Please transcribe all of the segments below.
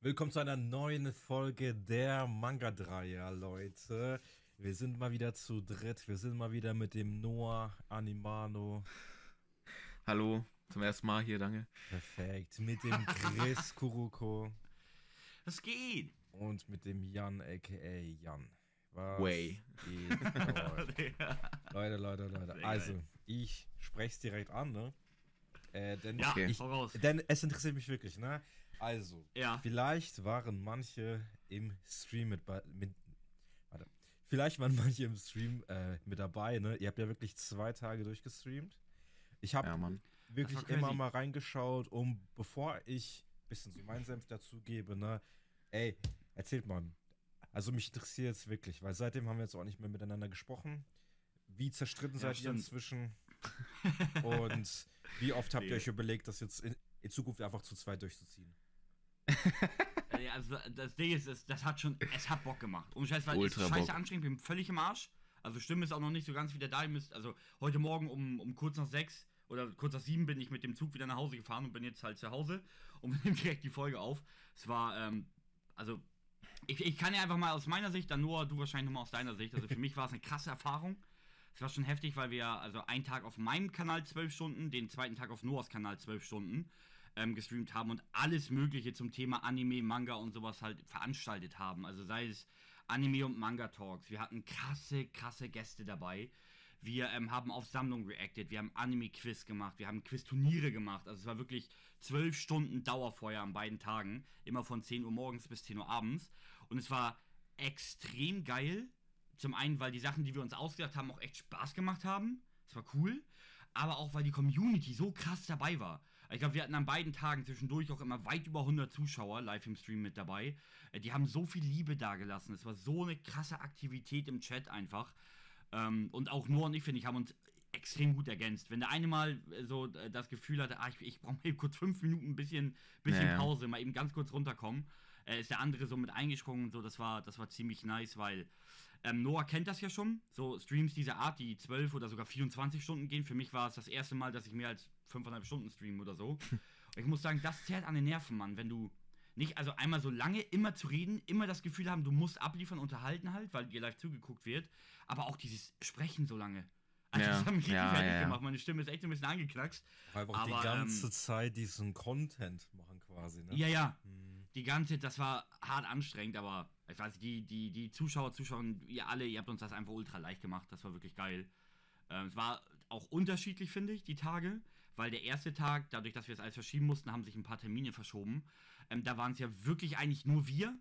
Willkommen zu einer neuen Folge der Manga-Dreier, Leute. Wir sind mal wieder zu dritt. Wir sind mal wieder mit dem Noah Animano. Hallo, zum ersten Mal hier, danke. Perfekt. Mit dem Chris Kuruko. Was geht? Und mit dem Jan, a.k.a. Jan. Was Way. Leute, Leute, Leute. Also, ich spreche direkt an, ne? Äh, denn, Ja, ich, voraus. denn es interessiert mich wirklich, ne? Also, Ja. vielleicht waren manche im Stream mit, bei- mit warte, vielleicht waren manche im Stream äh, mit dabei, ne? Ihr habt ja wirklich zwei Tage durchgestreamt. Ich habe Ja, wirklich immer mal reingeschaut, um bevor ich ein bisschen so meinen Senf dazugebe, ne? Ey, erzählt mal. Also mich interessiert es wirklich, weil seitdem haben wir jetzt auch nicht mehr miteinander gesprochen. Wie zerstritten Ja, seid ihr inzwischen? Und wie oft habt ihr euch überlegt, das jetzt in, in Zukunft einfach zu zweit durchzuziehen? Äh, Also das Ding ist, es, das hat schon, es hat Bock gemacht. Und Scheiß, weil es Ultra ist scheiße Bock. anstrengend, ich bin völlig im Arsch. Also Stimme ist auch noch nicht so ganz wieder da. Ihr müsst, also heute Morgen um, um kurz nach sechs oder kurz nach sieben bin ich mit dem Zug wieder nach Hause gefahren und bin jetzt halt zu Hause und wir nehmen direkt die Folge auf. Es war, ähm, also ich, ich kann ja einfach mal aus meiner Sicht, dann nur du wahrscheinlich nochmal aus deiner Sicht. Also für mich war es eine krasse Erfahrung. Es war schon heftig, weil wir also einen Tag auf meinem Kanal zwölf Stunden, den zweiten Tag auf Noahs Kanal zwölf Stunden ähm, gestreamt haben und alles Mögliche zum Thema Anime, Manga und sowas halt veranstaltet haben. Also sei es Anime und Manga Talks. Wir hatten krasse, krasse Gäste dabei. Wir ähm, haben auf Sammlung reacted, wir haben Anime-Quiz gemacht, wir haben Quiz-Turniere gemacht. Also es war wirklich zwölf Stunden Dauerfeuer an beiden Tagen, immer von 10 Uhr morgens bis 10 Uhr abends. Und es war extrem geil. Zum einen, weil die Sachen, die wir uns ausgedacht haben, auch echt Spaß gemacht haben. Es war cool. Aber auch, weil die Community so krass dabei war. Ich glaube, wir hatten an beiden Tagen zwischendurch auch immer weit über 100 Zuschauer live im Stream mit dabei. Äh, Die haben so viel Liebe dagelassen. Es war so eine krasse Aktivität im Chat einfach. Ähm, und auch Noah und ich, finde ich, haben uns extrem gut ergänzt. Wenn der eine mal äh, so äh, das Gefühl hatte, ah, ich, ich brauche mal eben kurz fünf Minuten ein bisschen, bisschen Ja, ja. Pause, mal eben ganz kurz runterkommen, ist der andere so mit eingesprungen und so. Das war, das war ziemlich nice, weil ähm, Noah kennt das ja schon. So Streams dieser Art, die 12 oder sogar 24 Stunden gehen. Für mich war es das erste Mal, dass ich mehr als 5,5 Stunden streame oder so. Und ich muss sagen, das zerrt an den Nerven, Mann, wenn du nicht, also einmal so lange immer zu reden, immer das Gefühl haben, du musst abliefern, unterhalten halt, weil dir live zugeguckt wird, aber auch dieses Sprechen so lange. Also Ja, das hat mich richtig ja, fertig ja, ja. gemacht. Meine Stimme ist echt ein bisschen angeknackst. Auch einfach Aber, die ganze ähm, Zeit diesen Content machen quasi, ne? Ja, ja. Die ganze, das war hart anstrengend, aber ich weiß, nicht, die, die, die Zuschauer, Zuschauer, ihr alle, ihr habt uns das einfach ultra leicht gemacht. Das war wirklich geil. Ähm, es war auch unterschiedlich, finde ich, die Tage, weil der erste Tag, dadurch, dass wir es alles verschieben mussten, haben sich ein paar Termine verschoben. Ähm, da waren es ja wirklich eigentlich nur wir.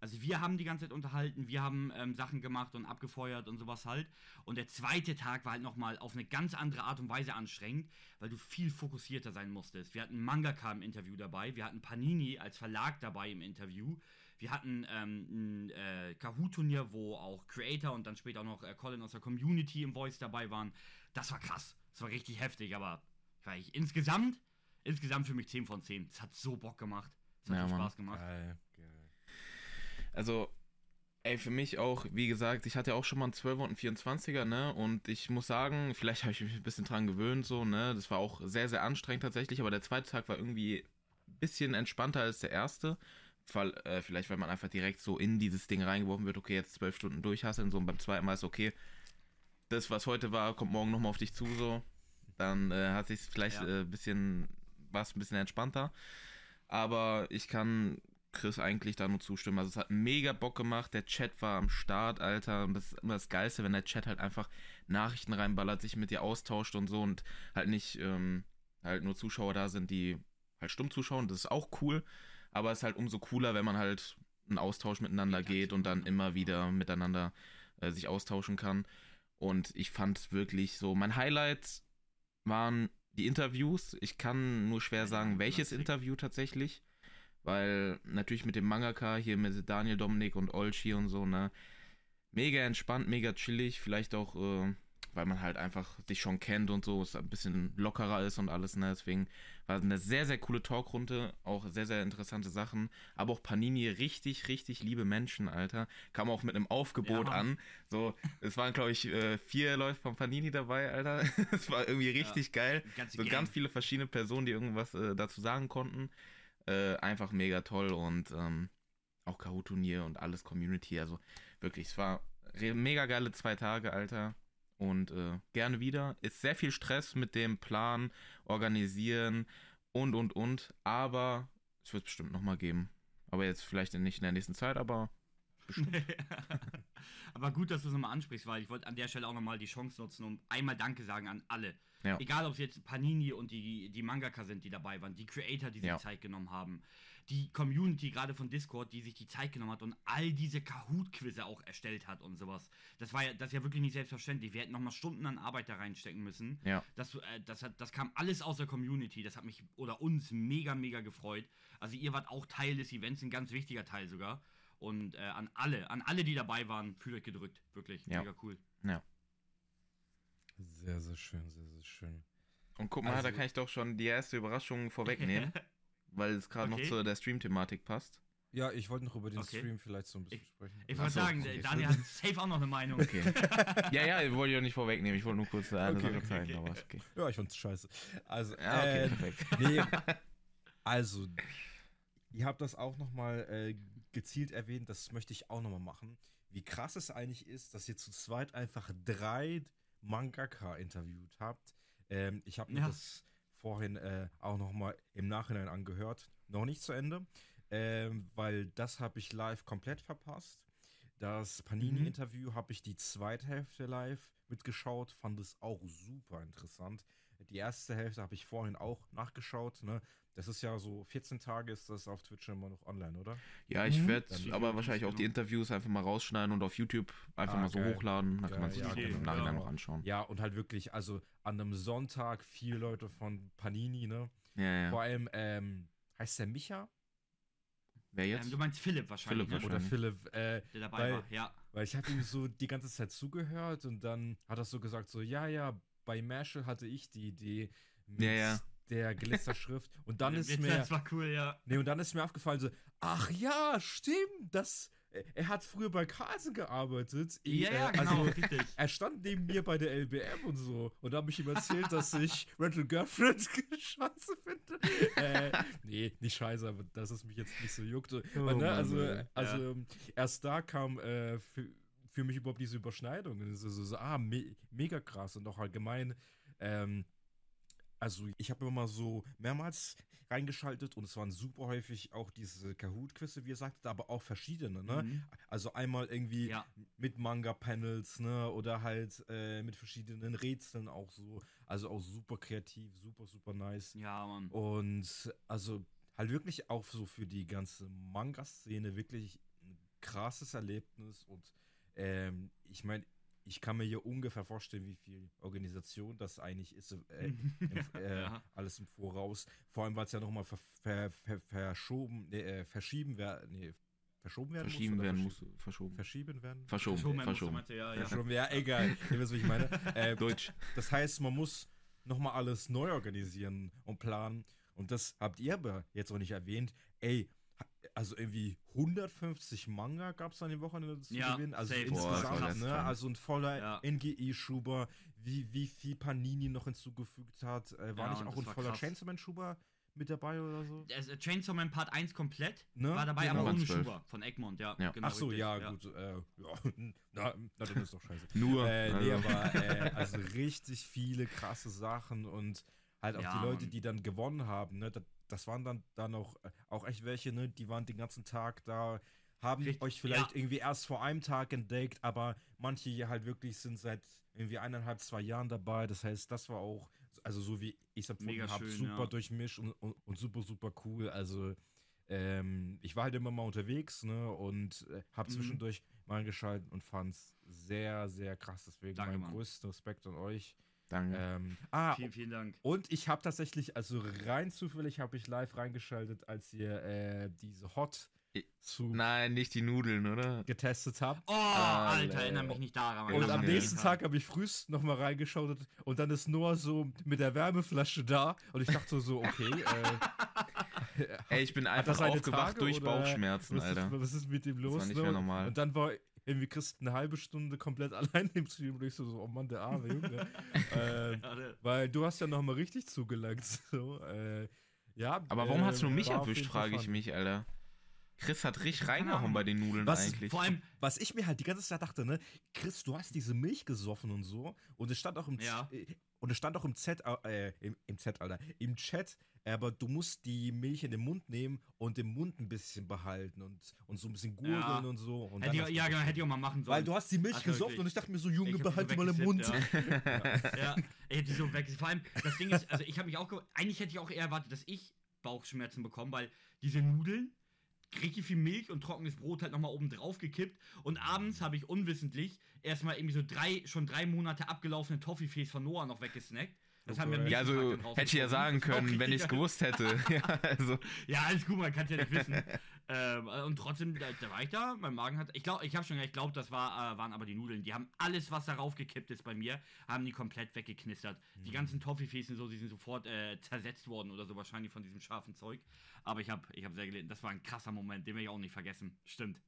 Also wir haben die ganze Zeit unterhalten, wir haben ähm, Sachen gemacht und abgefeuert und sowas halt. Und der zweite Tag war halt nochmal auf eine ganz andere Art und Weise anstrengend, weil du viel fokussierter sein musstest. Wir hatten Mangaka im Interview dabei, wir hatten Panini als Verlag dabei im Interview, wir hatten ähm, ein äh, Kahoot-Turnier, wo auch Creator und dann später auch noch äh, Colin aus der Community im Voice dabei waren. Das war krass, das war richtig heftig, aber ich insgesamt, insgesamt für mich 10 von 10. Es hat so Bock gemacht, es hat Ja, so. Spaß gemacht. Geil, geil. Also, ey, für mich auch, wie gesagt, ich hatte ja auch schon mal einen 12er und einen 24er, ne? Und ich muss sagen, vielleicht habe ich mich ein bisschen dran gewöhnt, so, ne? Das war auch sehr, sehr anstrengend tatsächlich, aber der zweite Tag war irgendwie ein bisschen entspannter als der erste. Weil, äh, vielleicht, weil man einfach direkt so in dieses Ding reingeworfen wird, okay, jetzt zwölf Stunden durchhasseln, so und beim zweiten Mal ist okay, das, was heute war, kommt morgen nochmal auf dich zu, so. Dann äh, hat sich vielleicht Ja. äh, bisschen, war es ein bisschen entspannter. Aber ich kann Chris eigentlich da nur zustimmen. Also es hat mega Bock gemacht. Der Chat war am Start, Alter. Und das ist immer das Geilste, wenn der Chat halt einfach Nachrichten reinballert, sich mit dir austauscht und so und halt nicht ähm, halt nur Zuschauer da sind, die halt stumm zuschauen. Das ist auch cool. Aber es ist halt umso cooler, wenn man halt einen Austausch miteinander geht und dann immer wieder miteinander äh, sich austauschen kann. Und ich fand wirklich so, mein Highlight waren die Interviews. Ich kann nur schwer sagen, welches. Interview tatsächlich. Weil natürlich mit dem Mangaka hier mit Daniel Dominik und Olchi und so, ne, mega entspannt, mega chillig, vielleicht auch, äh, weil man halt einfach sich schon kennt und so, es ein bisschen lockerer ist und alles, ne, deswegen war eine sehr, sehr coole Talkrunde, auch sehr, sehr interessante Sachen, aber auch Panini, richtig, richtig liebe Menschen, Alter, kam auch mit einem Aufgebot Ja, an, so, es waren, glaube ich, äh, vier Leute von Panini dabei, Alter, es war irgendwie richtig geil, Ganze so Gang. ganz viele verschiedene Personen, die irgendwas äh, dazu sagen konnten, Äh, einfach mega toll und ähm, auch Kahoot-Turnier und alles Community. Also wirklich, es war mega geile zwei Tage, Alter. Und äh, gerne wieder. Ist sehr viel Stress mit dem Plan, organisieren und und und. Aber es wird bestimmt nochmal geben. Aber jetzt vielleicht nicht in der nächsten Zeit, aber Aber gut, dass du es nochmal ansprichst, weil ich wollte an der Stelle auch nochmal die Chance nutzen, um einmal Danke sagen an alle. Ja. Egal, ob es jetzt Panini und die, die Mangaka sind, die dabei waren, die Creator, die sich Ja. Zeit genommen haben, die Community, gerade von Discord, die sich die Zeit genommen hat und all diese Kahoot-Quizze auch erstellt hat und sowas. Das war ja, das ist ja wirklich nicht selbstverständlich. Wir hätten nochmal Stunden an Arbeit da reinstecken müssen. Ja. Das, äh, das, hat, das kam alles aus der Community. Das hat mich oder uns mega, mega gefreut. Also ihr wart auch Teil des Events, ein ganz wichtiger Teil sogar. Und äh, an alle, an alle, die dabei waren, fühlt euch gedrückt. Wirklich, Ja. mega cool. Sehr, sehr schön, sehr, sehr schön. Und guck mal, Also- da kann ich doch schon die erste Überraschung vorwegnehmen, weil es gerade Okay. noch zu der Stream-Thematik passt. Ja, ich wollte noch über den Okay. Stream vielleicht so ein bisschen sprechen. Ich wollte sagen, okay. Daniel hat safe auch noch eine Meinung. Okay. ja, ja, ich wollte ja nicht vorwegnehmen. Ich wollte nur kurz eine Okay, Sache okay, zeigen, okay. aber ist okay. Ja, ich fand's scheiße. Also, Ja, okay, äh, perfekt. nee, also, ihr habt das auch nochmal äh, gezielt erwähnt, das möchte ich auch nochmal machen. Wie krass es eigentlich ist, dass ihr zu zweit einfach drei Mangaka interviewt habt. Ähm, ich habe mir Ja. das vorhin äh, auch nochmal im Nachhinein angehört. Noch nicht zu Ende, ähm, weil das habe ich live komplett verpasst. Das Panini-Interview habe ich die zweite Hälfte live mitgeschaut, fand es auch super interessant. Die erste Hälfte habe ich vorhin auch nachgeschaut. Ne? Das ist ja so 14 Tage ist das auf Twitch immer noch online, oder? Ja, ich Mhm. werde Dann- aber wahrscheinlich auch die Interviews einfach mal rausschneiden und auf YouTube einfach Ah, mal so geil. hochladen. Da kann man sich ja, das genau. im Nachhinein Ja. noch anschauen. Ja, und halt wirklich, also an einem Sonntag viele Leute von Panini, ne? Ja, Vor ja. allem, ähm, heißt der Micha? Wer jetzt? Ähm, du meinst Philipp wahrscheinlich, Philipp ne? Oder Wahrscheinlich. Philipp, äh, der dabei weil- war. Ja. Weil ich habe ihm so die ganze Zeit zugehört und dann hat er so gesagt, so, ja, ja, bei Marshall hatte ich die Idee mit Ja, ja. Der Glitzerschrift. Und dann ist mir, Das war cool, ja. nee, und dann ist mir aufgefallen, so, ach ja, stimmt, das, er hat früher bei Carlsen gearbeitet. Ja, ja, genau, Also, richtig. er stand neben mir bei der LBM und so. Und da habe ich ihm erzählt, dass ich Rental Girlfriend scheiße finde. Äh, nee, nicht scheiße, aber dass es mich jetzt nicht so juckt. Oh Weil, ne, also, also erst da kam äh, für, für mich überhaupt diese Überschneidung. Und es ist so, so ah, me mega krass. Und auch allgemein, ähm, also ich habe immer mal so mehrmals reingeschaltet und es waren super häufig auch diese Kahoot-Quizze, wie ihr sagtet, aber auch verschiedene, ne? Mhm. Also einmal irgendwie Ja. mit Manga-Panels, ne? Oder halt äh, mit verschiedenen Rätseln auch so. Also auch super kreativ, super, super nice. Ja, Mann. Und also halt wirklich auch so für die ganze Manga-Szene wirklich ein krasses Erlebnis. Und ähm, ich meine, ich kann mir hier ungefähr vorstellen, wie viel Organisation das eigentlich ist. Äh, im, äh, Ja. Alles im Voraus. Vor allem, weil es ja nochmal ver, ver, ver, verschoben, nee, äh, verschieben werden. Nee, verschoben werden Verschieben muss. werden muss. Verschoben. Verschieben werden? Verschoben. Verschoben, Verschoben. meinte, ja, ja. Verschoben, ja, egal. Ihr wisst, was ich meine. Äh, Deutsch. das heißt, man muss nochmal alles neu organisieren und planen. Und das habt ihr aber jetzt auch nicht erwähnt. Ey, also irgendwie 150 Manga gab es an den Wochenende zu Ja, gewinnen. Also safe. Boah, insgesamt, krass, ne? Also ein voller Ja. NGE-Schuber, wie, wie viel Panini noch hinzugefügt hat. Äh, war Ja, nicht auch ein voller. Chainsaw Man-Schuber mit dabei oder so? Also, Chainsaw Man Part 1 komplett Ne? war dabei, Genau. aber ohne 12. Schuber von Egmont, ja. Ja. Genau, Ach so, richtig, ja, gut. Äh, ja, na, na, dann ist doch scheiße. Nur. Äh, nee, also, aber äh, also richtig viele krasse Sachen und halt auch Ja, die Leute, die dann gewonnen haben, ne, das, das waren dann, dann auch, äh, auch echt welche, ne, die waren den ganzen Tag da, haben Richtig, euch vielleicht ja. irgendwie erst vor einem Tag entdeckt, aber manche hier halt wirklich sind seit irgendwie eineinhalb, zwei Jahren dabei. Das heißt, das war auch, also so wie ich es empfunden habe, super ja. durchmischt und, und, und super, super cool. Also ähm, ich war halt immer mal unterwegs, ne, und äh, habe Mhm. zwischendurch mal geschaltet und fand es sehr, sehr krass. Deswegen Danke, mein Mann. größter Respekt an euch. Danke. Ähm, ah, Vielen, vielen Dank. und ich habe tatsächlich, also rein zufällig habe ich live reingeschaltet, als ihr äh, diese Hot zu Nein, nicht die Nudeln, oder? getestet habt. Oh, Alter. Alter, erinnere mich nicht daran. Und Das am nächsten Tag habe ich frühst nochmal reingeschaut und dann ist Noah so mit der Wärmeflasche da und ich dachte so, okay, äh, Ey, ich bin einfach das aufgewacht Tage durch Bauchschmerzen, was, Alter. ist, was ist mit dem los? war nicht ne? mehr normal. Und dann war irgendwie Chris eine halbe Stunde komplett allein im Stream und ich so, so oh Mann, der arme Junge. ähm, Ja, der- weil du hast ja nochmal richtig zugelangt. So, äh, Ja, Aber warum äh, hast du nur mich erwischt, frage ich mich, Alter. Chris hat richtig reingehauen bei den Nudeln Was- eigentlich. Vor allem, Was ich mir halt die ganze Zeit dachte, ne, Chris, du hast diese Milch gesoffen und so. Und es stand auch im, Z- Ja. äh, und es stand auch im Z, äh, im, im Z, Alter, im Chat, aber du musst die Milch in den Mund nehmen und den Mund ein bisschen behalten und, und so ein bisschen gurgeln Ja. und so. Und hätte dann ich, ja, genau, hätte ich auch mal machen sollen. Weil du hast die Milch Ach, gesoffen wirklich. und ich dachte mir so, Junge, Ich die so behalte mal im Mund. weggesippt, Ja, ich hätte die so weg. Vor allem, das Ding ist, also ich habe mich auch, ge- eigentlich hätte ich auch eher erwartet, dass ich Bauchschmerzen bekomme, weil diese Nudeln, richtig viel Milch und trockenes Brot halt nochmal oben drauf gekippt und abends habe ich unwissentlich erstmal irgendwie so drei, schon drei Monate abgelaufene Toffifees von Noah noch weggesnackt. Das haben wir Gott. ja, also hätte ich ja sagen können, wenn ich es gewusst hätte. ja, also, ja, alles gut, man kann es ja nicht wissen. ähm, und trotzdem, da, da war ich da, mein Magen hat. Ich glaube, ich habe schon ich glaube, das war, äh, waren aber die Nudeln. Die haben alles, was darauf gekippt ist bei mir, haben die komplett weggeknistert. Die ganzen Toffifees und so, die sind sofort äh, zersetzt worden oder so, wahrscheinlich von diesem scharfen Zeug. Aber ich habe ich hab sehr gelitten. Das war ein krasser Moment, den will ich auch nicht vergessen. Stimmt.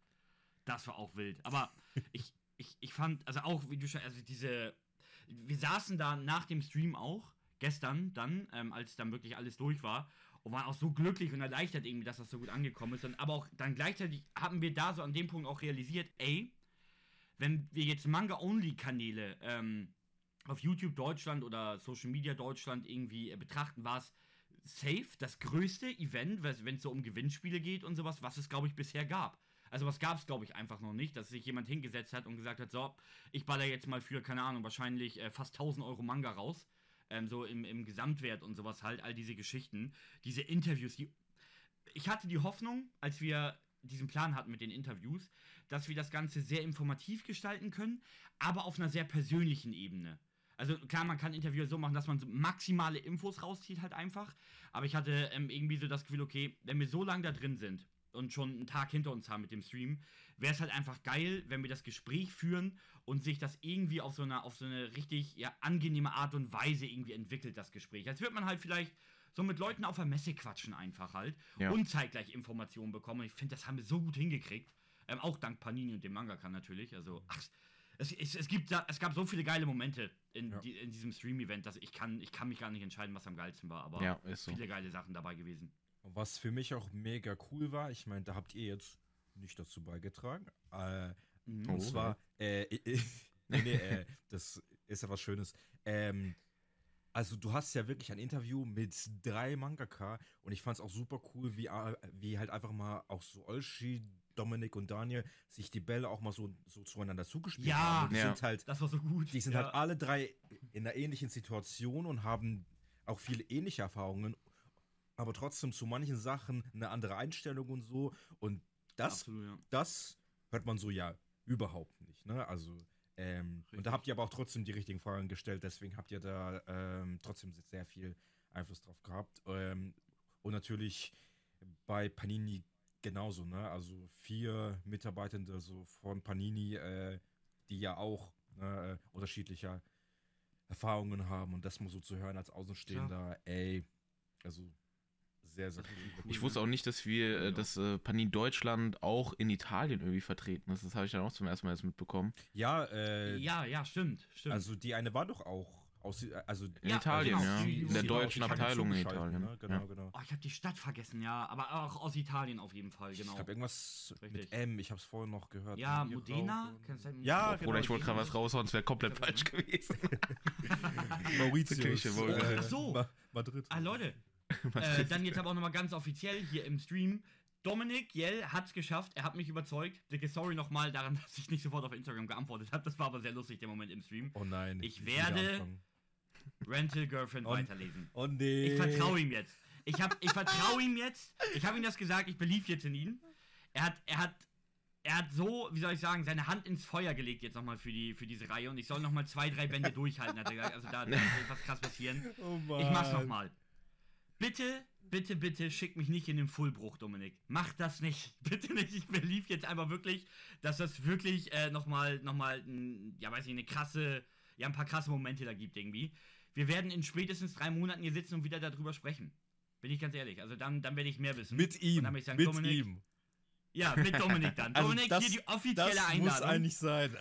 Das war auch wild. Aber ich, ich, ich fand, also auch, wie du schon, also diese. Wir saßen da nach dem Stream auch, gestern dann, ähm, als dann wirklich alles durch war, und waren auch so glücklich und erleichtert irgendwie, dass das so gut angekommen ist. Und, aber auch dann gleichzeitig haben wir da so an dem Punkt auch realisiert, ey, wenn wir jetzt Manga-Only-Kanäle ähm, auf YouTube Deutschland oder Social Media Deutschland irgendwie äh, betrachten, war es safe das größte Event, wenn es so um Gewinnspiele geht und sowas, was es, glaube ich, bisher gab. Also was gab es, glaube ich, einfach noch nicht, dass sich jemand hingesetzt hat und gesagt hat, so, ich baller jetzt mal für, keine Ahnung, wahrscheinlich äh, fast 1000 Euro Manga raus. Ähm, so im, im Gesamtwert und sowas halt, all diese Geschichten, diese Interviews, die... Ich hatte die Hoffnung, als wir diesen Plan hatten mit den Interviews, dass wir das Ganze sehr informativ gestalten können, aber auf einer sehr persönlichen Ebene. Also klar, man kann Interviews so machen, dass man so maximale Infos rauszieht halt einfach. Aber ich hatte ähm, irgendwie so das Gefühl, okay, wenn wir so lange da drin sind und schon einen Tag hinter uns haben mit dem Stream, wäre es halt einfach geil, wenn wir das Gespräch führen und sich das irgendwie auf so eine, auf so eine richtig ja, angenehme Art und Weise irgendwie entwickelt, das Gespräch. Als würde man halt vielleicht so mit Leuten auf der Messe quatschen einfach halt Ja. und zeitgleich Informationen bekommen. Und ich finde, das haben wir so gut hingekriegt. Ähm, auch dank Panini und dem Mangaka natürlich. Also, ach, es, es, es, gibt, da- es gab so viele geile Momente in, Ja. die, in diesem Stream-Event, dass ich kann, ich kann mich gar nicht entscheiden, was am geilsten war, aber ja, so. viele geile Sachen dabei gewesen. Was für mich auch mega cool war, ich meine, da habt ihr jetzt nicht dazu beigetragen. Äh. Oh. und zwar, äh, äh, nee, nee, äh, das ist ja was Schönes. Ähm, also du hast ja wirklich ein Interview mit drei Mangaka und ich fand es auch super cool, wie, wie halt einfach mal auch so Olshi, Dominik und Daniel sich die Bälle auch mal so, so zueinander zugespielt Ja. haben. Die Ja. sind halt Das war so gut. die sind ja. halt alle drei in einer ähnlichen Situation und haben auch viele ähnliche Erfahrungen, aber trotzdem zu manchen Sachen eine andere Einstellung und so. Und das, Absolut, ja. das hört man so ja überhaupt nicht. Ne? Also, ähm, und da habt ihr aber auch trotzdem die richtigen Fragen gestellt, deswegen habt ihr da ähm, trotzdem sehr viel Einfluss drauf gehabt. Ähm, und natürlich bei Panini genauso, ne? Also vier Mitarbeitende so von Panini, äh, die ja auch ne, äh, unterschiedliche Erfahrungen haben und das mal so zu hören als Außenstehender, ey, also sehr, sehr cool. Ich wusste auch nicht, dass wir, äh, Ja. dass äh, Panini Deutschland auch in Italien irgendwie vertreten ist. Das habe ich dann auch zum ersten Mal jetzt mitbekommen. Ja, äh, ja, ja, stimmt, stimmt. also die eine war doch auch aus, also In Ja, Italien, genau. ja. In der deutschen Abteilung in Italien. Ne? Genau, Ja. genau. oh, ich habe die Stadt vergessen, ja, aber auch aus Italien auf jeden Fall, genau. Ich glaube irgendwas Richtig. mit M, ich habe es vorhin noch gehört. ja, Modena, es sein? Ja, Oder genau, ich wollte gerade was raushauen, es wäre komplett falsch gewesen. Mauritius. Äh, Ach so. Ma Madrid. Ah, Leute, äh, dann jetzt aber auch nochmal ganz offiziell hier im Stream. Dominik Jell hat's geschafft, er hat mich überzeugt. Dicke Sorry nochmal daran, dass ich nicht sofort auf Instagram geantwortet habe. Das war aber sehr lustig, der Moment im Stream. Oh nein. Ich will werde-. Rental Girlfriend Und- weiterlesen. Oh nee. Ich vertraue ihm jetzt. Ich, hab, ich vertraue ihm jetzt. Ich habe ihm das gesagt, ich belief jetzt in ihn. Er hat, er hat, er hat so, wie soll ich sagen, seine Hand ins Feuer gelegt jetzt nochmal für, die, für diese Reihe und ich soll nochmal zwei, drei Bände durchhalten, hat er gesagt. Also da, da wird was krass passieren. Oh Mann. Ich mach's nochmal. Bitte, bitte, bitte schick mich nicht in den Fullbruch, Dominik. Mach das nicht. Bitte nicht. Ich belief jetzt einfach wirklich, dass das wirklich äh, nochmal, nochmal, ja, weiß ich, eine krasse, ja, ein paar krasse Momente da gibt irgendwie. Wir werden in spätestens drei Monaten hier sitzen und wieder darüber sprechen. Bin ich ganz ehrlich. Also dann, dann werde ich mehr wissen. Mit Und ihm. dann will ich sagen, mit Dominik, ihm. Ja, mit Dominik dann. Also Dominik, das- hier die offizielle Das Einladung. muss eigentlich sein.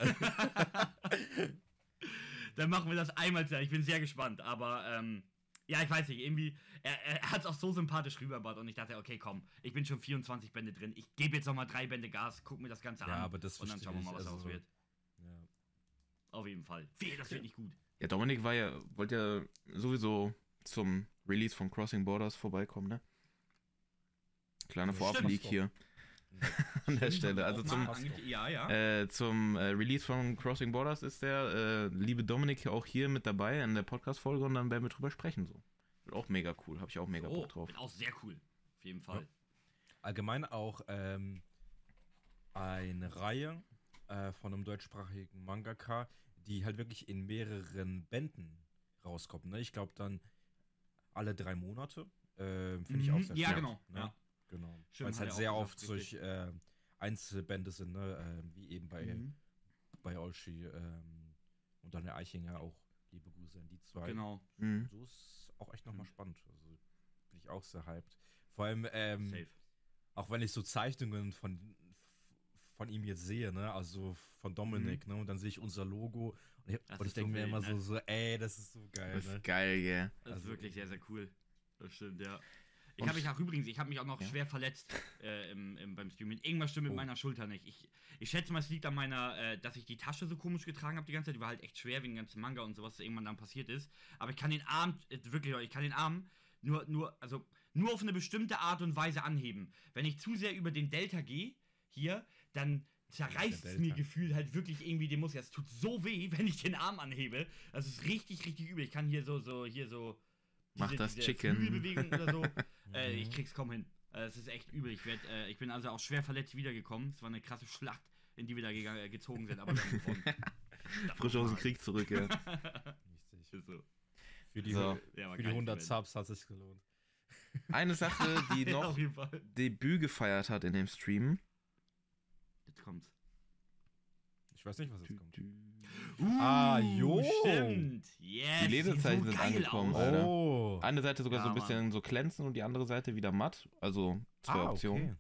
Dann machen wir das einmal. Ich bin sehr gespannt. Aber ähm, Ja, ich weiß nicht, irgendwie, er, er hat es auch so sympathisch rübergebracht und ich dachte, okay, komm, ich bin schon 24 Bände drin, ich gebe jetzt nochmal drei Bände Gas, guck mir das Ganze Ja, an aber das und dann schauen wir mal, was also daraus wird. Ja. Auf jeden Fall. Weh, das wird nicht gut. Ja, Dominik war ja, wollte ja sowieso zum Release von Crossing Borders vorbeikommen, ne? Kleiner Vorab-Leak hier an der Stelle. Also zum, Ja, ja. äh, zum äh, Release von Crossing Borders ist der äh, liebe Dominik auch hier mit dabei in der Podcast-Folge und dann werden wir drüber sprechen. So. Wird auch mega cool, habe ich auch mega so, Bock drauf. Wird auch sehr cool. Auf jeden Fall. Allgemein auch ähm, eine Reihe äh, von einem deutschsprachigen Mangaka, die halt wirklich in mehreren Bänden rauskommt. Ne? Ich glaube dann alle drei Monate. Ähm, Finde ich auch Mhm, sehr Ja, stark, genau. Ne? Ja. Genau. Weil es halt sehr oft solch äh, Einzelbände sind, ne? ähm, wie eben bei, Mhm. bei Olschi ähm, und dann der Eichinger auch. Liebe Grüße an die zwei. Genau. Mhm. So ist auch echt nochmal Mhm. spannend. Also bin ich auch sehr hyped. Vor allem, ähm, Safe. auch wenn ich so Zeichnungen von, von ihm jetzt sehe, ne, also von Dominik, ne, und dann sehe ich unser Logo und ich, und ich ist so denke mir immer ne? so, so, ey, das ist so geil, Das ne? ist geil, yeah. Das Also- ist wirklich sehr, sehr cool. Das stimmt, ja. Ich habe mich auch übrigens, ich habe mich auch noch Ja. schwer verletzt äh, im, im, beim Streaming. Irgendwas stimmt mit Oh. meiner Schulter nicht. Ich, ich schätze mal, es liegt an meiner, äh, dass ich die Tasche so komisch getragen habe die ganze Zeit. Die war halt echt schwer wegen dem ganzen Manga und sowas, was irgendwann dann passiert ist. Aber ich kann den Arm, äh, wirklich, ich kann den Arm nur, nur, also nur auf eine bestimmte Art und Weise anheben. Wenn ich zu sehr über den Delta gehe, hier, dann zerreißt es mir gefühlt halt wirklich irgendwie den Muskel. Es tut so weh, wenn ich den Arm anhebe. Das ist richtig, richtig übel. Ich kann hier so, so, hier so. Mach das Chicken. Flügelbewegung oder so. äh, Mhm. ich krieg's kaum hin. Äh, Es ist echt übel. Ich, werd, äh, ich bin also auch schwer verletzt wiedergekommen. Es war eine krasse Schlacht, in die wir da gega- äh, gezogen sind. Aber Frisch aus dem. Krieg zurück, ja. Richtig. So. Für die, So. Ja, für die geil 100 gewesen. Subs hat es sich gelohnt. Eine Sache, die Ja, noch auf jeden Fall. Debüt gefeiert hat in dem Stream. Jetzt kommt's. Ich weiß nicht, was jetzt kommt. Uh, Ah, jo. Stimmt. Yes. Die Lesezeichen sind geil angekommen, aus. Alter. Oh. Eine Seite sogar Ja, so ein Mann. bisschen so glänzend und die andere Seite wieder matt. Also zwei ah, Optionen. okay.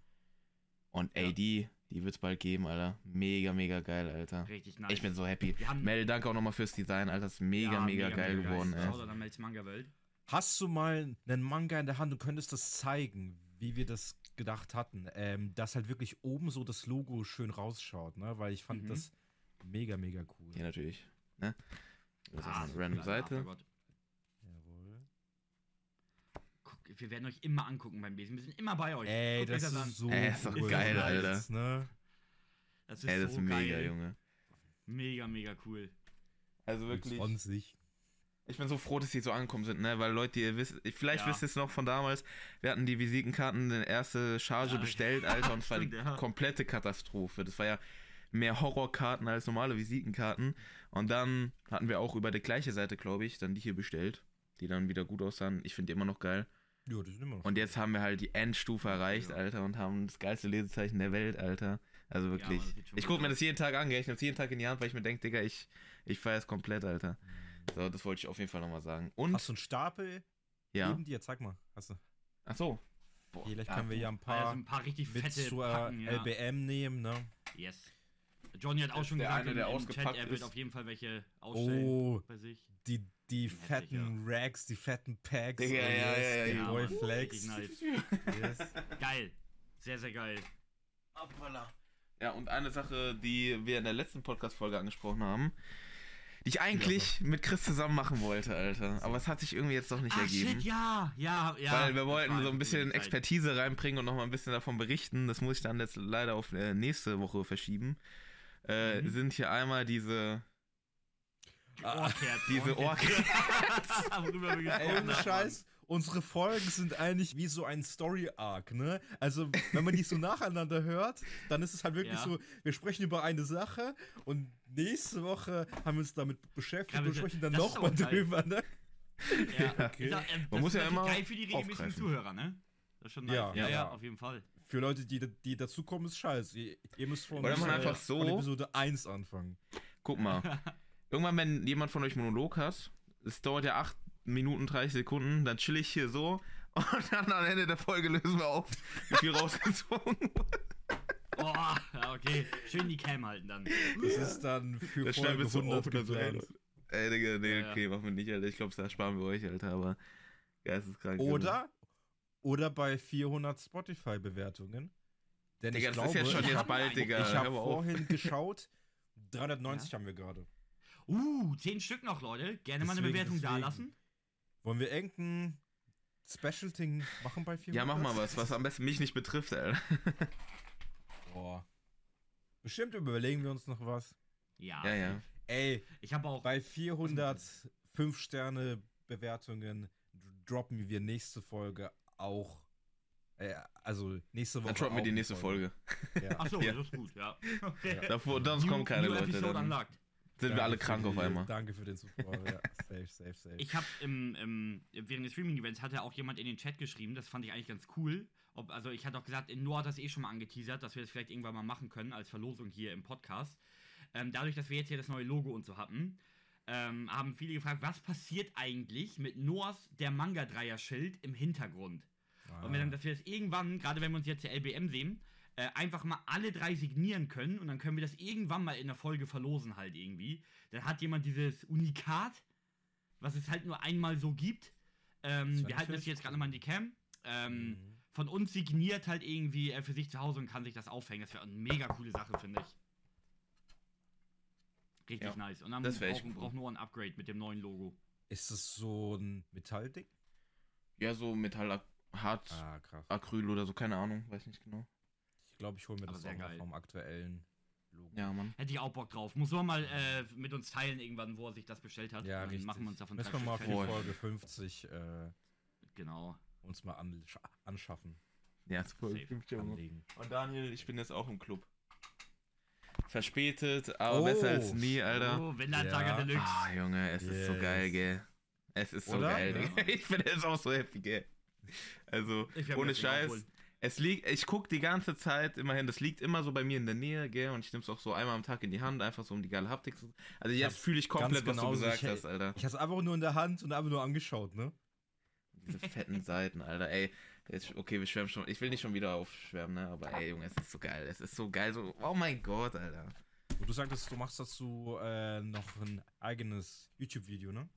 Und ey, Ja. die, die wird's bald geben, Alter. Mega, mega geil, Alter. Richtig nice. Ich bin so happy. Mel, danke auch nochmal fürs Design, Alter. Das ist mega, Ja, mega, geil geworden, ey. Shoutout an Mel's Manga-Welt. Hast du mal einen Manga in der Hand und könntest das zeigen, wie wir das gedacht hatten? Ähm, dass halt wirklich oben so das Logo schön rausschaut, ne? Weil ich fand Mhm. das mega, mega cool. Ja, natürlich. Ne? Das ist Ah, eine random Seite. Aftergott. Jawohl. Guck, wir werden euch immer angucken beim Lesen. Wir sind immer bei euch. Ey, Guckt das an. ist so Ey, ist doch cool. geil, Das Alter. ist, Ne? Das ist Ey, das so ist mega, geil. Junge. Mega, mega cool. Also wirklich. 20. Ich bin so froh, dass die so angekommen sind, ne? Weil Leute, ihr wisst, vielleicht Ja. wisst ihr es noch von damals, wir hatten die Visitenkarten in erste Charge Ja, bestellt, Alter, und es war die ja. komplette Katastrophe. Das war ja mehr Horrorkarten als normale Visitenkarten. Und dann hatten wir auch über die gleiche Seite, glaube ich, dann die hier bestellt, die dann wieder gut aussahen. Ich finde die immer noch geil. Ja, die sind immer noch. Und jetzt haben wir halt die Endstufe erreicht, Ja. Alter, und haben das geilste Lesezeichen der Welt, Alter. Also wirklich. Schon ich gucke mir das jeden Tag an, gell? Ich nehme es jeden Tag in die Hand, weil ich mir denke, Digga, ich, ich feiere es komplett, Alter. So, das wollte ich auf jeden Fall nochmal sagen. Und, Hast du einen Stapel ja. neben dir? Zeig mal. Hast du. Ach so. Boah, Vielleicht ja, können wir ja ein Also paar ein paar richtig mit fette zur Packen, ja. LBM nehmen, ne? Yes. Johnny hat auch Das schon gesagt eine, im, der im Chat, ausgepackt er wird ist. auf jeden Fall welche ausstellen Oh, bei sich. die, die Hässlich, fetten Racks, die fetten Packs. Digga, ja, ja, ja, ja, Boy Mann. Flex. Richtig nice. Yes. Geil. Sehr, sehr geil. Ja, und eine Sache, die wir in der letzten Podcast-Folge angesprochen haben, die ich eigentlich mit Chris zusammen machen wollte, Alter. Aber es hat sich irgendwie jetzt doch nicht Ah, ergeben. shit, ja. Ja, ja. Weil wir wollten so ein bisschen. Expertise reinbringen und nochmal ein bisschen davon berichten. Das muss ich dann jetzt leider auf äh, nächste Woche verschieben. Äh, Mhm. Sind hier einmal diese. Ohrkerzen. Diese Worüber wir gesprochen. Scheiß. Unsere Folgen sind eigentlich wie so ein Story-Arc, ne? Also, wenn man die so nacheinander hört, dann ist es halt wirklich Ja. so, wir sprechen über eine Sache und nächste Woche haben wir uns damit beschäftigt Ja, und sprechen dann nochmal drüber, ne? Ja, Okay. Sag, äh, das muss ist ja immer geil für die regelmäßigen aufgreifen. Zuhörer, ne? Das ist schon nice. Ja, ja, ja, ja. auf jeden Fall. Für Leute, die, die dazukommen, ist scheiße. Ihr, ihr müsst von, Oder man äh, einfach so- von Episode 1 anfangen. Guck mal. Irgendwann, wenn jemand von euch Monolog hat, es dauert ja 8 Minuten 30 Sekunden, dann chill ich hier so und dann am Ende der Folge lösen wir auf, wie viel rausgezogen wurde. Oh, ja, okay. Schön die Cam halten dann. Das ist dann für Das Folge wir so 100 auf und dann so, ey, geplant. Leute. Ey, Digga, nee, Ja, ja. okay, machen wir nicht, Alter. Ich glaube, da sparen wir euch, Alter, aber Geisteskrank. Oder, oder bei 400 Spotify-Bewertungen. Denn Digga, ich das ist glaube, ja schon jetzt bald. Digga. ich habe vorhin geschaut, 390 haben wir gerade. Uh, zehn Stück noch, Leute. Gerne mal eine Deswegen, Bewertung deswegen. dalassen. Wollen wir irgendein Special-Ding machen bei 400? Ja, mach mal was, was am besten mich nicht betrifft, Alter. Boah. Bestimmt überlegen wir uns noch was. Ja. Ja, ja. Ey, Ich habe auch. bei 400 5-Sterne-Bewertungen droppen wir nächste Folge auch. Äh, also nächste Woche. Dann droppen wir die nächste Folge. Ja. Achso, Ja. das ist gut, ja. Okay. Davor, sonst kommen keine New Leute. Dann sind wir Danke alle für krank auf die- einmal. Danke für den Support. ja, safe, safe, safe. Ich habe im, im, während des Streaming-Events hatte auch jemand in den Chat geschrieben, das fand ich eigentlich ganz cool. Ob, also ich hatte auch gesagt, Noah hat das eh schon mal angeteasert, dass wir das vielleicht irgendwann mal machen können als Verlosung hier im Podcast. Ähm, dadurch, dass wir jetzt hier das neue Logo und so hatten, ähm, haben viele gefragt, was passiert eigentlich mit Noahs der Manga-Dreier-Schild im Hintergrund? Ah. Und wir dann, dass wir das irgendwann, gerade wenn wir uns jetzt der LBM sehen, äh, einfach mal alle drei signieren können und dann können wir das irgendwann mal in der Folge verlosen halt irgendwie. Dann hat jemand dieses Unikat, was es halt nur einmal so gibt. Ähm, wir halten das jetzt gerade nochmal in die Cam. Ähm, Mhm. Von uns signiert halt irgendwie äh, für sich zu Hause und kann sich das aufhängen. Das wäre eine mega coole Sache, finde ich. Richtig Ja, nice. Und dann das braucht cool. braucht nur ein Upgrade mit dem neuen Logo. Ist es so ein Metallding? Ja, so Metall, hart, Ah, krass. Acryl oder so, keine Ahnung, weiß nicht genau. Ich glaube, ich hole mir Aber das auch mal geil. vom aktuellen Logo. Ja, Mann. Hätte ich auch Bock drauf. Muss man mal äh, mit uns teilen irgendwann, wo er sich das bestellt hat. Ja, dann richtig. machen wir uns davon Müssen wir mal für. Folge 50 äh, Genau. uns mal an, anschaffen, Ja, ja, Mann. anlegen. Und Daniel, ich bin jetzt auch im Club. Verspätet, aber Oh. besser als nie, Alter. Oh, Vinlandsaga Ja. Deluxe. Ah, Junge, es ist so Yes. geil, gell. Es ist so Oder? geil, Ja. Digga. Ich bin jetzt auch so happy, gell. Also, ohne Scheiß. Es liegt, ich guck die ganze Zeit immerhin, das liegt immer so bei mir in der Nähe, gell, und ich nehm's auch so einmal am Tag in die Hand, einfach so um die geile Haptik zu. Also jetzt fühle ich komplett, was du genauso. gesagt Ich- hast, Alter. Ich hatte es einfach nur in der Hand und einfach nur angeschaut, ne? Diese fetten Seiten, Alter, ey. Jetzt, okay, wir schwärmen schon. Ich will nicht schon wieder aufschwärmen, ne, aber ey, Junge, es ist so geil. Es ist so geil, so, oh mein Gott, Alter. Und du sagtest, du machst dazu äh, noch ein eigenes YouTube-Video, ne?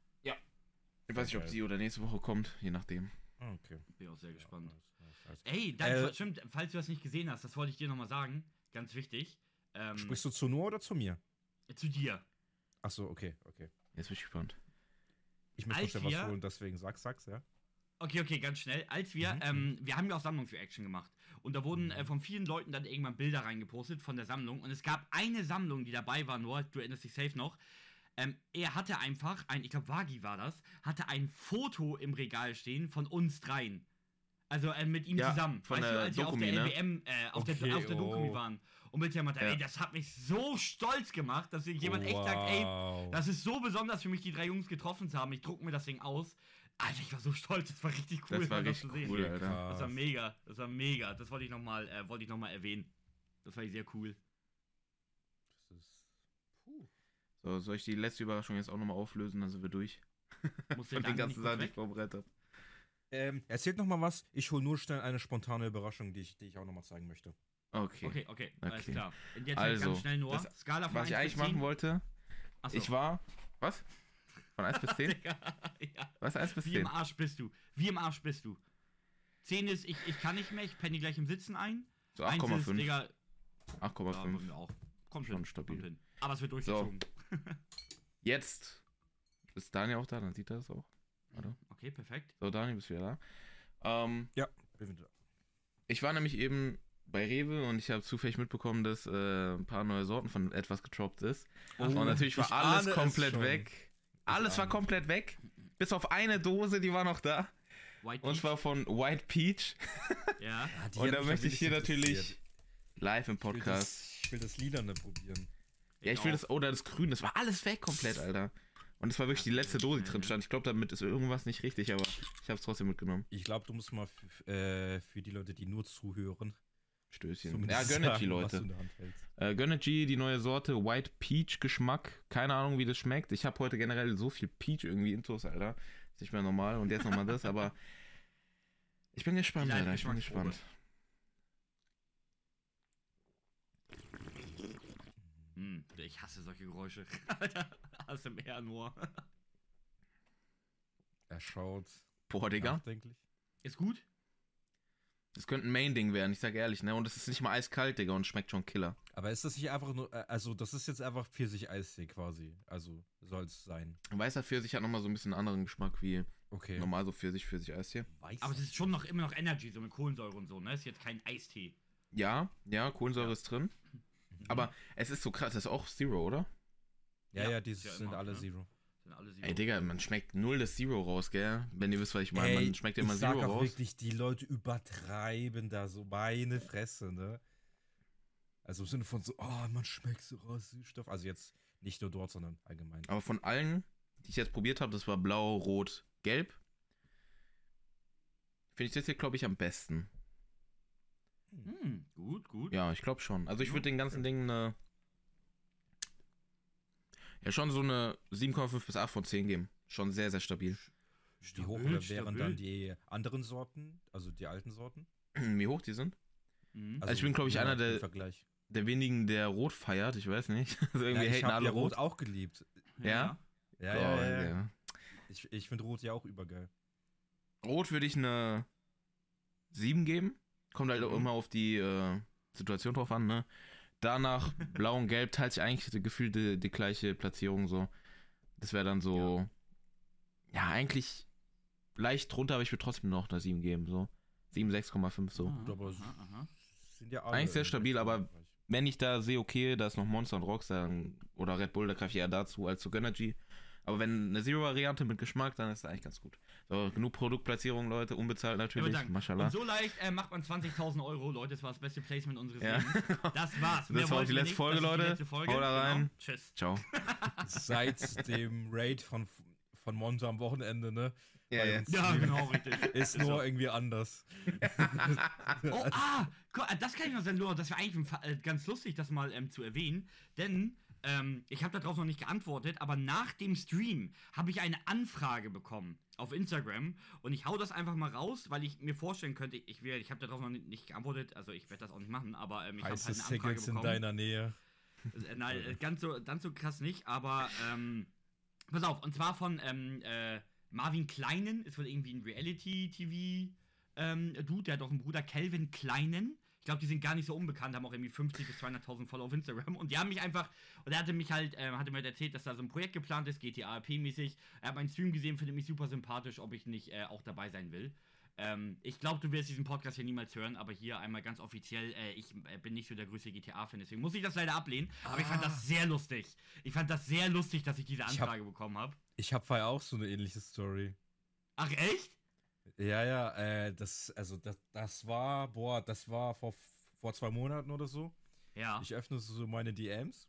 Ich weiß nicht, ob die oder nächste Woche kommt, je nachdem. Ah, okay. Bin auch sehr gespannt. Ja. Ey, dann, Äh, stimmt, falls du das nicht gesehen hast, das wollte ich dir nochmal sagen. Ganz wichtig. Ähm, Sprichst du zu Noah oder zu mir? zu dir. Achso, okay, okay. Jetzt bin ich gespannt. Ich muss Als vorstellen, was und deswegen sag's, sag's, ja. Okay, okay, ganz schnell. Als wir, Mhm. ähm, wir haben ja auch Sammlungsreaction gemacht. Und da wurden äh, von vielen Leuten dann irgendwann Bilder reingepostet von der Sammlung. Und es gab eine Sammlung, die dabei war, nur, du erinnerst dich safe noch. Ähm, er hatte einfach, ein, ich glaube, Wagi war das, hatte ein Foto im Regal stehen von uns dreien. Also äh, mit ihm Ja, zusammen. von weißt du, der als wir auf Dokumi, der ne? LBM, äh, auf, Okay, der, auf der Dokumi oh. waren. Und mit meinte, Ja. ey, das hat mich so stolz gemacht, dass jemand echt sagt, ey, Wow. das ist so besonders für mich, die drei Jungs getroffen zu haben. Ich druck mir das Ding aus. Alter, ich war so stolz, das war richtig cool, Das war richtig zu sehen. cool, Alter. Das war mega, das war mega. Das wollte ich nochmal, äh, wollte ich noch mal erwähnen. Das war sehr cool. Das ist. Puh. So, soll ich die letzte Überraschung jetzt auch nochmal auflösen, dann sind wir durch. Muss Von den nicht ganzen Sachen, die ich weg? vorbereitet habe. Ähm, erzählt noch mal was. Ich hole nur schnell eine spontane Überraschung, die ich, die ich auch noch mal zeigen möchte. Okay. Okay, okay, alles Okay. klar. Und jetzt Also, ganz schnell nur. das- Skala von Was ich 1 eigentlich bis 10. machen wollte, Achso. ich war. Was? Von 1 bis 10? Digga, ja. Was? 1 bis Wie 10? im Arsch bist du. Wie im Arsch bist du. 10 ist, ich, ich kann nicht mehr, ich penne gleich im Sitzen ein. So Eins ist, 8,5. Digga, ja, 8,5. bei mir auch. Kommt Schon schon, stabil. Kommt hin. Aber es wird durchgezogen. Jetzt ist Daniel auch da, dann sieht er das auch. Warte. Okay, perfekt. So, Daniel, bist du wieder da. Ähm, Ja, bin wieder. ich war nämlich eben bei Rewe und ich habe zufällig mitbekommen, dass äh, ein paar neue Sorten von etwas getroppt ist. Ach, und natürlich war alles komplett weg. Alles war komplett weg. Bis auf eine Dose, die war noch da. White Und zwar von White Peach. Ja. die Und da möchte ich hier natürlich live im Ich will Podcast. das, ich will das Lilane probieren. Ja, ich will auch. das, oder das Grün, das war alles weg komplett, Alter. Und es war wirklich die letzte Dose, die drin stand. Ich glaube, damit ist irgendwas nicht richtig, aber ich habe es trotzdem mitgenommen. Ich glaube, du musst mal äh, für die Leute, die nur zuhören, Stößchen. zumindest Ja, Gönnergy, Leute. Äh, Gönnergy, die neue Sorte, White Peach Geschmack. Keine Ahnung, wie das schmeckt. Ich habe heute generell so viel Peach irgendwie intus, Alter. Ist nicht mehr normal. Und jetzt nochmal das, aber ich bin gespannt, Alter. Ich bin gespannt. Hm, ich hasse solche Geräusche. Alter, ASMR nur. Er schaut Boah, Digga. Ist gut? Das könnte ein Main-Ding werden, ich sag ehrlich, ne? Und es ist nicht mal eiskalt, Digga, und schmeckt schon Killer. Aber ist das nicht einfach nur, äh, also das ist jetzt einfach Pfirsich-Eistee quasi. Also soll es sein. Weißer Pfirsich hat nochmal so ein bisschen anderen Geschmack wie Okay. normal so Pfirsich, Pfirsich-Eistee. Weiß. Aber es ist schon noch immer noch Energy, so mit Kohlensäure und so, ne? Ist jetzt kein Eistee. Ja, ja, Kohlensäure ist drin. Aber es ist so krass, das ist auch Zero, oder? ja, Ja, ja, die ja sind immer, alle ne? Zero. Sind alle Ey, Digga, man schmeckt null das Zero raus, gell? Wenn ihr wisst, was ich meine. Man schmeckt immer ich sag Zero auch raus. wirklich, die Leute übertreiben da so meine Fresse, ne? Also im Sinne von so, oh, man schmeckt so raus, Süßstoff. Also jetzt nicht nur dort, sondern allgemein. Aber von allen, die ich jetzt probiert habe, das war blau, rot, gelb. Finde ich das hier, glaube ich, am besten. Hm, gut, gut. Ja, ich glaube schon. Also ich würde den ganzen Ding eine. Ja, schon so eine 7,5 bis 8 von 10 geben. Schon sehr, sehr stabil. Wie hoch Stabil, wären stabil. dann die anderen Sorten, also die alten Sorten? Wie hoch die sind? Mhm. Also ich bin, glaub ich, ja, einer der- Vergleich. Der wenigen, der rot feiert, ich weiß nicht. Also irgendwie Ja, ich habe alle ja rot. Auch geliebt. Ja? Ja, ja, ja, ja. ja. Ich, ich finde Rot ja auch übergeil. Rot würde ich eine 7 geben. Kommt halt auch Mhm. immer auf die äh, Situation drauf an, ne? Danach Blau und Gelb teilt sich eigentlich die gefühlte die gleiche Platzierung so. Das wäre dann so. Ja. eigentlich leicht drunter, aber ich würde trotzdem noch eine 7 geben, so. 7, 6,5 so. Aha, aber aha. Sind ja alle Eigentlich sehr stabil, aber-. Wenn ich da sehe, okay, da ist noch Monster und Rockstar oder Red Bull, da greife ich eher dazu als zu Gönnergy. Aber wenn eine Zero-Variante mit Geschmack, dann ist das eigentlich ganz gut. So, genug Produktplatzierung, Leute, unbezahlt natürlich. danke. Mashallah. Und so leicht äh, macht man 20.000 Euro, Leute. Das war das beste Placement unseres Ja. Lebens. Das war's. Das war auch wollten die wir letzte nicht. Folge, Leute. letzte Folge. Haut da rein. Genau. Tschüss. Ciao. Seit dem Raid von, von Monza am Wochenende, ne? Ja, ja. Ja, genau, richtig. Ist nur irgendwie anders. Oh, ah, das kann ich noch sagen, das wäre eigentlich äh, ganz lustig, das mal ähm, zu erwähnen, denn ähm, ich habe darauf noch nicht geantwortet, aber nach dem Stream habe ich eine Anfrage bekommen auf Instagram und ich hau das einfach mal raus, weil ich mir vorstellen könnte, ich, wär- ich habe darauf noch nicht, geantwortet, also ich werde das auch nicht machen, aber ähm, ich habe halt eine Anfrage Siggles in bekommen. deiner Nähe. Äh, Nein, äh, ganz so, ganz so krass nicht, aber ähm, pass auf, und zwar von ähm, äh, Marvin Kleinen, ist wohl irgendwie ein Reality-TV ähm, der hat auch einen Bruder, Calvin Kleinen. Ich glaube, die sind gar nicht so unbekannt, haben auch irgendwie 50 bis 200.000 Follower auf Instagram. Und die haben mich einfach, und er hatte mich halt, ähm, hatte mir halt erzählt, dass da so ein Projekt geplant ist, GTA RP-mäßig. Er hat meinen Stream gesehen, findet mich super sympathisch, ob ich nicht äh, auch dabei sein will. Ähm, ich glaube, du wirst diesen Podcast hier niemals hören, aber hier einmal ganz offiziell, äh, ich äh, bin nicht so der größte GTA-Fan, deswegen muss ich das leider ablehnen. Aber ich fand Ah. das sehr lustig. Ich fand das sehr lustig, dass ich diese Ich hab- Anfrage bekommen habe. Ich habe ja auch so eine ähnliche Story. Ach, echt? Ja, ja, äh, das, also das, das war, boah, das war vor, vor zwei Monaten oder so. Ja. Ich öffne so meine DMs.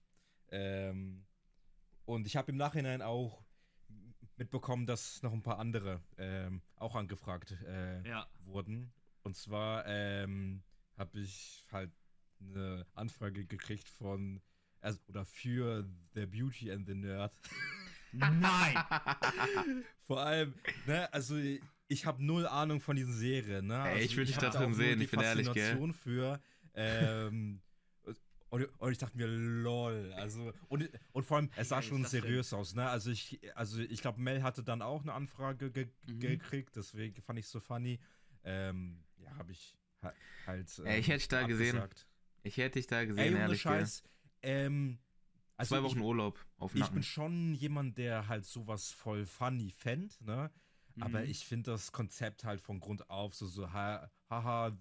Ähm, und ich habe im Nachhinein auch mitbekommen, dass noch ein paar andere ähm, auch angefragt äh, ja. wurden. Und zwar ähm, habe ich halt eine Anfrage gekriegt von, also, oder für The Beauty and the Nerd. Nein! Vor allem, ne, also ich habe null Ahnung von diesen Serien, ne? Ey, also, ich würd dich hab da drin sehen, ich bin ehrlich, gell? Faszination für. Ähm, und, und ich dachte mir, lol. Also, und, und vor allem, es sah ist schon denn? seriös aus, ne? Also ich, also ich glaube, Mel hatte dann auch eine Anfrage ge Mhm. gekriegt, deswegen fand ich es so funny. Ähm, ja, habe ich ha halt. Ey, ich hätte dich da gesehen. Ich hätte dich da Ey, gesehen, ohne ehrlich. Scheiß. Ähm, also Zwei ich- Wochen Urlaub auf ich bin schon jemand, der halt sowas voll funny fänd, ne? Aber Mhm. ich finde das Konzept halt von Grund auf so, so, ha- haha,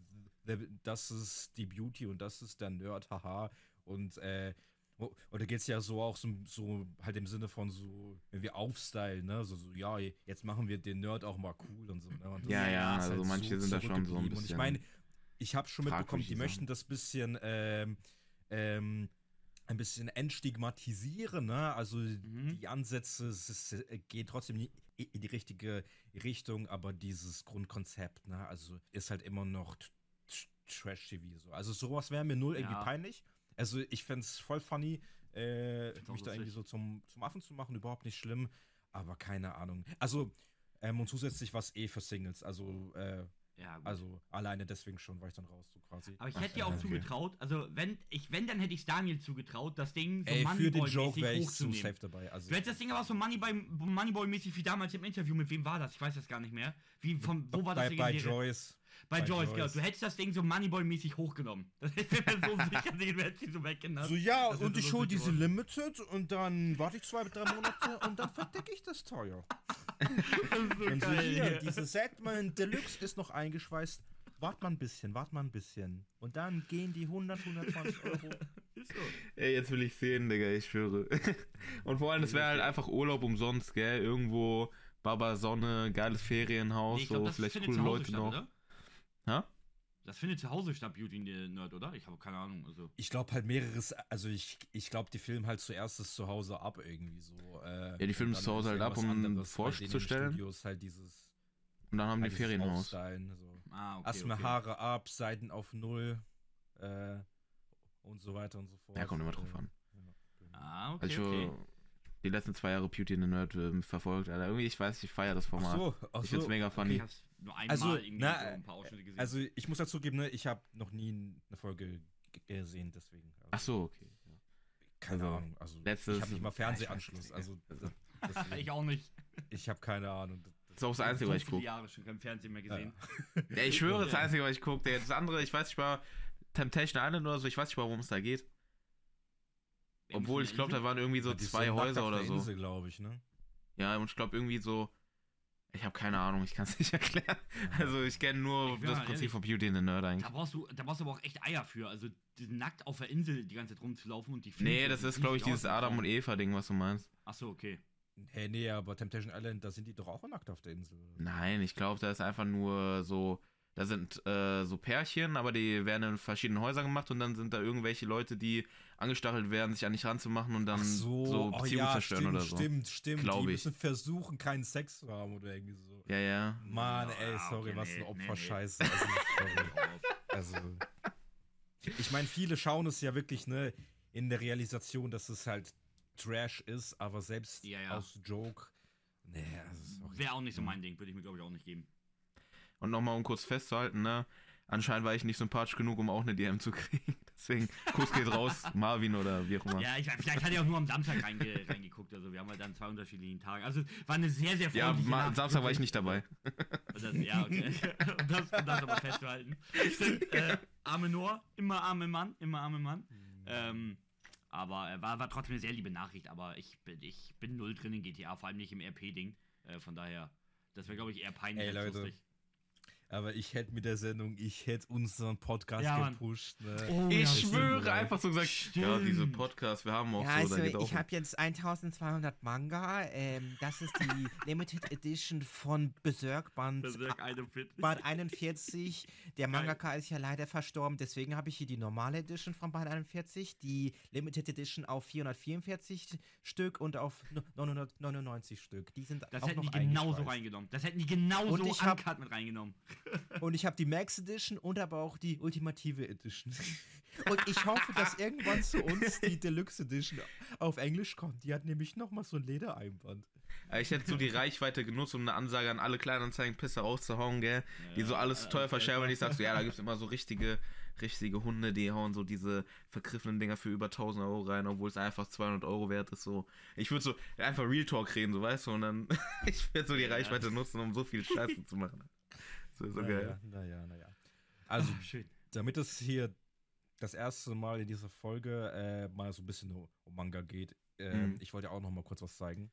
das ist die Beauty und das ist der Nerd, haha. Und, äh, o- und da geht's ja so auch so, so halt im Sinne von so, wenn wir aufstylen, ne? So, so, ja, jetzt machen wir den Nerd auch mal cool und so, ne? Und das Ja, ja, also manche sind da schon so ein zurückgeblieben. Und ich bisschen meine, ich habe schon mitbekommen, die möchten das bisschen, ähm, ähm, ein bisschen entstigmatisieren, ne? Also Mhm. die Ansätze es ist, äh, gehen trotzdem nie- in die richtige Richtung, aber dieses Grundkonzept, ne? Also ist halt immer noch t- t- Trash-TV so. Also sowas wäre mir null irgendwie Ja. peinlich. Also ich fände es voll funny, äh, mich da irgendwie so zum, zum Affen zu machen, überhaupt nicht schlimm, aber keine Ahnung. Also, ähm, und zusätzlich was eh für Singles, also, äh, Ja, gut. Also alleine deswegen schon war ich dann raus, so quasi. aber ich hätte dir auch okay. zugetraut, also wenn ich, wenn, dann hätte ich Daniel zugetraut, das Ding so Ey, für den Joke Moneyboy-mäßig wäre ich zu hochzunehmen. safe dabei. Also, Du hättest das Ding aber so Moneyboy- Moneyboy-mäßig wie damals im Interview. Mit wem war das? Ich weiß das gar nicht mehr. Wie, von, wo war das bei, bei Joyce. Bei, bei Joyce, genau. Du hättest das Ding so Moneyboy-mäßig hochgenommen. Das wäre mir so sicher, du hättest ihn so weggenommen. So, ja, Das und hätte ich hole lustig diese. Limited und dann warte ich zwei, drei Monate und dann verdecke ich das teuer. So Und so geil. hier, ja. diese Setman Deluxe ist noch eingeschweißt. Wart mal ein bisschen, wart mal ein bisschen. Und dann gehen die 100, 120 Euro. Ist so. Ey, jetzt will ich sehen, Digga, ich schwöre. Und vor allem, das wäre halt einfach Urlaub umsonst, gell? Irgendwo Baba Sonne, geiles Ferienhaus, Nee, glaub, so vielleicht coole Leute statt, noch. oder? Ha? Das findet zu Hause statt, Beauty in the Nerd, oder? Ich habe keine Ahnung. Also. Ich glaube halt mehreres, also ich, ich glaube, die filmen halt zuerst das Zuhause ab irgendwie so. Äh, Ja, die filmen das Zuhause halt ab, um vorzustellen. Studios halt dieses, Und dann haben die halt dieses Ferienhaus. So. Ah, okay. Erstmal okay. Haare ab, Seiten auf Null äh, und so weiter und so fort. Ja, kommt immer drauf Äh, an. ja, genau. Ah, okay. Also ich okay. okay. die letzten zwei Jahre Beauty in the Nerd ähm, verfolgt, Alter. Irgendwie, ich weiß, ich feiere das Ach Format. so, ach ich find's so. mega funny. Ich hab's nur einmal Also, irgendwie na, so ein paar Ausschnitte gesehen. Also ich muss dazu geben, ne, ich habe noch nie eine Folge gesehen, deswegen. Also, Ach so, okay. Ja. keine also, Ahnung. Also letztes- ich habe nicht mal Ja, ich Fernsehanschluss. Also nicht, das, also- deswegen, ich auch nicht. ich habe keine Ahnung. Das ist auch das Einzige, was ich viele gucke. Jahre schon kein Fernsehen mehr gesehen. Ja, ich schwöre, das Einzige, was ich gucke. Das andere, ich weiß nicht mal, Temptation Island oder so, ich weiß nicht mal, worum es da geht. Obwohl, ich glaube, da waren irgendwie so Ja, zwei Häuser oder der so. Insel, glaube ich, ne? Ja, und ich glaube irgendwie so. Ich habe keine Ahnung, ich kann es nicht erklären. Also ich kenne nur Ich das Prinzip ehrlich. von Beauty in the Nerd Da eigentlich. brauchst, du, da brauchst du aber auch echt Eier für. Also die- nackt auf der Insel die ganze Zeit rumzulaufen und die Nee, Filme- das die ist, glaube ich, dieses Adam und Eva-Ding, was du meinst. Achso, okay. Hey, nee, aber Temptation Island, da sind die doch auch nackt auf der Insel. Nein, ich glaube, da ist einfach nur so. Da sind äh, so Pärchen, aber die werden in verschiedenen Häusern gemacht und dann sind da irgendwelche Leute, die angestachelt werden, sich an dich ranzumachen und dann Ach so, so, oh Beziehungen ja, zerstören stimmt, oder so. Stimmt, stimmt. Glaub die ich. müssen versuchen, keinen Sex zu haben oder irgendwie so. Ja, ja. Mann, Ja, ey, sorry, okay, was nee, ein nee, Opferscheiße. Also, also, ich meine, viele schauen es ja wirklich, ne, in der Realisation, dass es halt Trash ist, aber selbst Ja, ja. aus Joke, nee, also. Wäre auch nicht so mein Ding, würde ich mir glaube ich auch nicht geben. Und nochmal, um kurz festzuhalten, ne? Anscheinend war ich nicht sympathisch genug, um auch eine DM zu kriegen. Deswegen, Kuss geht raus, Marvin oder wie auch immer. Ja, ich, vielleicht hat er auch nur am Samstag reinge, reingeguckt. Also wir haben halt dann zwei unterschiedlichen Tage. Also war eine sehr, sehr Ja, freundliche ma- Nacht, Samstag war ich nicht dabei. Und Das, ja, okay. um, das, um das aber festzuhalten. Stimmt, äh, arme Noah, immer arme Mann, immer arme Mann. Ähm, aber war, war trotzdem eine sehr liebe Nachricht, aber ich bin, ich bin null drin in GTA, vor allem nicht im RP-Ding. Äh, von daher, das wäre, glaube ich, eher peinlich Ey, als Leute. lustig. Aber ich hätte mit der Sendung, ich hätte unseren Podcast Ja, gepusht, ne. Oh, Ich ja, schwöre, stimmt. einfach so gesagt, Stimmt. ja, diese Podcast, wir haben auch Ja, so, also ich habe jetzt 1200 Manga. Ähm, das ist die Limited Edition von Berserk Band, Berserk 41. Band 41. Der Mangaka ist ja leider verstorben, deswegen habe ich hier die normale Edition von Band 41, die Limited Edition auf 444 Stück und auf 999 Stück. Die sind Das auch hätten noch die genauso reingenommen. Das hätten die genauso hab- uncut mit reingenommen. Und ich habe die Max Edition und aber auch die Ultimative Edition. Und ich hoffe, dass irgendwann zu uns die Deluxe Edition auf Englisch kommt. Die hat nämlich nochmal so ein Ledereinband. Ich hätte so die Reichweite genutzt, um eine Ansage an alle Kleinanzeigenpisser rauszuhauen, gell? Die so alles teuer verscherben. Und ich sag so, ja, da gibt's immer so richtige, richtige Hunde, die hauen so diese vergriffenen Dinger für über 1000 Euro rein, obwohl es einfach 200 Euro wert ist. So, ich würde so einfach Real Talk reden, so weißt du, und dann ich werde so die Reichweite nutzen, um so viel Scheiße zu machen. So, so geil. naja, naja. Also, schön. damit es hier das erste Mal in dieser Folge äh, mal so ein bisschen um, Manga geht, ähm, Mhm. ich wollte auch noch mal kurz was zeigen.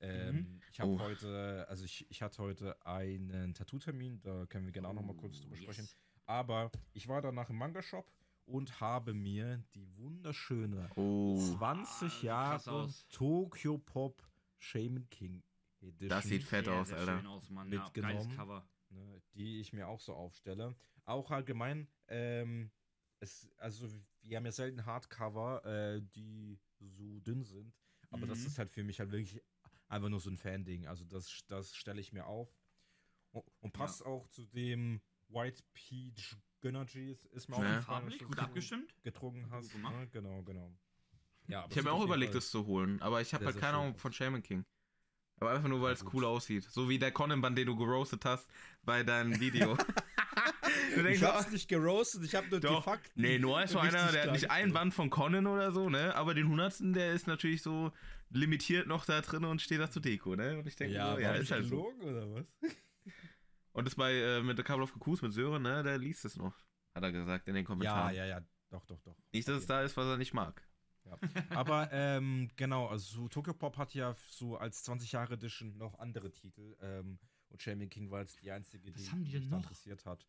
Ähm, Ich habe Oh. heute, also ich, ich hatte heute einen Tattoo-Termin, da können wir gerne auch noch mal kurz drüber Oh, sprechen. yes. Aber ich war danach im Manga-Shop und habe mir die wunderschöne Oh, 20 sieht Jahre. Tokyo Pop Shaman King Edition. Das sieht fett Sehr, aus, sehr Alter. Schön aus, Mann. Ja, Mitgenommen. geiles Cover. Ne, die ich mir auch so aufstelle. Auch allgemein, ähm, es, also wir haben ja selten Hardcover, äh, die so dünn sind, aber das Mhm. ist halt für mich halt wirklich einfach nur so ein Fan-Ding. Also das, das stelle ich mir auf. Und, und passt auch zu dem White Peach Gönnergy, ist, ist mir Ja. Farblich, gut abgestimmt. getrungen hast. gemacht. Ne? Genau, genau. Ja, aber Ich habe mir auch überlegt, Fall- das zu holen, aber ich habe halt keine Ahnung von Shaman King. Aber einfach nur, weil Ja, es cool aussieht. So wie der Conan-Band, den du geroastet hast bei deinem Video. Ich so, hab's nicht geroastet, ich hab nur die Doch. Fakten. Nee, Noah ist so einer, der hat nicht einen. Band von Conan oder so, ne? Aber den hundertsten, der ist natürlich so limitiert noch da drin und steht da zur Deko, ne? Und ich denke, Ja, so, ja, ist halt so. gelogen oder was? Und das bei äh, mit der Kabel auf Kuss mit Sören, ne? Der liest es noch. Hat er gesagt in den Ja, Kommentaren. ja, ja, doch, doch, doch. Nicht, dass es da ist, was er nicht mag. Aber ähm, genau, also so Tokyo Pop hat ja so als 20 Jahre Edition noch andere Titel. Ähm, und Shaming King war jetzt die einzige, die haben die mich interessiert hat.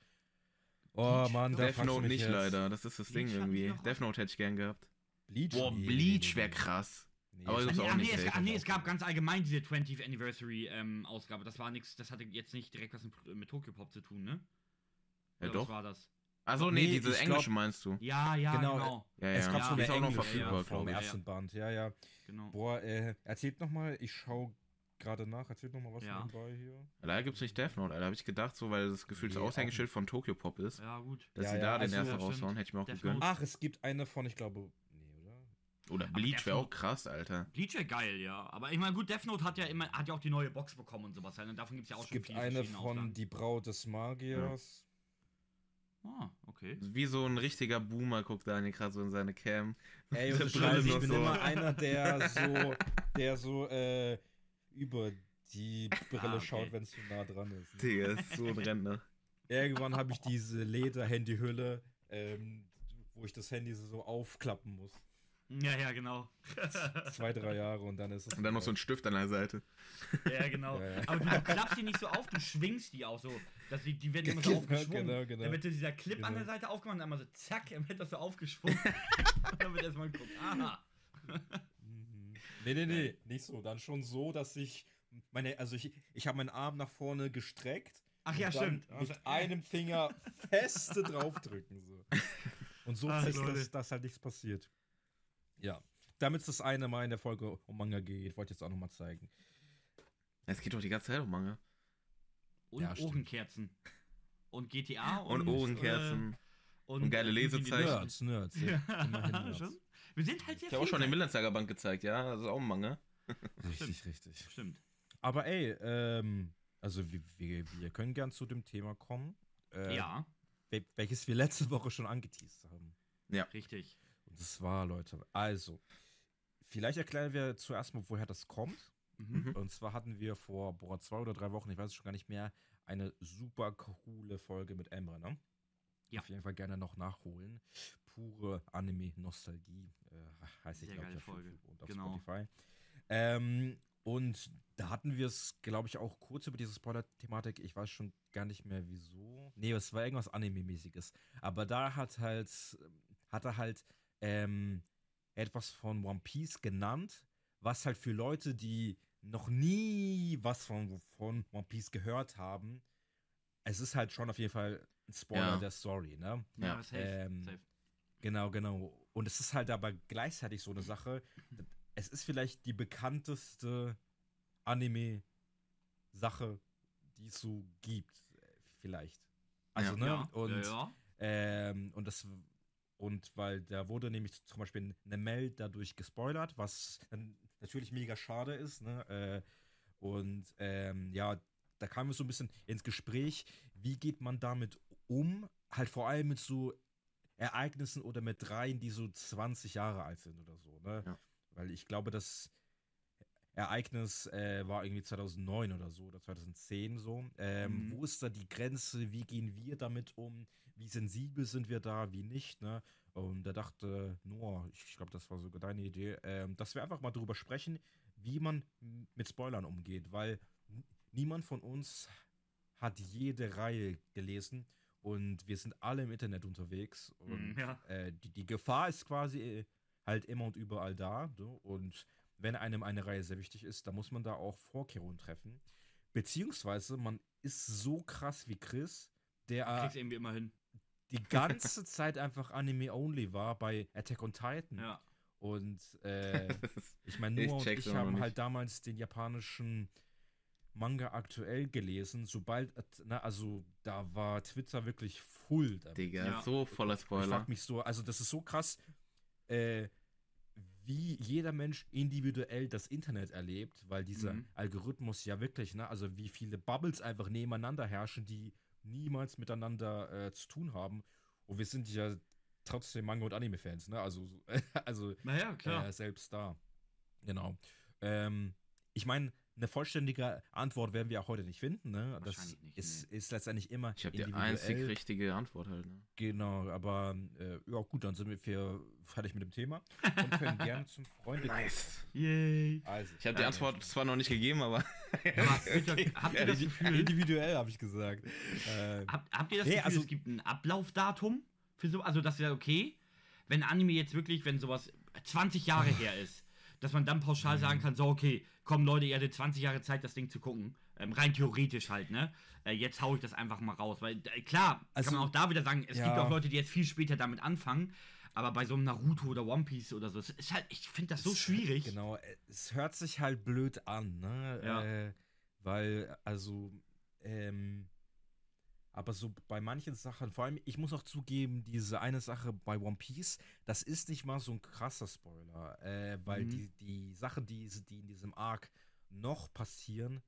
Oh Bleach? Mann, da Death Note nicht jetzt. leider. Das ist das Bleach Ding irgendwie. Death Note hätte ich gern gehabt. Bleach? Boah, Bleach wäre nee. krass. Nee, Aber nee, auch ach, nicht nee, es, ach nee, es gab ganz allgemein diese 20th Anniversary ähm, Ausgabe. Das war nichts, das hatte jetzt nicht direkt was mit, mit Tokyo Pop zu tun, ne? Ja, Oder doch. Was war das? Achso, nee, Nee, diese englische glaub- meinst du. Ja, ja, Genau, genau. Ja, es ja. gab Ja, so eine auch noch englische verfügbar, vom glaube ich. ersten Band. Ja, ja. genau. Boah, äh, erzählt nochmal, ich schau gerade nach, erzählt nochmal was Ja. nebenbei hier. Leider gibt's nicht Death Note, Alter. Da habe ich gedacht, so, weil das gefühlt das Aushängeschild von Tokyo Pop ist, Ja, gut. dass Ja, sie ja, da den also- ersten Ja, raushauen, hätte ich mir auch Death gegönnt. Ach, es gibt eine von, ich glaube, nee, oder? Oder Bleach wäre auch krass, Alter. Bleach wäre geil, ja. Aber ich meine, gut, Death Note hat ja immer, hat ja auch die neue Box bekommen und sowas. Und davon gibt es ja auch Es schon gibt viele eine von Auflagen. Die Braut des Magiers. Ah, okay. Wie so ein richtiger Boomer guckt Daniel gerade so in seine Cam. Ey, und Scheiße, ich bin so. immer einer, der so, der so, äh, über die Brille Ah, okay. schaut, wenn es zu nah dran ist. ne? Digga, ist so ein Rentner. Irgendwann habe ich diese Leder-Handyhülle, ähm, wo ich das Handy so aufklappen muss. Ja, ja, genau. Zwei, drei Jahre und dann ist es. Und dann noch so ein Stift an der Seite. ja, genau. Ja, ja. Aber du, du klappst die nicht so auf, du schwingst die auch so. Dass die, die werden immer so Genau, aufgeschwungen. genau, genau. Dann wird dieser Clip an Genau. der Seite aufgemacht und dann mal so zack, dann wird das so aufgeschwungen. dann wird erstmal geguckt. Aha. Mhm. Nee, nee, nee, nicht so. Dann schon so, dass ich meine, also ich, ich habe meinen Arm nach vorne gestreckt. Ach ja, und dann stimmt. Mit Also, einem Finger feste draufdrücken. So. Und so Ach, fest, dass, dass halt nichts passiert. Ja. Damit es das eine Mal in der Folge um Manga geht, wollte ich jetzt auch nochmal zeigen. Es geht doch die ganze Zeit um Manga. Und Ja, stimmt. Ohrenkerzen. Und GTA Und, und, Ohrenkerzen. Äh, Und geile und die- Lesezeichen. Nerds, Nerds. Ja. Ja, Nerds. schon. Wir sind halt sehr Ich habe auch schon den vielseitig. Millensager Band gezeigt, ja. Das ist auch ein Manga. Richtig, richtig. Stimmt. Aber ey, ähm, also wir, wir, wir können gern zu dem Thema kommen. äh, ja, wel- Welches wir letzte Woche schon angeteased haben. richtig. Das war, Leute, also, vielleicht erklären wir zuerst mal, woher das kommt. Mhm. Und zwar hatten wir vor, boah, zwei oder drei Wochen, ich weiß es schon gar nicht mehr, eine super coole Folge mit Emre, ne? Ja. Auf jeden Fall gerne noch nachholen. Pure Anime-Nostalgie, äh, heißt ich, glaube ich, auf Folge. YouTube und auf Genau. Spotify. Ähm, und da hatten wir es, glaube ich, auch kurz über diese Spoiler-Thematik. Ich weiß schon gar nicht mehr wieso. Nee, es war irgendwas Anime-mäßiges. Aber da hat halt, hat er halt ähm, etwas von One Piece genannt, was halt für Leute, die noch nie was von, von One Piece gehört haben, es ist halt schon auf jeden Fall ein Spoiler Ja. der Story, ne? Ja, safe. Ähm, safe. Genau, genau. Und es ist halt aber gleichzeitig so eine Sache. Es ist vielleicht die bekannteste Anime-Sache, die es so gibt. Vielleicht. Also, Ja. ne? ja, Und, ja, ja. Ähm, und das. Und weil da wurde nämlich zum Beispiel eine Mail dadurch gespoilert, was dann natürlich mega schade ist, ne? Äh, und ähm, ja, da kamen wir so ein bisschen ins Gespräch, wie geht man damit um? Halt vor allem mit so Ereignissen oder mit Reihen, die so 20 Jahre alt sind oder so, ne? Ja. Weil ich glaube, das Ereignis äh, war irgendwie 2009 oder so oder 2010 so. Ähm, Mhm. Wo ist da die Grenze? Wie gehen wir damit um? Wie sensibel sind wir da? Wie nicht? Ne? Und da dachte Noah, ich glaube, das war sogar deine Idee, ähm, dass wir einfach mal darüber sprechen, wie man mit Spoilern umgeht, weil niemand von uns hat jede Reihe gelesen und wir sind alle im Internet unterwegs und Mhm, ja. äh, die, die Gefahr ist quasi äh, halt immer und überall da ne? und wenn einem eine Reihe sehr wichtig ist, dann muss man da auch Vorkehrungen treffen. Beziehungsweise man ist so krass wie Chris, der äh, Kriegst irgendwie immer hin. Die ganze Zeit einfach Anime-only war bei Attack on Titan. Ja. Und äh, ich meine, Ich Noah und ich immer noch haben halt damals den japanischen Manga aktuell gelesen. Sobald, na, also da war Twitter wirklich full. damit. Digga, Ja. so voller Ich Spoiler. frag mich so, also das ist so krass, äh, wie jeder Mensch individuell das Internet erlebt, weil dieser Mhm. Algorithmus ja wirklich, ne, also wie viele Bubbles einfach nebeneinander herrschen, die niemals miteinander äh, zu tun haben. Und wir sind ja trotzdem Manga- und Anime-Fans, ne? Also, so- also Naja, klar. äh, selbst da. Genau. Ähm, ich meine, eine vollständige Antwort werden wir auch heute nicht finden, ne? Das nicht, ist, ist letztendlich immer Ich habe die einzig richtige Antwort halt. Ne? Genau, aber äh, ja gut, dann sind wir für, fertig mit dem Thema und können gerne zum Freunde. Nice. Yay. Also, Ich habe die äh, Antwort zwar noch nicht gegeben, aber Bitte, habt ihr das Gefühl, individuell habe ich gesagt. Äh, habt, habt ihr das Nee, Gefühl, also- es gibt ein Ablaufdatum für so, also das wäre okay, wenn Anime jetzt wirklich, wenn sowas 20 Jahre her ist, dass man dann Mhm. pauschal sagen kann, so okay, komm Leute, ihr hattet 20 Jahre Zeit, das Ding zu gucken. Ähm, rein theoretisch halt, ne? Äh, jetzt hau ich das einfach mal raus. Weil, äh, klar, Also, kann man auch da wieder sagen, es ja. gibt auch Leute, die jetzt viel später damit anfangen. Aber bei so einem Naruto oder One Piece oder so, es ist halt, ich finde das so es- schwierig. Genau, äh, es hört sich halt blöd an, ne? Ja. Äh, weil, also, ähm, aber so bei manchen Sachen, vor allem, ich muss auch zugeben, diese eine Sache bei One Piece, das ist nicht mal so ein krasser Spoiler, äh, weil Mhm. die, die Sachen, die, die in diesem Arc noch passieren,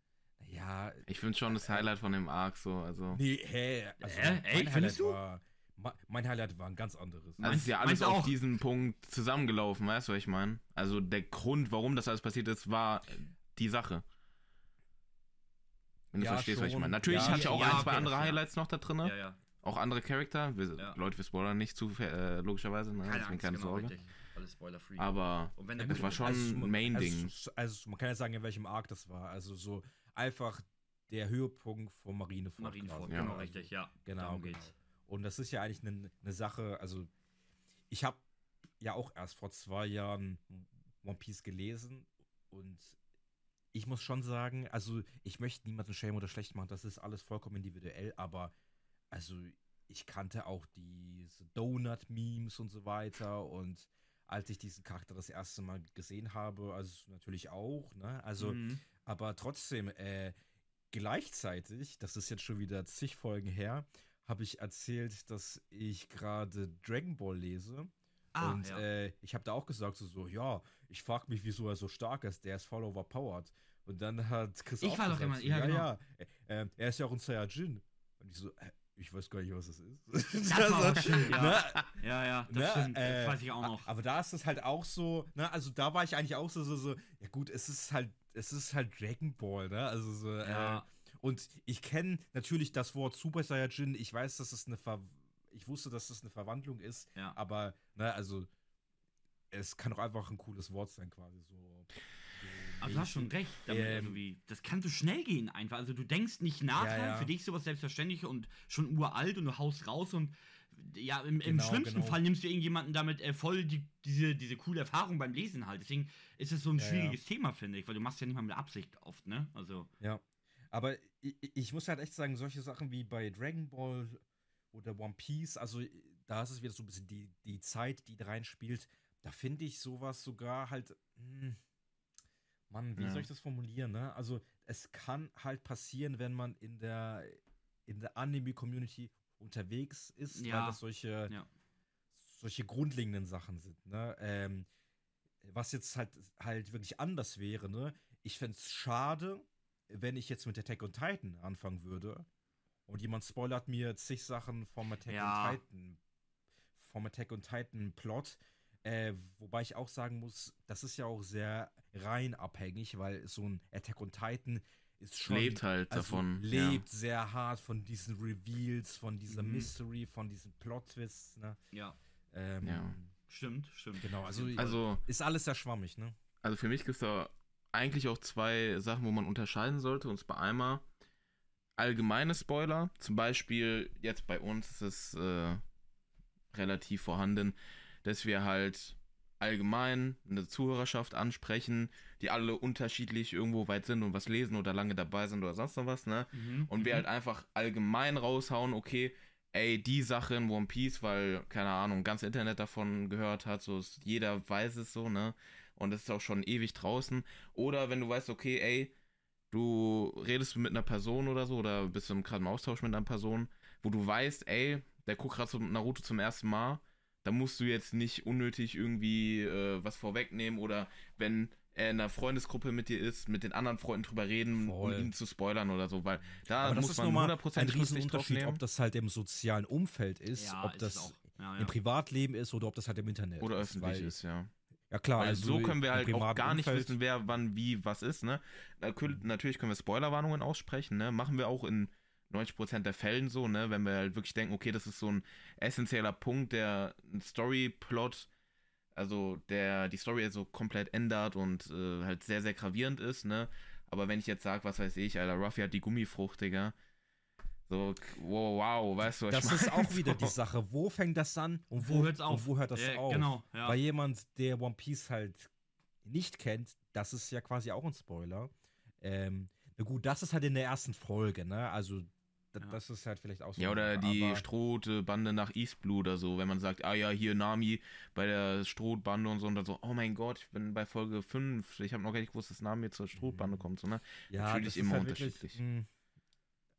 ja, ich finde schon das Highlight von dem Arc so. Also, nee, hä, also Äh, ey, Highlight findest du? war, mein Highlight war ein ganz anderes. also es ist ja alles auf diesen Punkt zusammengelaufen, weißt du, was ich meine? Also der Grund, warum das alles passiert ist, war die Sache. Wenn du Ja, verstehst, was ich schon. meine. Natürlich Ja, hatte ich auch ja, ein, zwei okay, andere das- ja. Highlights noch da drin. Ja, ja. Auch andere Charakter. Wir, Ja. Leute, wir spoilern nicht zu, äh, logischerweise. Ne? Keine Deswegen Angst, keine genau, Sorge. richtig. Alles spoiler-free. Aber das war schon Also, ein Main-Ding. Also, also man kann ja sagen, in welchem Arc das war. Also so einfach der Höhepunkt vom Marineford. Marineford, genau, richtig, ja. Genau, Darum genau. geht's. Und das ist ja eigentlich eine ne Sache, also ich habe ja auch erst vor zwei Jahren One Piece gelesen und ich muss schon sagen, also ich möchte niemanden schämen oder schlecht machen, das ist alles vollkommen individuell, aber also ich kannte auch diese Donut-Memes und so weiter und als ich diesen Charakter das erste Mal gesehen habe, also natürlich auch, ne, also Mhm. aber trotzdem, äh, gleichzeitig, das ist jetzt schon wieder zig Folgen her, habe ich erzählt, dass ich gerade Dragon Ball lese. Ah, und ja. äh, ich habe da auch gesagt, so, so ja, ich frage mich, wieso er so stark ist. Der ist voll overpowered. Und dann hat Chris Ich auch war doch gesagt, immer- so, ja, ja, genau. ja, äh, äh, er ist ja auch ein Saiyajin. Und ich so, äh, ich weiß gar nicht, was das ist. Das war auch schön, ja. Ne? Ja, ja, das Ne, stimmt. äh, das weiß ich auch noch. Aber da ist es halt auch so, ne, also da war ich eigentlich auch so, so, so, ja gut, es ist halt, es ist halt Dragon Ball, ne, also so, Ja. äh, und ich kenne natürlich das Wort Super Saiyajin, ich weiß, dass es eine Ver ich wusste, dass es eine Verwandlung ist, Ja. aber, ne, also, es kann auch einfach ein cooles Wort sein, quasi, so. so Aber du hast schon recht. Ähm, das kann so schnell gehen einfach. Also du denkst nicht nach, Ja, halt, ja. für dich sowas selbstverständlich und schon uralt und du haust raus und ja, im, im Genau, schlimmsten genau. Fall nimmst du irgendjemanden damit äh, voll die, diese, diese coole Erfahrung beim Lesen halt. Deswegen ist es so ein schwieriges Thema, finde ich, weil du machst ja nicht mal mit Absicht oft, ne? Also, Ja. Aber ich, ich muss halt echt sagen, solche Sachen wie bei Dragon Ball oder One Piece, also da ist es wieder so ein bisschen die, die Zeit, die da reinspielt. Da finde ich sowas sogar halt. Hm, Mann, wie Ja. soll ich das formulieren, ne? Also, es kann halt passieren, wenn man in der, in der Anime-Community unterwegs ist, Ja. weil das solche, Ja. solche grundlegenden Sachen sind, ne? Ähm, was jetzt halt, halt wirklich anders wäre, ne? Ich fände es schade, wenn ich jetzt mit Attack on Titan anfangen würde und jemand spoilert mir zig Sachen vom Attack Ja. on Titan, vom Attack on Titan Plot, äh, wobei ich auch sagen muss, das ist ja auch sehr rein abhängig, weil so ein Attack on Titan ist schon Lebt halt also davon. lebt sehr hart von diesen Reveals, von dieser Mhm. Mystery, von diesen Plot-Twists, ne? ja. Ähm, Ja. Stimmt, stimmt. Genau, also, Ja. Also, ist alles sehr schwammig, ne? also für mich gibt es da eigentlich auch zwei Sachen, wo man unterscheiden sollte. Und zwar einmal allgemeine Spoiler. Zum Beispiel jetzt bei uns ist es äh, relativ vorhanden, dass wir halt allgemein eine Zuhörerschaft ansprechen, die alle unterschiedlich irgendwo weit sind und was lesen oder lange dabei sind oder sonst noch was, ne? Mhm. Und wir mhm. halt einfach allgemein raushauen, okay, ey, die Sache in One Piece, weil, keine Ahnung, ganz Internet davon gehört hat, so ist, jeder weiß es so, ne? Und es ist auch schon ewig draußen. Oder wenn du weißt, okay, ey, du redest mit einer Person oder so, oder bist du gerade im Austausch mit einer Person, wo du weißt, ey, der guckt gerade so Naruto zum ersten Mal, da musst du jetzt nicht unnötig irgendwie äh, was vorwegnehmen oder wenn er in einer Freundesgruppe mit dir ist, mit den anderen Freunden drüber reden, Voll. um ihn zu spoilern oder so, weil da Aber das muss ist man nochmal ein Riesenunterschied, nehmen. ob das halt im sozialen Umfeld ist, Ja, ob ist das. Ja, ja. im Privatleben ist oder ob das halt im Internet Oder ist. öffentlich weil, ist, ja. Ja klar, Weil also so können wir halt auch gar nicht Umfeld- wissen, wer wann wie was ist, ne? Natürlich können wir Spoilerwarnungen aussprechen, ne? Machen wir auch in 90% der Fällen so, ne? Wenn wir halt wirklich denken, okay, das ist so ein essentieller Punkt, der ein Storyplot, also der die Story so komplett ändert und äh, halt sehr, sehr gravierend ist, ne? Aber wenn ich jetzt sage, was weiß ich, Alter, Ruffy hat die Gummifrucht, Digga. So, wow, wow, weißt du, was Das ich ist mein? auch wieder So. die Sache. Wo fängt das an und Wo wo, hört's auf? Und wo hört das Ja, auf? genau, ja. Weil jemand, der One Piece halt nicht kennt, das ist ja quasi auch ein Spoiler. Ähm, na gut, das ist halt in der ersten Folge, ne? Also, Ja. das ist halt vielleicht auch so. Ja, oder die aber- Strohbande nach East Blue oder so, wenn man sagt, ah ja, hier Nami bei der Strohbande und so und dann so, oh mein Gott, ich bin bei Folge 5, ich habe noch gar nicht gewusst, dass Nami zur Strohbande kommt, so, ne? ja, natürlich das immer ist halt wirklich, unterschiedlich. mh,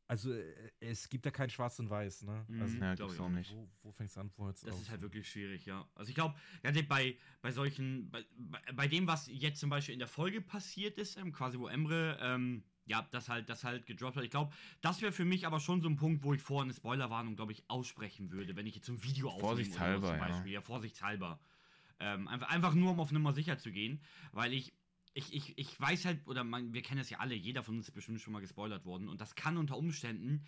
also, äh, es gibt ja kein Schwarz und Weiß, ne? Mhm. Also, Ja, glaub gibt's ich auch auch nicht. wo, wo fängt es an, wo hört's Das auf? ist halt wirklich schwierig, ja. Also ich glaube, ja, bei, bei solchen, bei, bei, bei dem, was jetzt zum Beispiel in der Folge passiert ist, ähm, quasi wo Emre, ähm, ja, das halt, das halt gedroppt hat. Ich glaube, das wäre für mich aber schon so ein Punkt, wo ich vorher eine Spoilerwarnung, glaube ich, aussprechen würde, wenn ich jetzt so ein Video aufnehme. Vorsichtshalber, oder so zum ja. Beispiel. Ja, vorsichtshalber. Ähm, einfach, einfach nur, um auf Nummer sicher zu gehen, weil ich, ich, ich, ich weiß halt, oder man, wir kennen es ja alle, jeder von uns ist bestimmt schon mal gespoilert worden und das kann unter Umständen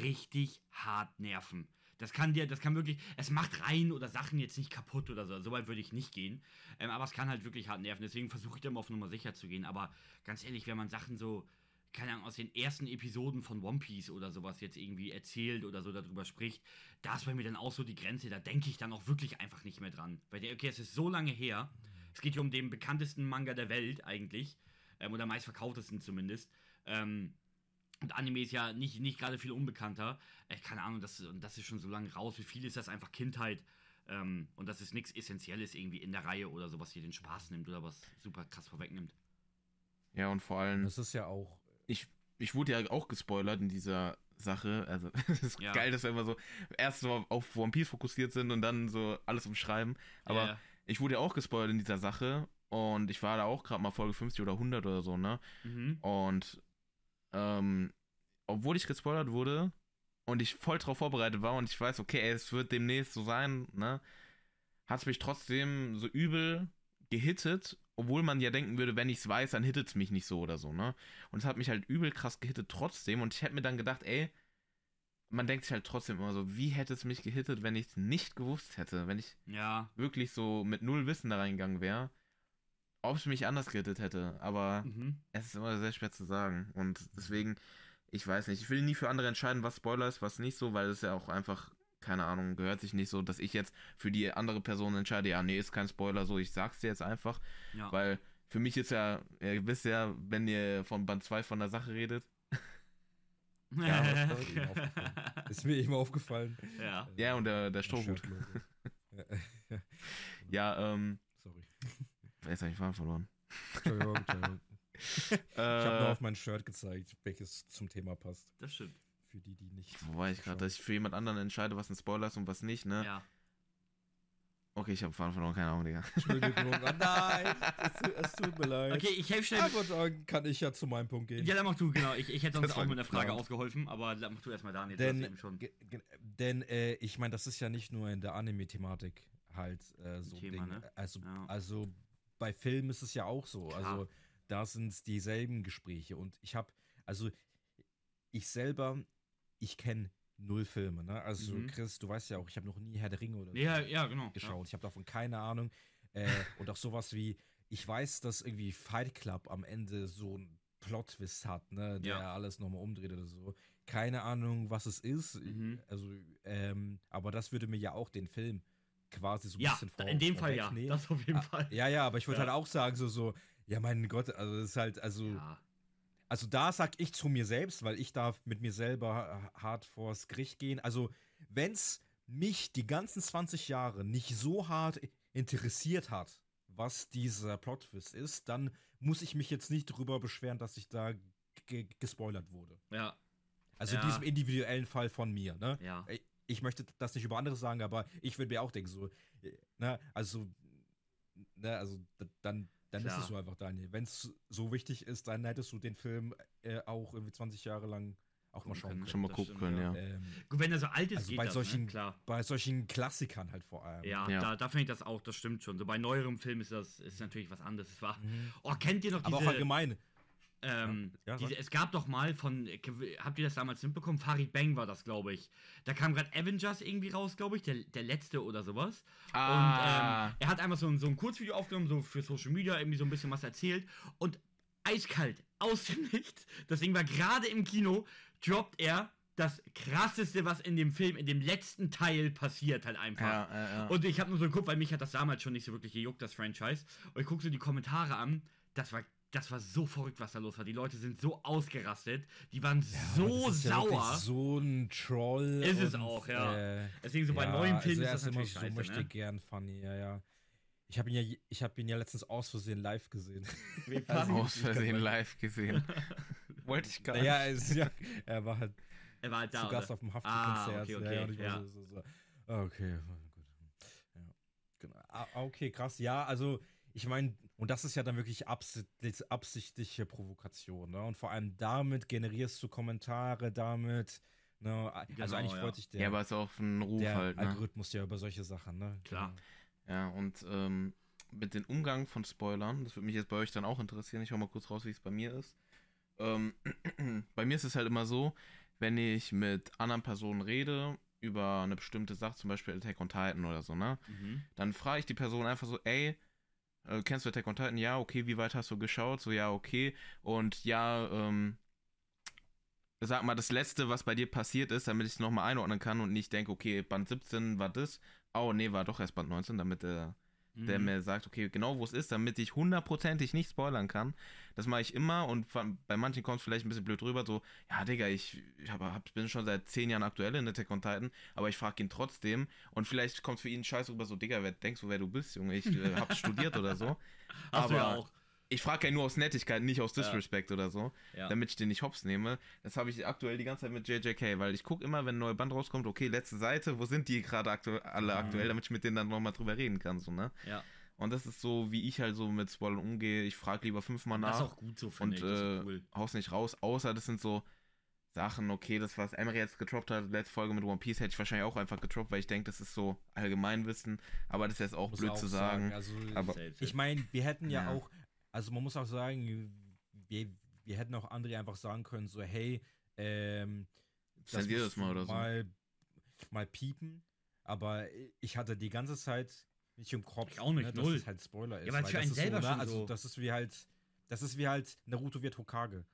richtig hart nerven. Das kann dir, das kann wirklich, es macht rein oder Sachen jetzt nicht kaputt oder so. So weit würde ich nicht gehen. Ähm, aber es kann halt wirklich hart nerven. Deswegen versuche ich da immer auf Nummer sicher zu gehen. Aber ganz ehrlich, wenn man Sachen so, keine Ahnung, aus den ersten Episoden von One Piece oder sowas jetzt irgendwie erzählt oder so darüber spricht, da ist bei mir dann auch so die Grenze. Da denke ich dann auch wirklich einfach nicht mehr dran. Weil der, okay, es ist so lange her. Es geht hier um den bekanntesten Manga der Welt eigentlich. Ähm, oder meistverkauftesten zumindest. Ähm, und Anime ist ja nicht, nicht gerade viel unbekannter. Äh, keine Ahnung, das, und das ist schon so lange raus. Wie viel ist das einfach Kindheit? Ähm, und das ist nichts Essentielles irgendwie in der Reihe oder so, was dir den Spaß nimmt oder was super krass vorwegnimmt. Ja, und vor allem, Das ist ja auch. ich, ich wurde ja auch gespoilert in dieser Sache. Also, es ist Ja. geil, dass wir immer so erst so auf One Piece fokussiert sind und dann so alles umschreiben. Aber Ja, ich wurde ja auch gespoilert in dieser Sache und ich war da auch gerade mal Folge 50 oder 100 oder so, ne? mhm. Und ähm, obwohl ich gespoilert wurde und ich voll drauf vorbereitet war und ich weiß, okay, ey, es wird demnächst so sein, ne? Hat es mich trotzdem so übel gehittet, obwohl man ja denken würde, wenn ich es weiß, dann hittet es mich nicht so oder so, ne? Und es hat mich halt übel krass gehittet trotzdem und ich hätte mir dann gedacht, ey, man denkt sich halt trotzdem immer so, wie hätte es mich gehittet, wenn ich es nicht gewusst hätte, wenn ich ja. wirklich so mit null Wissen da reingegangen wäre, ob es mich anders gehittet hätte, aber Mhm. es ist immer sehr schwer zu sagen. Und deswegen, ich weiß nicht, ich will nie für andere entscheiden, was Spoiler ist, was nicht so, weil es ja auch einfach, keine Ahnung, gehört sich nicht so, dass ich jetzt für die andere Person entscheide, ja, nee, ist kein Spoiler, so, ich sag's dir jetzt einfach, ja. weil für mich ist ja, ihr wisst ja, wenn ihr von Band 2 von der Sache redet, Ja, das ist mir eben aufgefallen. ja. ja, und der, der Strohhut. Ja, Ja, ähm, sorry. jetzt hab ich Faden verloren. Entschuldigung, Entschuldigung. Äh, Ich habe nur auf mein Shirt gezeigt, welches zum Thema passt. Das stimmt. Für die, die nicht. wo war ich gerade, dass ich für jemand anderen entscheide, was ein Spoiler ist und was nicht, ne? Ja. Okay, ich habe Faden verloren, keine Ahnung, Digga. Entschuldigung, oh nein, es, es tut mir leid. Okay, ich helfe schnell. Aber dann kann ich ja zu meinem Punkt gehen. Ja, dann mach du, genau. Ich, ich hätte sonst auch mit einer Frage geplant. ausgeholfen, aber dann mach du erstmal Daniel. Denn, eben schon. denn äh, ich meine, das ist ja nicht nur in der Anime-Thematik halt äh, so ein Thema, Ding. ne? Also, Ja. also bei Filmen ist es ja auch so. Klar. Also da sind es dieselben Gespräche. Und ich habe, also ich selber, ich kenne null Filme. Ne? Also Mhm. Chris, du weißt ja auch, ich habe noch nie Herr der Ringe oder so Ja, ja, genau. geschaut. Ich habe davon keine Ahnung. Äh, und auch sowas wie, ich weiß, dass irgendwie Fight Club am Ende so einen Plot-Twist hat, ne, der Ja. alles nochmal umdreht oder so. Keine Ahnung, was es ist. Mhm. Also, ähm, aber das würde mir ja auch den Film quasi so ein Ja, bisschen vor, in dem Fall ja. Das auf jeden Ah, Fall. Ja, ja, aber ich würde Ja. halt auch sagen, so, so, ja, mein Gott, also das ist halt, also, Ja. Also da sag ich zu mir selbst, weil ich darf mit mir selber hart vors Gericht gehen. Also, wenn's mich die ganzen 20 Jahre nicht so hart interessiert hat, was dieser Plot-Twist ist, dann muss ich mich jetzt nicht drüber beschweren, dass ich da ge- gespoilert wurde. Ja. Also Ja. in diesem individuellen Fall von mir, ne? Ja. Ich- möchte das nicht über andere sagen, aber ich würde mir auch denken, so, äh, ne, also, ne, also dann dann Klar. ist es so einfach, Daniel. Wenn es so wichtig ist, dann hättest du den Film äh, auch irgendwie 20 Jahre lang auch mal schauen können. Schon mal gucken können, ja. Ähm, Gut, wenn er so alt ist, Also geht bei das, solchen- ne? klar. bei solchen Klassikern halt vor allem. Ja, Ja. da, da finde ich das auch, das stimmt schon. So bei neuerem Film ist das ist natürlich was anderes. Es war, Mhm. oh, kennt ihr noch Aber auch diese, allgemein. Ähm, Ja, diese, es gab doch mal von, habt ihr das damals mitbekommen? Farid Bang war das, glaube ich. Da kam gerade Avengers irgendwie raus, glaube ich, der, der letzte oder sowas. Ah. Und ähm, er hat einfach so ein, so ein Kurzvideo aufgenommen, so für Social Media, irgendwie so ein bisschen was erzählt. Und eiskalt, aus dem Nichts, das Ding war gerade im Kino, droppt er das krasseste, was in dem Film, in dem letzten Teil passiert, halt einfach. ja, ja, ja. Und ich habe nur so geguckt, weil mich hat das damals schon nicht so wirklich gejuckt, das Franchise. Und ich gucke so die Kommentare an. Das war, das war so verrückt, was da los war. Die Leute sind so ausgerastet. Die waren Aber so das ist ja sauer. wirklich so ein Troll. Ist es auch, ja. Äh, Deswegen so bei ja, neuen Filmen also ist das immer so scheiße, möchte ne? gern funny, ja, ja. Ich habe ihn ja, ich habe ihn ja letztens aus Versehen live gesehen. Also, Aus Versehen live gesehen. Wollte ich gar nicht. Naja, er, ist, ja, er war halt Er war halt da, zu Gast oder? auf dem Ah, Hafti-Konzert. okay, ja, okay, ja, und ich ja. so, so, so. ah, Okay, gut. Ja, genau. Ah, okay, krass. Ja, also ich meine, und das ist ja dann wirklich absichtlich, absichtliche Provokation. Ne? Und vor allem damit generierst du Kommentare, damit. Ne? Also Genau, eigentlich ja. freut sich der, Ja, aber ist auch ein Ruf der halt, ne? Algorithmus ja über solche Sachen. Ne? Klar. Ja, und ähm, mit dem Umgang von Spoilern, das würde mich jetzt bei euch dann auch interessieren. Ich hau mal kurz raus, wie es bei mir ist. Ähm, bei mir ist es halt immer so, wenn ich mit anderen Personen rede über eine bestimmte Sache, zum Beispiel Attack on Titan oder so, ne? Mhm. Dann frage ich die Person einfach so, ey, äh, kennst du Attack on Titan? Ja, okay, wie weit hast du geschaut? So, ja, okay. Und ja, ähm, sag mal das Letzte, was bei dir passiert ist, damit ich es nochmal einordnen kann und nicht denke, okay, Band 17 war das. Oh, nee, war doch erst Band 19, damit der, der Mhm. mir sagt, okay, genau wo es ist, damit ich hundertprozentig nicht spoilern kann. Das mache ich immer und bei manchen kommt es vielleicht ein bisschen blöd rüber, so, ja, Digga, ich, ich hab, hab, bin schon seit zehn Jahren aktuell in Attack on Titan, aber ich frage ihn trotzdem und vielleicht kommt für ihn scheiße rüber, so, Digga, wer denkst du, wer du bist, Junge? Ich äh, hab studiert oder so. Hast du ja aber auch. Ich frage ja nur aus Nettigkeit, nicht aus Ja. Disrespect oder so, Ja. damit ich den nicht hops nehme. Das habe ich aktuell die ganze Zeit mit JJK, weil ich gucke immer, wenn ein neuer Band rauskommt, okay, letzte Seite, wo sind die gerade aktu alle Ah. aktuell, damit ich mit denen dann nochmal drüber reden kann, so, ne? ja. Und das ist so, wie ich halt so mit Spoilern umgehe. Ich frage lieber fünfmal Das ist nach auch gut so, und finde ich. Das äh, cool. haus nicht raus, außer das sind so Sachen, okay, das, was Emery jetzt getroppt hat, letzte Folge mit One Piece, hätte ich wahrscheinlich auch einfach getroppt, weil ich denke, das ist so Allgemeinwissen, aber das ist jetzt auch Muss blöd auch zu sagen. Also, aber- ich meine, wir hätten ja, Ja. auch, also man muss auch sagen, wir, wir hätten auch andere einfach sagen können, so, hey, ähm, musst das mal oder so. Mal, mal piepen, aber ich hatte die ganze Zeit nicht im Kopf, Ich auch nicht, ne, dass null. es halt Spoiler ist. Ja, weil's weil für das einen ist selber so, ne, schon Also so- das ist wie halt, das ist wie halt Naruto wird Hokage.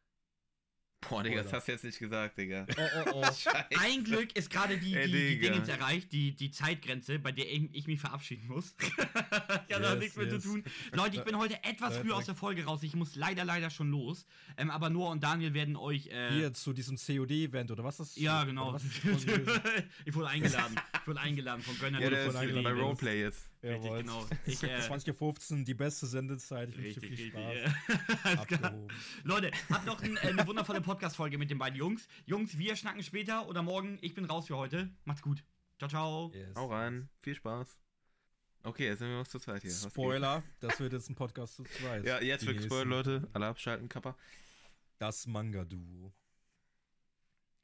Boah, Digga, das hast du jetzt nicht gesagt, Digga. Oh, oh, oh. Ein Glück ist gerade die, Ey, die, die. Dingens erreicht, die, die Zeitgrenze, bei der ich, ich mich verabschieden muss. ich habe da Yes, nichts mehr yes. zu tun. Leute, ich bin heute etwas früh aus der Folge raus. Ich muss leider, leider schon los. Ähm, aber Noah und Daniel werden euch. Äh, Hier zu diesem COD-Event oder was ist ja, genau. Ich wurde eingeladen. Ich wurde eingeladen von Gönner. Ja, wurde der ist bei Roleplay jetzt. Richtig, Jawohl. genau. Ich, äh, 2015, die beste Sendezeit. Ich wünsche dir Richtig, viel richtig. Spaß. Klar. Abgehoben. Leute, habt noch ein, äh, eine wundervolle Podcast-Folge mit den beiden Jungs. Jungs, wir schnacken später oder morgen. Ich bin raus für heute. Macht's gut. Ciao, ciao. Yes. Hau rein, viel Spaß. Okay, jetzt sind wir was zu zweit hier. Was geht? Spoiler, das wird jetzt ein Podcast zu zweit. Ja, jetzt wird gespoilert, Leute. Alle abschalten, Kappa. Das Manga-Duo.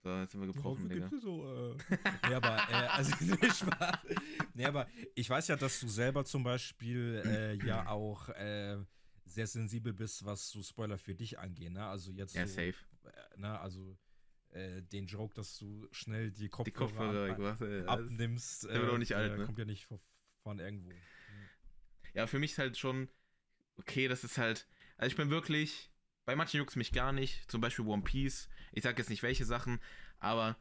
So, jetzt sind wir gebrochen, Digga. gibt's so, äh. nee, aber, äh, also, nee, aber ich weiß ja, dass du selber zum Beispiel äh, ja auch äh, sehr sensibel bist, was so Spoiler für dich angeht, ne? Also jetzt Ja, so, safe. äh, ne, also äh, den Joke, dass du schnell die Die Kopfhörer, Kopfhörer ab, ey, alles- abnimmst, Der wird auch nicht alt, ne? kommt ja nicht von, von irgendwo. Ja, für mich ist halt schon okay, das ist halt. Also ich bin wirklich. Bei manchen juckt mich gar nicht. Zum Beispiel One Piece. Ich sag jetzt nicht welche Sachen, aber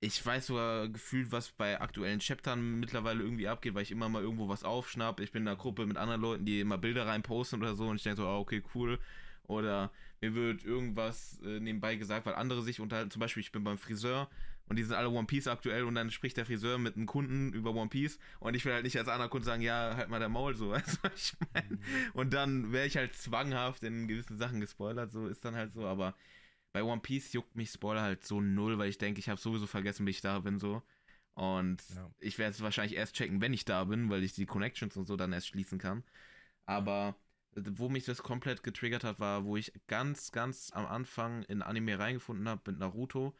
ich weiß sogar gefühlt, was bei aktuellen Chaptern mittlerweile irgendwie abgeht, weil ich immer mal irgendwo was aufschnapp. Ich bin in einer Gruppe mit anderen Leuten, die immer Bilder reinposten oder so und ich denke so, ah, okay, cool. Oder mir wird irgendwas äh, nebenbei gesagt, weil andere sich unterhalten. Zum Beispiel, ich bin beim Friseur und die sind alle One Piece aktuell und dann spricht der Friseur mit einem Kunden über One Piece und ich will halt nicht als anderer Kunde sagen, ja, halt mal der Maul so, weißt du, was ich meine? Und dann wäre ich halt zwanghaft in gewissen Sachen gespoilert, so ist dann halt so, aber bei One Piece juckt mich Spoiler halt so null, weil ich denke, ich habe sowieso vergessen, wie ich da bin, so. Und Ja. ich werde es wahrscheinlich erst checken, wenn ich da bin, weil ich die Connections und so dann erst schließen kann. Aber wo mich das komplett getriggert hat, war, wo ich ganz, ganz am Anfang in Anime reingefunden habe mit Naruto.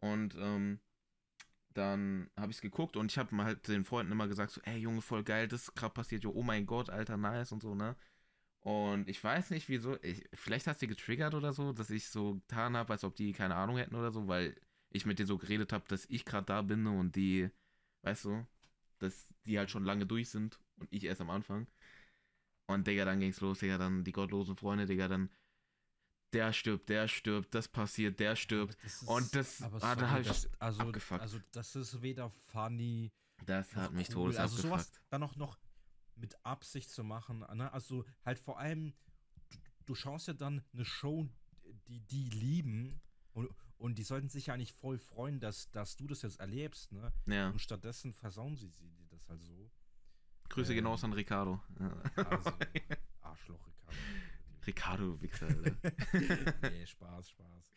Und ähm, dann habe ich es geguckt und ich habe halt den Freunden immer gesagt, so, ey Junge, voll geil, das ist gerade passiert, jo, oh mein Gott, alter, nice und so, ne? Und ich weiß nicht, wieso, ich, vielleicht hat sie getriggert oder so, dass ich so getan habe, als ob die keine Ahnung hätten oder so, weil ich mit denen so geredet habe, dass ich gerade da bin und die, weißt du, dass die halt schon lange durch sind und ich erst am Anfang. Und Digga, dann ging's los, Digga, dann die gottlosen Freunde, Digga, dann der stirbt, der stirbt, das passiert, der stirbt. Das ist- und das, aber ah, da sorry, hab ich das, also, abgefuckt. also das ist weder funny das hat mich cool. todes Also sowas abgefuckt. dann auch noch mit Absicht zu machen, ne? Also halt vor allem, du, du schaust ja dann eine Show, die die lieben und, und die sollten sich ja nicht voll freuen, dass, dass du das jetzt erlebst, ne? Ja, Und stattdessen versauen sie, sie dir das halt so. Grüße ähm, genau an Ricardo. Also, Arschloch, Ricardo. Ricardo, du Wichser, Alter. nee, Spaß, Spaß.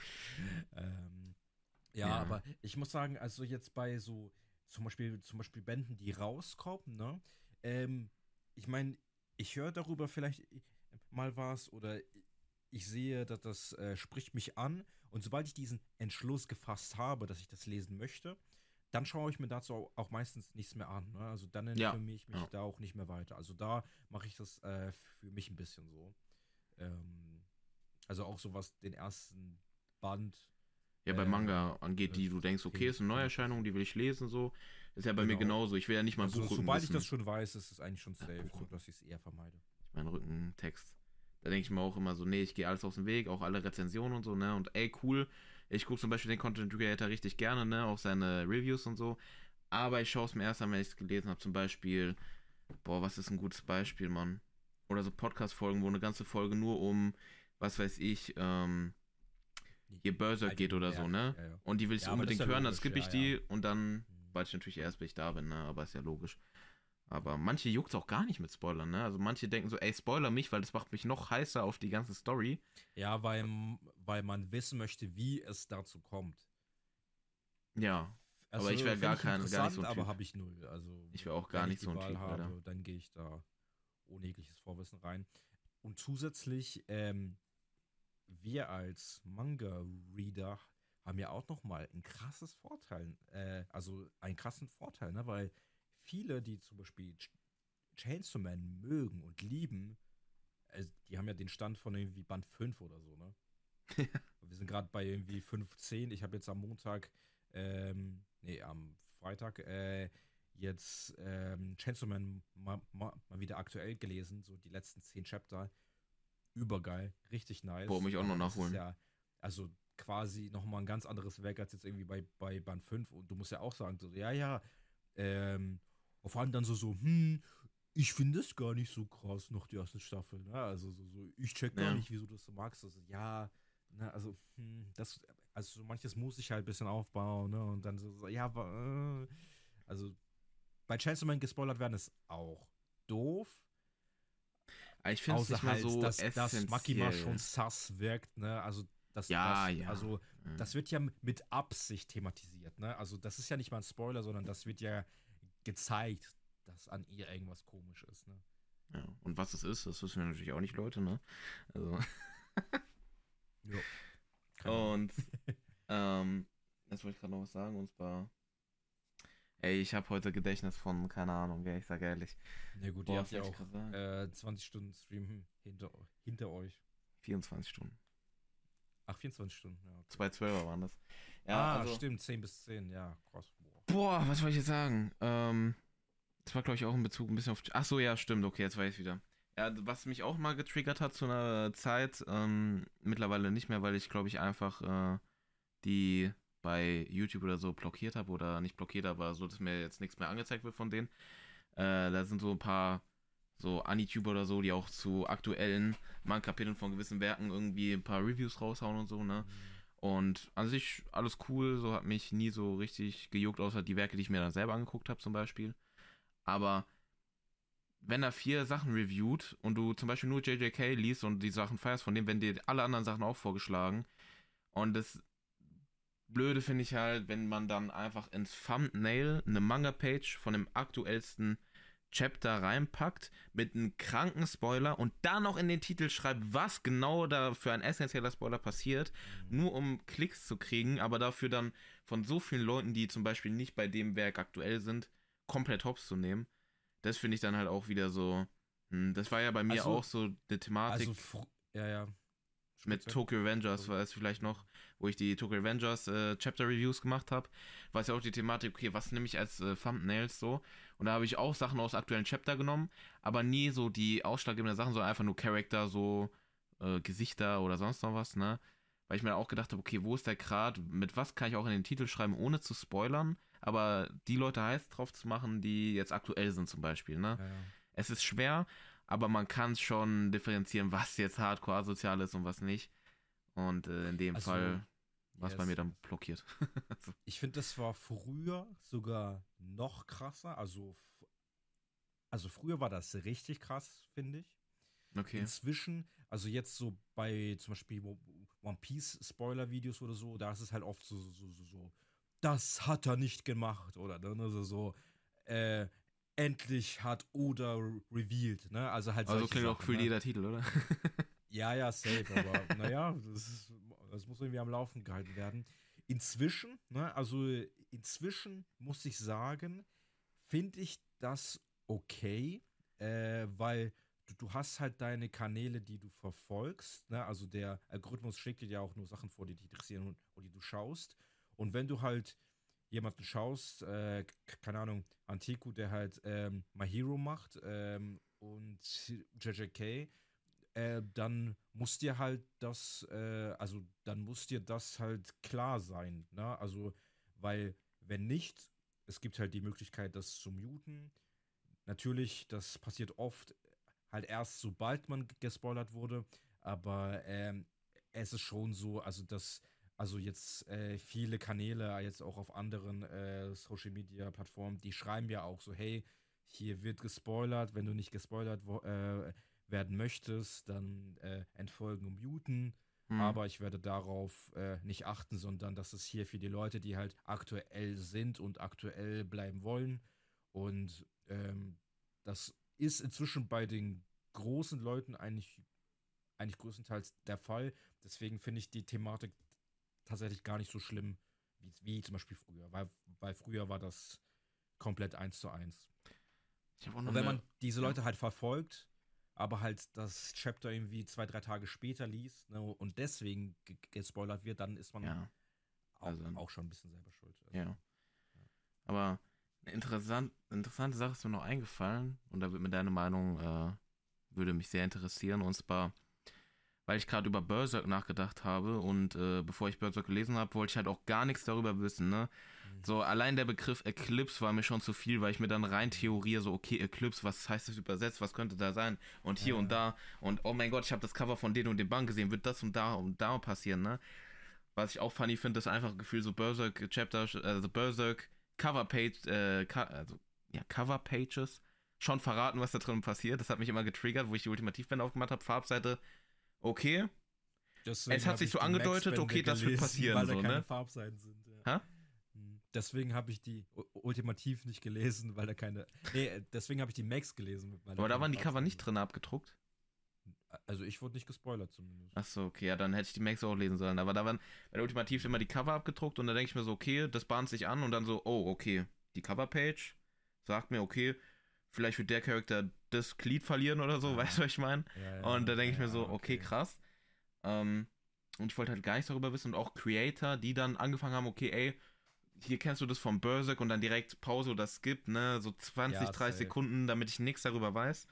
Ähm, ja, Ja. aber ich muss sagen, also jetzt bei so zum Beispiel, zum Beispiel Bänden, die rauskommen, ne? Ähm, ich meine, ich höre darüber vielleicht mal was oder ich sehe, dass das äh, spricht mich an und sobald ich diesen Entschluss gefasst habe, dass ich das lesen möchte, dann schaue ich mir dazu auch, meistens nichts mehr an. Ne? Also dann Ja, informiere ich mich ja. da auch nicht mehr weiter. Also da mache ich das äh, für mich ein bisschen so. Ähm, also auch so was den ersten Band. Ja, bei Äh, Manga angeht, die äh, du denkst, okay, ist eine Neuerscheinung, die will ich lesen, so. Ist ja bei mir Genau. genauso. Ich will ja nicht mal ein Also, Buchrücken sobald ich wissen. das schon weiß, ist es eigentlich schon safe, Buchrücken. so, dass ich es eher vermeide. mein Rückentext. Da denke ich mir auch immer so, nee, ich gehe alles aus dem Weg, auch alle Rezensionen und so, ne? Und ey, cool. Ich gucke zum Beispiel den Content Creator richtig gerne, ne? Auch seine Reviews und so. Aber ich schaue es mir erst an, wenn ich es gelesen habe. Zum Beispiel, boah, was ist ein gutes Beispiel, Mann? Oder so Podcast-Folgen, wo eine ganze Folge nur um, was weiß ich, ähm, hier Berserk geht oder so, ne? Ja, ja. Und die will ich Ja, unbedingt hören, dann skippe ich die und dann Mhm. weil ich natürlich erst, wenn ich da bin, ne? Aber ist ja logisch. Aber manche juckt auch gar nicht mit Spoilern, ne? Also manche denken so, ey, spoiler mich, weil das macht mich noch heißer auf die ganze Story. Ja, weil, weil man wissen möchte, wie es dazu kommt. Ja, Aber ich wär find gar kein- gar nicht so ein interessant, Aber Typ. habe ich null. Also, Ich wär auch gar nicht ich so ein Typ, habe. Dann gehe ich da ohne jegliches Vorwissen rein. Und zusätzlich, ähm, wir als Manga-Reader haben ja auch noch mal ein krasses Vorteil, äh, also einen krassen Vorteil, ne? weil viele, die zum Beispiel Ch Chainsaw Man mögen und lieben, äh, die haben ja den Stand von irgendwie Band 5 oder so, ne? Wir sind gerade bei irgendwie 15. Ich habe jetzt am Montag, ähm, nee, am Freitag, äh, jetzt ähm, Chainsaw Man mal, mal, mal wieder aktuell gelesen, so die letzten 10 Chapter. Übergeil, richtig nice. Boah, muss ich auch noch ist nachholen. Ja, also quasi nochmal ein ganz anderes Werk als jetzt irgendwie bei, bei Band 5. Und du musst ja auch sagen, so, ja, ja, ähm, und vor allem dann so, so, hm, ich finde es gar nicht so krass, noch die erste Staffel. Ne? Also so, so, ich check gar Ja. nicht, wieso du das so magst. Also, ja, ne, also, hm, das, also so manches muss ich halt ein bisschen aufbauen, ne? Und dann so, so ja, aber, äh, also bei Chainsaw Man gespoilert werden ist auch doof. Ich finde es nicht halt, so dass, dass Makima essentiell. schon sass wirkt, ne? Also das, Ja, das, ja. Also Mhm. das wird ja mit Absicht thematisiert, ne? Also das ist ja nicht mal ein Spoiler, sondern das wird ja gezeigt, dass an ihr irgendwas komisch ist, ne? ja. Und was es ist, das wissen wir natürlich auch nicht, Leute, ne? Also. Jo. Und ähm, jetzt wollte ich gerade noch was sagen, und zwar. Ey, ich habe heute Gedächtnis von, keine Ahnung, gell, ich sag ehrlich. Na gut, Boah, ihr habt ja auch äh, 20 Stunden Stream hinter, hinter euch. 24 Stunden. Ach, 24 Stunden, ja. okay. Zwei Zwölfer waren das. Ja, ah, also, stimmt, 10 bis 10, ja, krass. Boah. Boah, was wollte ich jetzt sagen? Ähm, das war, glaube ich, auch in Bezug ein bisschen auf. Ach so, ja, stimmt, okay, jetzt weiß ich wieder. Ja, was mich auch mal getriggert hat zu einer Zeit, ähm, mittlerweile nicht mehr, weil ich, glaube ich, einfach äh, die bei YouTube oder so blockiert habe oder nicht blockiert, aber so, dass mir jetzt nichts mehr angezeigt wird von denen. Äh, da sind so ein paar so Anituber oder so, die auch zu aktuellen Manga-Kapiteln von gewissen Werken irgendwie ein paar Reviews raushauen und so, ne? Und an sich alles cool, so hat mich nie so richtig gejuckt, außer die Werke, die ich mir dann selber angeguckt habe zum Beispiel. Aber wenn er vier Sachen reviewt und du zum Beispiel nur JJK liest und die Sachen feierst von dem, wenn dir alle anderen Sachen auch vorgeschlagen. Und das Blöde finde ich halt, wenn man dann einfach ins Thumbnail eine Manga-Page von dem aktuellsten Chapter reinpackt mit einem kranken Spoiler und dann noch in den Titel schreibt, was genau da für ein essentieller Spoiler passiert, nur um Klicks zu kriegen, aber dafür dann von so vielen Leuten, die zum Beispiel nicht bei dem Werk aktuell sind, komplett hops zu nehmen. Das finde ich dann halt auch wieder so. hm, Das war ja bei mir Also- auch so eine Thematik Also, ja, ja. Mit. Tokyo Revengers, war es vielleicht noch, wo ich die Tokyo Revengers äh, Chapter Reviews gemacht habe, war es ja auch die Thematik, okay, was nehme ich als äh, Thumbnails so? Und da habe ich auch Sachen aus aktuellen Chapter genommen, aber nie so die ausschlaggebenden Sachen, sondern einfach nur Charakter, so äh, Gesichter oder sonst noch was, ne? Weil ich mir auch gedacht habe, okay, wo ist der Grad? Mit was kann ich auch in den Titel schreiben, ohne zu spoilern? Aber die Leute heiß drauf zu machen, die jetzt aktuell sind zum Beispiel, ne? Ja, ja. Es ist schwer, aber man kann schon differenzieren, was jetzt hardcore asozial ist und was nicht. Und äh, in dem Also, Fall war es bei mir dann blockiert. also, Ich finde, das war früher sogar noch krasser. Also, also früher war das richtig krass, finde ich. okay. Inzwischen, also jetzt so bei zum Beispiel One Piece Spoiler-Videos oder so, da ist es halt oft so, so, so, so, so das hat er nicht gemacht oder ne, also so, äh, endlich hat Oda re- revealed, ne? Also halt Also klingt auch für ne? jeder Titel, oder? Ja, ja, safe, aber naja, das, ist, das muss irgendwie am Laufen gehalten werden. Inzwischen, ne, also inzwischen muss ich sagen, finde ich das okay, äh, weil du, du hast halt deine Kanäle, die du verfolgst, ne, also der Algorithmus schickt dir ja auch nur Sachen vor, die dich interessieren und, und die du schaust. Und wenn du halt jemanden schaust, äh, keine Ahnung, Antiku, der halt ähm, My Hero macht ähm, und JJK, äh, dann muss dir halt das, äh, also dann muss dir das halt klar sein, ne? Also, weil wenn nicht, es gibt halt die Möglichkeit, das zu muten. Natürlich, das passiert oft halt erst, sobald man gespoilert wurde, aber ähm, es ist schon so, also dass, also jetzt äh, viele Kanäle, jetzt auch auf anderen äh, Social Media Plattformen, die schreiben ja auch so, hey, hier wird gespoilert, wenn du nicht gespoilert äh, werden möchtest, dann äh, entfolgen und muten. Hm. Aber ich werde darauf äh, nicht achten, sondern das ist hier für die Leute, die halt aktuell sind und aktuell bleiben wollen. Und ähm, das ist inzwischen bei den großen Leuten eigentlich, eigentlich größtenteils der Fall. Deswegen finde ich die Thematik tatsächlich gar nicht so schlimm, wie, wie zum Beispiel früher. Weil, weil früher war das komplett eins zu eins. Und wenn man diese ja. Leute halt verfolgt, aber halt das Chapter irgendwie zwei, drei Tage später liest ne, und deswegen ge- gespoilert wird, dann ist man Ja, auch, also- auch schon ein bisschen selber schuld. Also, ja. Aber eine interessant, interessante Sache ist mir noch eingefallen und da wird mir deine Meinung, äh, würde mich sehr interessieren. Und zwar, weil ich gerade über Berserk nachgedacht habe und äh, bevor ich Berserk gelesen habe, wollte ich halt auch gar nichts darüber wissen, ne? Mhm. So, allein der Begriff Eclipse war mir schon zu viel, weil ich mir dann rein theoriere, so, okay, Eclipse, was heißt das übersetzt, was könnte da sein? Und hier Ja, und da und oh mein Gott, ich habe das Cover von den und dem Band gesehen, wird das und da und da passieren, ne? Was ich auch funny finde, ist einfach Gefühl, so Berserk Chapter, also Berserk Cover Page, äh, also, ja, Cover Pages, schon verraten, was da drin passiert. Das hat mich immer getriggert, wo ich die Ultimativbände aufgemacht habe. Farbseite, okay, Deswegen Es hat sich ich so angedeutet, okay, das wird passieren, Weil da so, keine ne? Farbseiten sind. Ja. Hä? Mhm. Deswegen habe ich die ultimativ nicht gelesen, weil da keine. Nee, deswegen habe ich die Max gelesen. Weil aber da waren die Cover nicht drin abgedruckt. Also ich wurde nicht gespoilert zumindest. Achso, okay, ja, dann hätte ich die Max auch lesen sollen. Aber da waren bei der Ultimativ immer die Cover abgedruckt und da denke ich mir so, okay, das bahnt sich an und dann so, oh, okay, die Coverpage sagt mir, okay, vielleicht wird der Charakter das Glied verlieren oder so, Ja. weißt du, was ich meine? Ja, Und da denke ich mir so, okay, krass. Ähm, und ich wollte halt gar nichts darüber wissen und auch Creator, die dann angefangen haben, okay, ey, hier kennst du das vom Berserk und dann direkt Pause oder Skip, ne, so 20, Ja, 30 safe. Sekunden, damit ich nichts darüber weiß.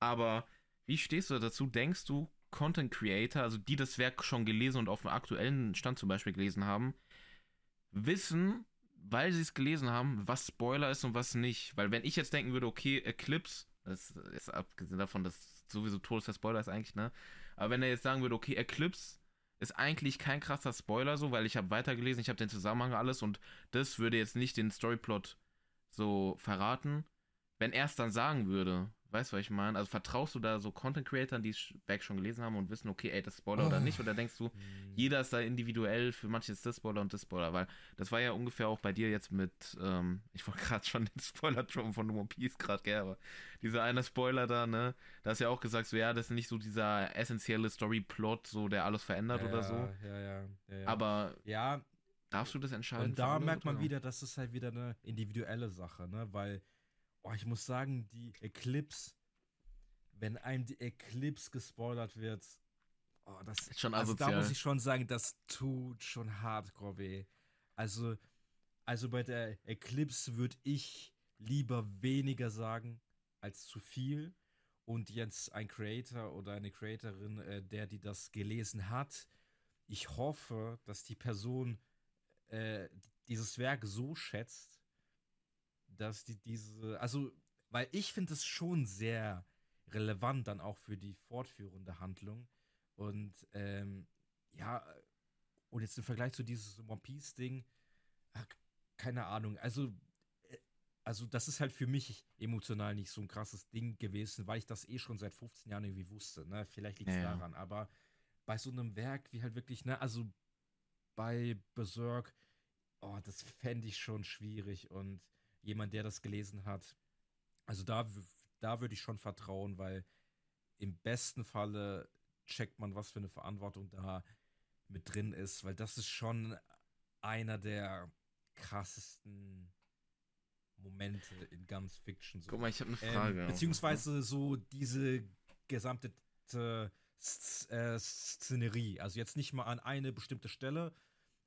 Aber wie stehst du dazu? Denkst du, Content Creator, also die das Werk schon gelesen und auf dem aktuellen Stand zum Beispiel gelesen haben, wissen, weil sie es gelesen haben, was Spoiler ist und was nicht? Weil wenn ich jetzt denken würde, okay, Eclipse, das ist abgesehen davon, dass sowieso Todes der Spoiler ist eigentlich, ne? Aber wenn er jetzt sagen würde, okay, Eclipse ist eigentlich kein krasser Spoiler so, weil ich habe weitergelesen, ich habe den Zusammenhang alles und das würde jetzt nicht den Storyplot so verraten. Wenn er es dann sagen würde, Weißt du, was ich meine? Also vertraust du da so Content Creatern, die Werk schon gelesen haben und wissen, okay, ey, das ist Spoiler oder Oh. nicht? Oder denkst du, jeder ist da individuell, für manche ist das Spoiler und das Spoiler? Weil das war ja ungefähr auch bei dir jetzt mit, ähm, ich wollte gerade schon den Spoiler droppen von One Piece gerade, gell, aber dieser eine Spoiler da, ne? Da hast du ja auch gesagt, so, ja, das ist nicht so dieser essentielle Story-Plot, so, der alles verändert ja, oder so. Ja, ja, ja, ja. Aber ja, darfst du das entscheiden? Und da merkt man wieder, das ist halt wieder eine individuelle Sache, ne? Weil, oh, ich muss sagen, die Eclipse, wenn einem die Eclipse gespoilert wird, oh, das Ist schon also da muss ich schon sagen, das tut schon hardcore weh. Also, also bei der Eclipse würde ich lieber weniger sagen als zu viel. Und jetzt ein Creator oder eine Creatorin, äh, der die das gelesen hat, ich hoffe, dass die Person äh, dieses Werk so schätzt, dass die diese, also, weil ich finde es schon sehr relevant dann auch für die fortführende Handlung. Und ähm, ja, und jetzt im Vergleich zu dieses One Piece-Ding, keine Ahnung, also, äh, also das ist halt für mich emotional nicht so ein krasses Ding gewesen, weil ich das eh schon seit 15 Jahren irgendwie wusste, ne? Vielleicht liegt es ja. daran, aber bei so einem Werk wie halt wirklich, ne, also bei Berserk, oh, das fände ich schon schwierig und jemand, der das gelesen hat, also da, da würde ich schon vertrauen, weil im besten Falle checkt man, was für eine Verantwortung da mit drin ist, weil das ist schon einer der krassesten Momente in ganz Fiction. So. Guck mal, ich habe eine Frage. Ähm, beziehungsweise so diese gesamte äh, Szenerie. Also jetzt nicht mal an eine bestimmte Stelle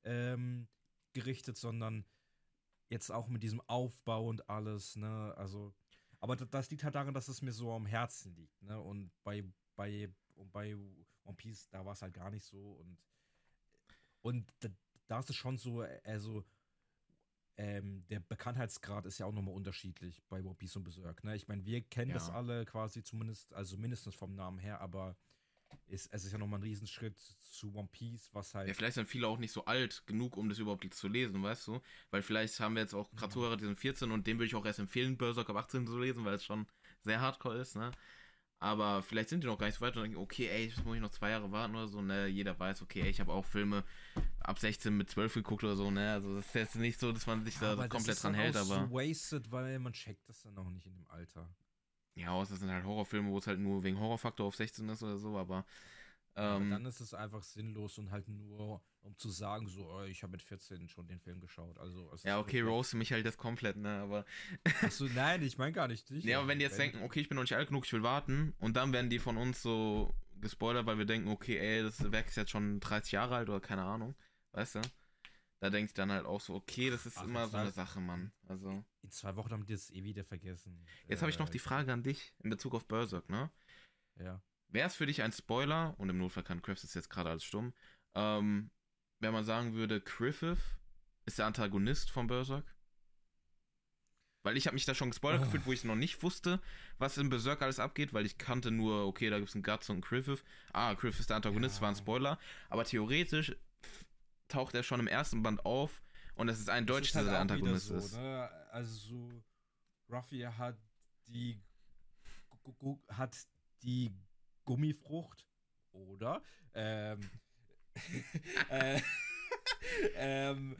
ähm, gerichtet, sondern jetzt auch mit diesem Aufbau und alles, ne? Also, aber da- das liegt halt daran, dass es mir so am Herzen liegt, ne? Und bei, bei, und bei One Piece, da war es halt gar nicht so und und da, da ist es schon so, also ähm, der Bekanntheitsgrad ist ja auch nochmal unterschiedlich bei One Piece und Berserk. Ne? Ich meine, wir kennen das Ja. alle quasi zumindest, also mindestens vom Namen her, aber ist, es ist ja nochmal ein Riesenschritt zu One Piece, was halt. Ja, vielleicht sind viele auch nicht so alt genug, um das überhaupt zu lesen, weißt du? Weil vielleicht haben wir jetzt auch gerade Zuhörer, die sind 14 und dem würde ich auch erst empfehlen, Berserk ab 18 zu lesen, weil es schon sehr hardcore ist, ne? Aber vielleicht sind die noch gar nicht so weit und denken, okay, ey, jetzt muss ich noch zwei Jahre warten oder so, ne? Jeder weiß, okay, ey, ich habe auch Filme ab 16 mit 12 geguckt oder so, ne? Also das ist jetzt nicht so, dass man sich da aber das komplett dran hält, aber. so wasted, weil man checkt das dann auch nicht in dem Alter. Ja, außer das sind halt Horrorfilme, wo es halt nur wegen Horrorfaktor auf 16 ist oder so, aber. aber Ähm, dann ist es einfach sinnlos und halt nur, um zu sagen, so, oh, ich habe mit 14 schon den Film geschaut. Also, ja, okay, roast mich halt jetzt komplett, ne? Aber. Achso, nein, ich meine gar nicht dich. Ja, aber wenn die jetzt denken, okay, ich bin noch nicht alt genug, ich will warten, und dann werden die von uns so gespoilert, weil wir denken, okay, ey, das Werk ist jetzt schon 30 Jahre alt oder keine Ahnung, weißt du? Da denke ich dann halt auch so, okay, das ist Ach, immer so eine Sache, Mann. Also. In zwei Wochen haben die das eh wieder vergessen. Jetzt habe ich noch Äh, die Frage an dich in Bezug auf Berserk, ne? Ja. Wäre es für dich ein Spoiler, und im Notfall kann ist jetzt gerade als stumm, ähm, wenn man sagen würde, Griffith ist der Antagonist von Berserk? Weil ich habe mich da schon gespoilert Oh. gefühlt, wo ich noch nicht wusste, was in Berserk alles abgeht, weil ich kannte nur, okay, da gibt es einen Guts und einen Griffith. Ah, Griffith ist der Antagonist, Ja. war ein Spoiler. Aber theoretisch taucht er schon im ersten Band auf und es ist eindeutig, Es ist dass er der halt wieder Antagonist so, ist. Ne? Also so, Ruffy hat die hat die Gummifrucht oder ähm, äh, ähm,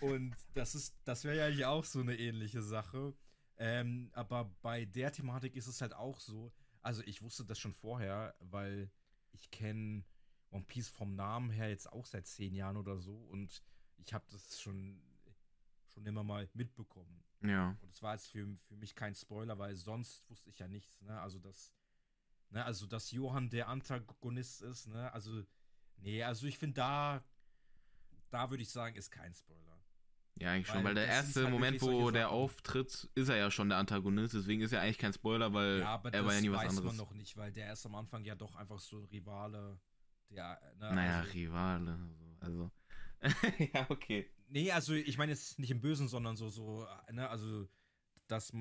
und das ist das wäre ja eigentlich auch so eine ähnliche Sache. Ähm, aber bei der Thematik ist es halt auch so. Also ich wusste das schon vorher, weil ich kenne One Piece vom Namen her jetzt auch seit zehn Jahren oder so und ich habe das schon schon immer mal mitbekommen. Ja. Und es war jetzt für, für mich kein Spoiler, weil sonst wusste ich ja nichts, ne? Also dass, ne, also dass Johann der Antagonist ist, ne? Also, nee, also ich finde da, da würde ich sagen, ist kein Spoiler. Ja, eigentlich schon, Weil weil der das erste halt Moment, wo der Sachen. auftritt, ist er ja schon der Antagonist, deswegen ist er eigentlich kein Spoiler, weil Ja, aber er das war ja nie was weiß anderes. man noch nicht, weil der ist am Anfang ja doch einfach so ein Rivale, der, ne, naja, also, Rivale. Also. ja, okay. Nee, also ich meine jetzt nicht im Bösen, sondern so, so, ne, also das.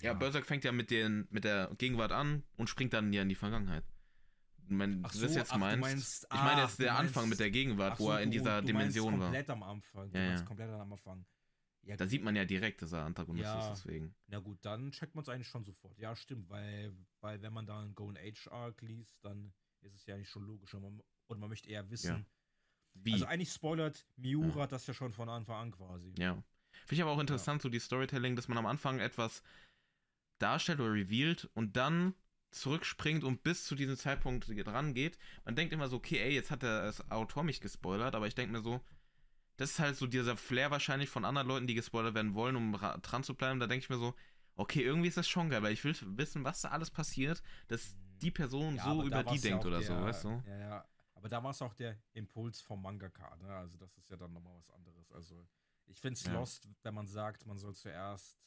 Ja, Berserk fängt ja mit, den, mit der Gegenwart an und springt dann ja in die Vergangenheit. Ich meine, Ach du das so, jetzt ach, du meinst, meinst- ich meine ah, jetzt du der meinst- Anfang mit der Gegenwart, Ach wo so, er in du- dieser du Dimension meinst war. komplett am Anfang. Du Ja, ja. komplett am Anfang. Ja, Da sieht man ja direkt, dass er Antagonist Ja. ist, deswegen. Na gut, dann checkt man es eigentlich schon sofort. Ja, stimmt, weil, weil wenn man da einen Golden Age Arc liest, dann ist es ja eigentlich schon logisch. Und man, und man möchte eher wissen. Wie? Also eigentlich spoilert Miura das ja schon von Anfang an quasi. Ja. Finde ich aber auch interessant, so die Storytelling, dass man am Anfang etwas darstellt oder revealed und dann zurückspringt und bis zu diesem Zeitpunkt dran geht. Man denkt immer so, okay, ey, jetzt hat der Autor mich gespoilert, aber ich denke mir so, das ist halt so dieser Flair wahrscheinlich von anderen Leuten, die gespoilert werden wollen, um ra- dran zu bleiben. Da denke ich mir so, okay, irgendwie ist das schon geil, weil ich will wissen, was da alles passiert, dass die Person Ja, so über die ja denkt oder so, der- weißt du? Ja, ja. Aber da war es auch der Impuls vom Mangaka, ne? Also das ist ja dann nochmal was anderes. Also ich finde es Ja. lost, wenn man sagt, man soll zuerst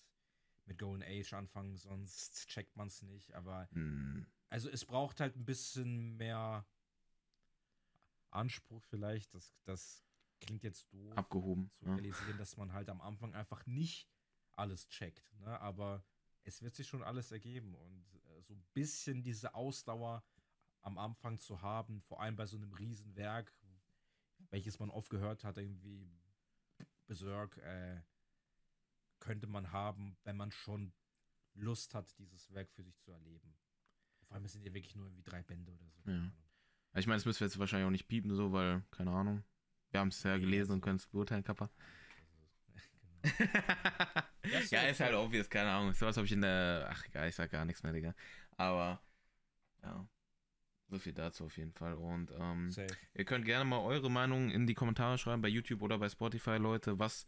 mit Golden Age anfangen, sonst checkt man es nicht. Aber Hm, also es braucht halt ein bisschen mehr Anspruch vielleicht. Das, das klingt jetzt doof. abgehoben. zu Ja. realisieren, dass man halt am Anfang einfach nicht alles checkt. Ne? Aber es wird sich schon alles ergeben und so ein bisschen diese Ausdauer am Anfang zu haben, vor allem bei so einem Riesenwerk, welches man oft gehört hat, irgendwie Berserk, äh, könnte man haben, wenn man schon Lust hat, dieses Werk für sich zu erleben. Vor allem sind ja wirklich nur irgendwie drei Bände oder so. Ja. Ich meine, das müssen wir jetzt wahrscheinlich auch nicht piepen, so, weil, keine Ahnung. Wir haben es ja gelesen und können es beurteilen, Kappa. Ja, ist halt obvious, keine Ahnung. Sowas habe ich in der. Ach, egal, ich sag gar nichts mehr, Digga. Aber, ja. So viel dazu auf jeden Fall. Und, ähm, ihr könnt gerne mal eure Meinung in die Kommentare schreiben, bei YouTube oder bei Spotify, Leute, was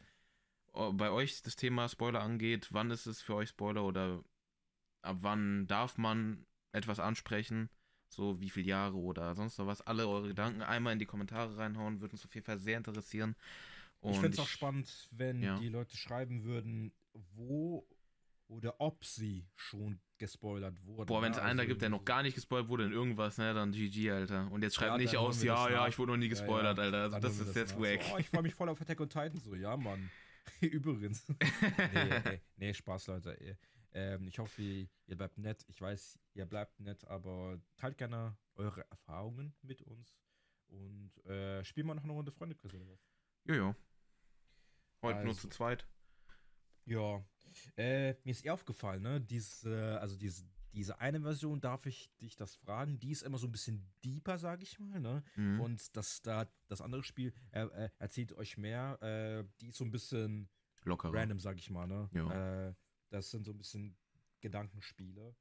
äh, bei euch das Thema Spoiler angeht. Wann ist es für euch Spoiler oder ab wann darf man etwas ansprechen? So wie viele Jahre oder sonst noch was. Alle eure Gedanken einmal in die Kommentare reinhauen, würde uns auf jeden Fall sehr interessieren. Ich Und fände es auch spannend, wenn Ja. die Leute schreiben würden, wo oder ob sie schon gespoilert wurden. Boah, wenn es ne? einen da Also gibt, der noch gar nicht gespoilt wurde in irgendwas, ne, dann GG, Alter. Und jetzt schreibt Ja, nicht aus, ja, ja, ich wurde noch nie Ja, gespoilert, ja. Alter. Also das ist jetzt wack. So, oh, ich freue mich voll auf Attack on Titan. So, ja, Mann. Übrigens. nee, nee, nee, Spaß, Leute. Ähm, ich hoffe, ihr bleibt nett. Ich weiß, ihr bleibt nett, aber teilt gerne eure Erfahrungen mit uns. Und äh, spielen wir noch eine Runde Freunde Quiz oder was? Jojo. Heute nur Also. zu zweit. Ja. Äh, mir ist eher aufgefallen, ne? Diese, also diese, diese eine Version, darf ich dich das fragen? Die ist immer so ein bisschen deeper, sag ich mal, ne? Mhm. Und das da das andere Spiel äh, äh, erzählt euch mehr. Äh, die ist so ein bisschen Lockerer. random, sag ich mal. Ne? Ja. Äh, das sind so ein bisschen Gedankenspiele.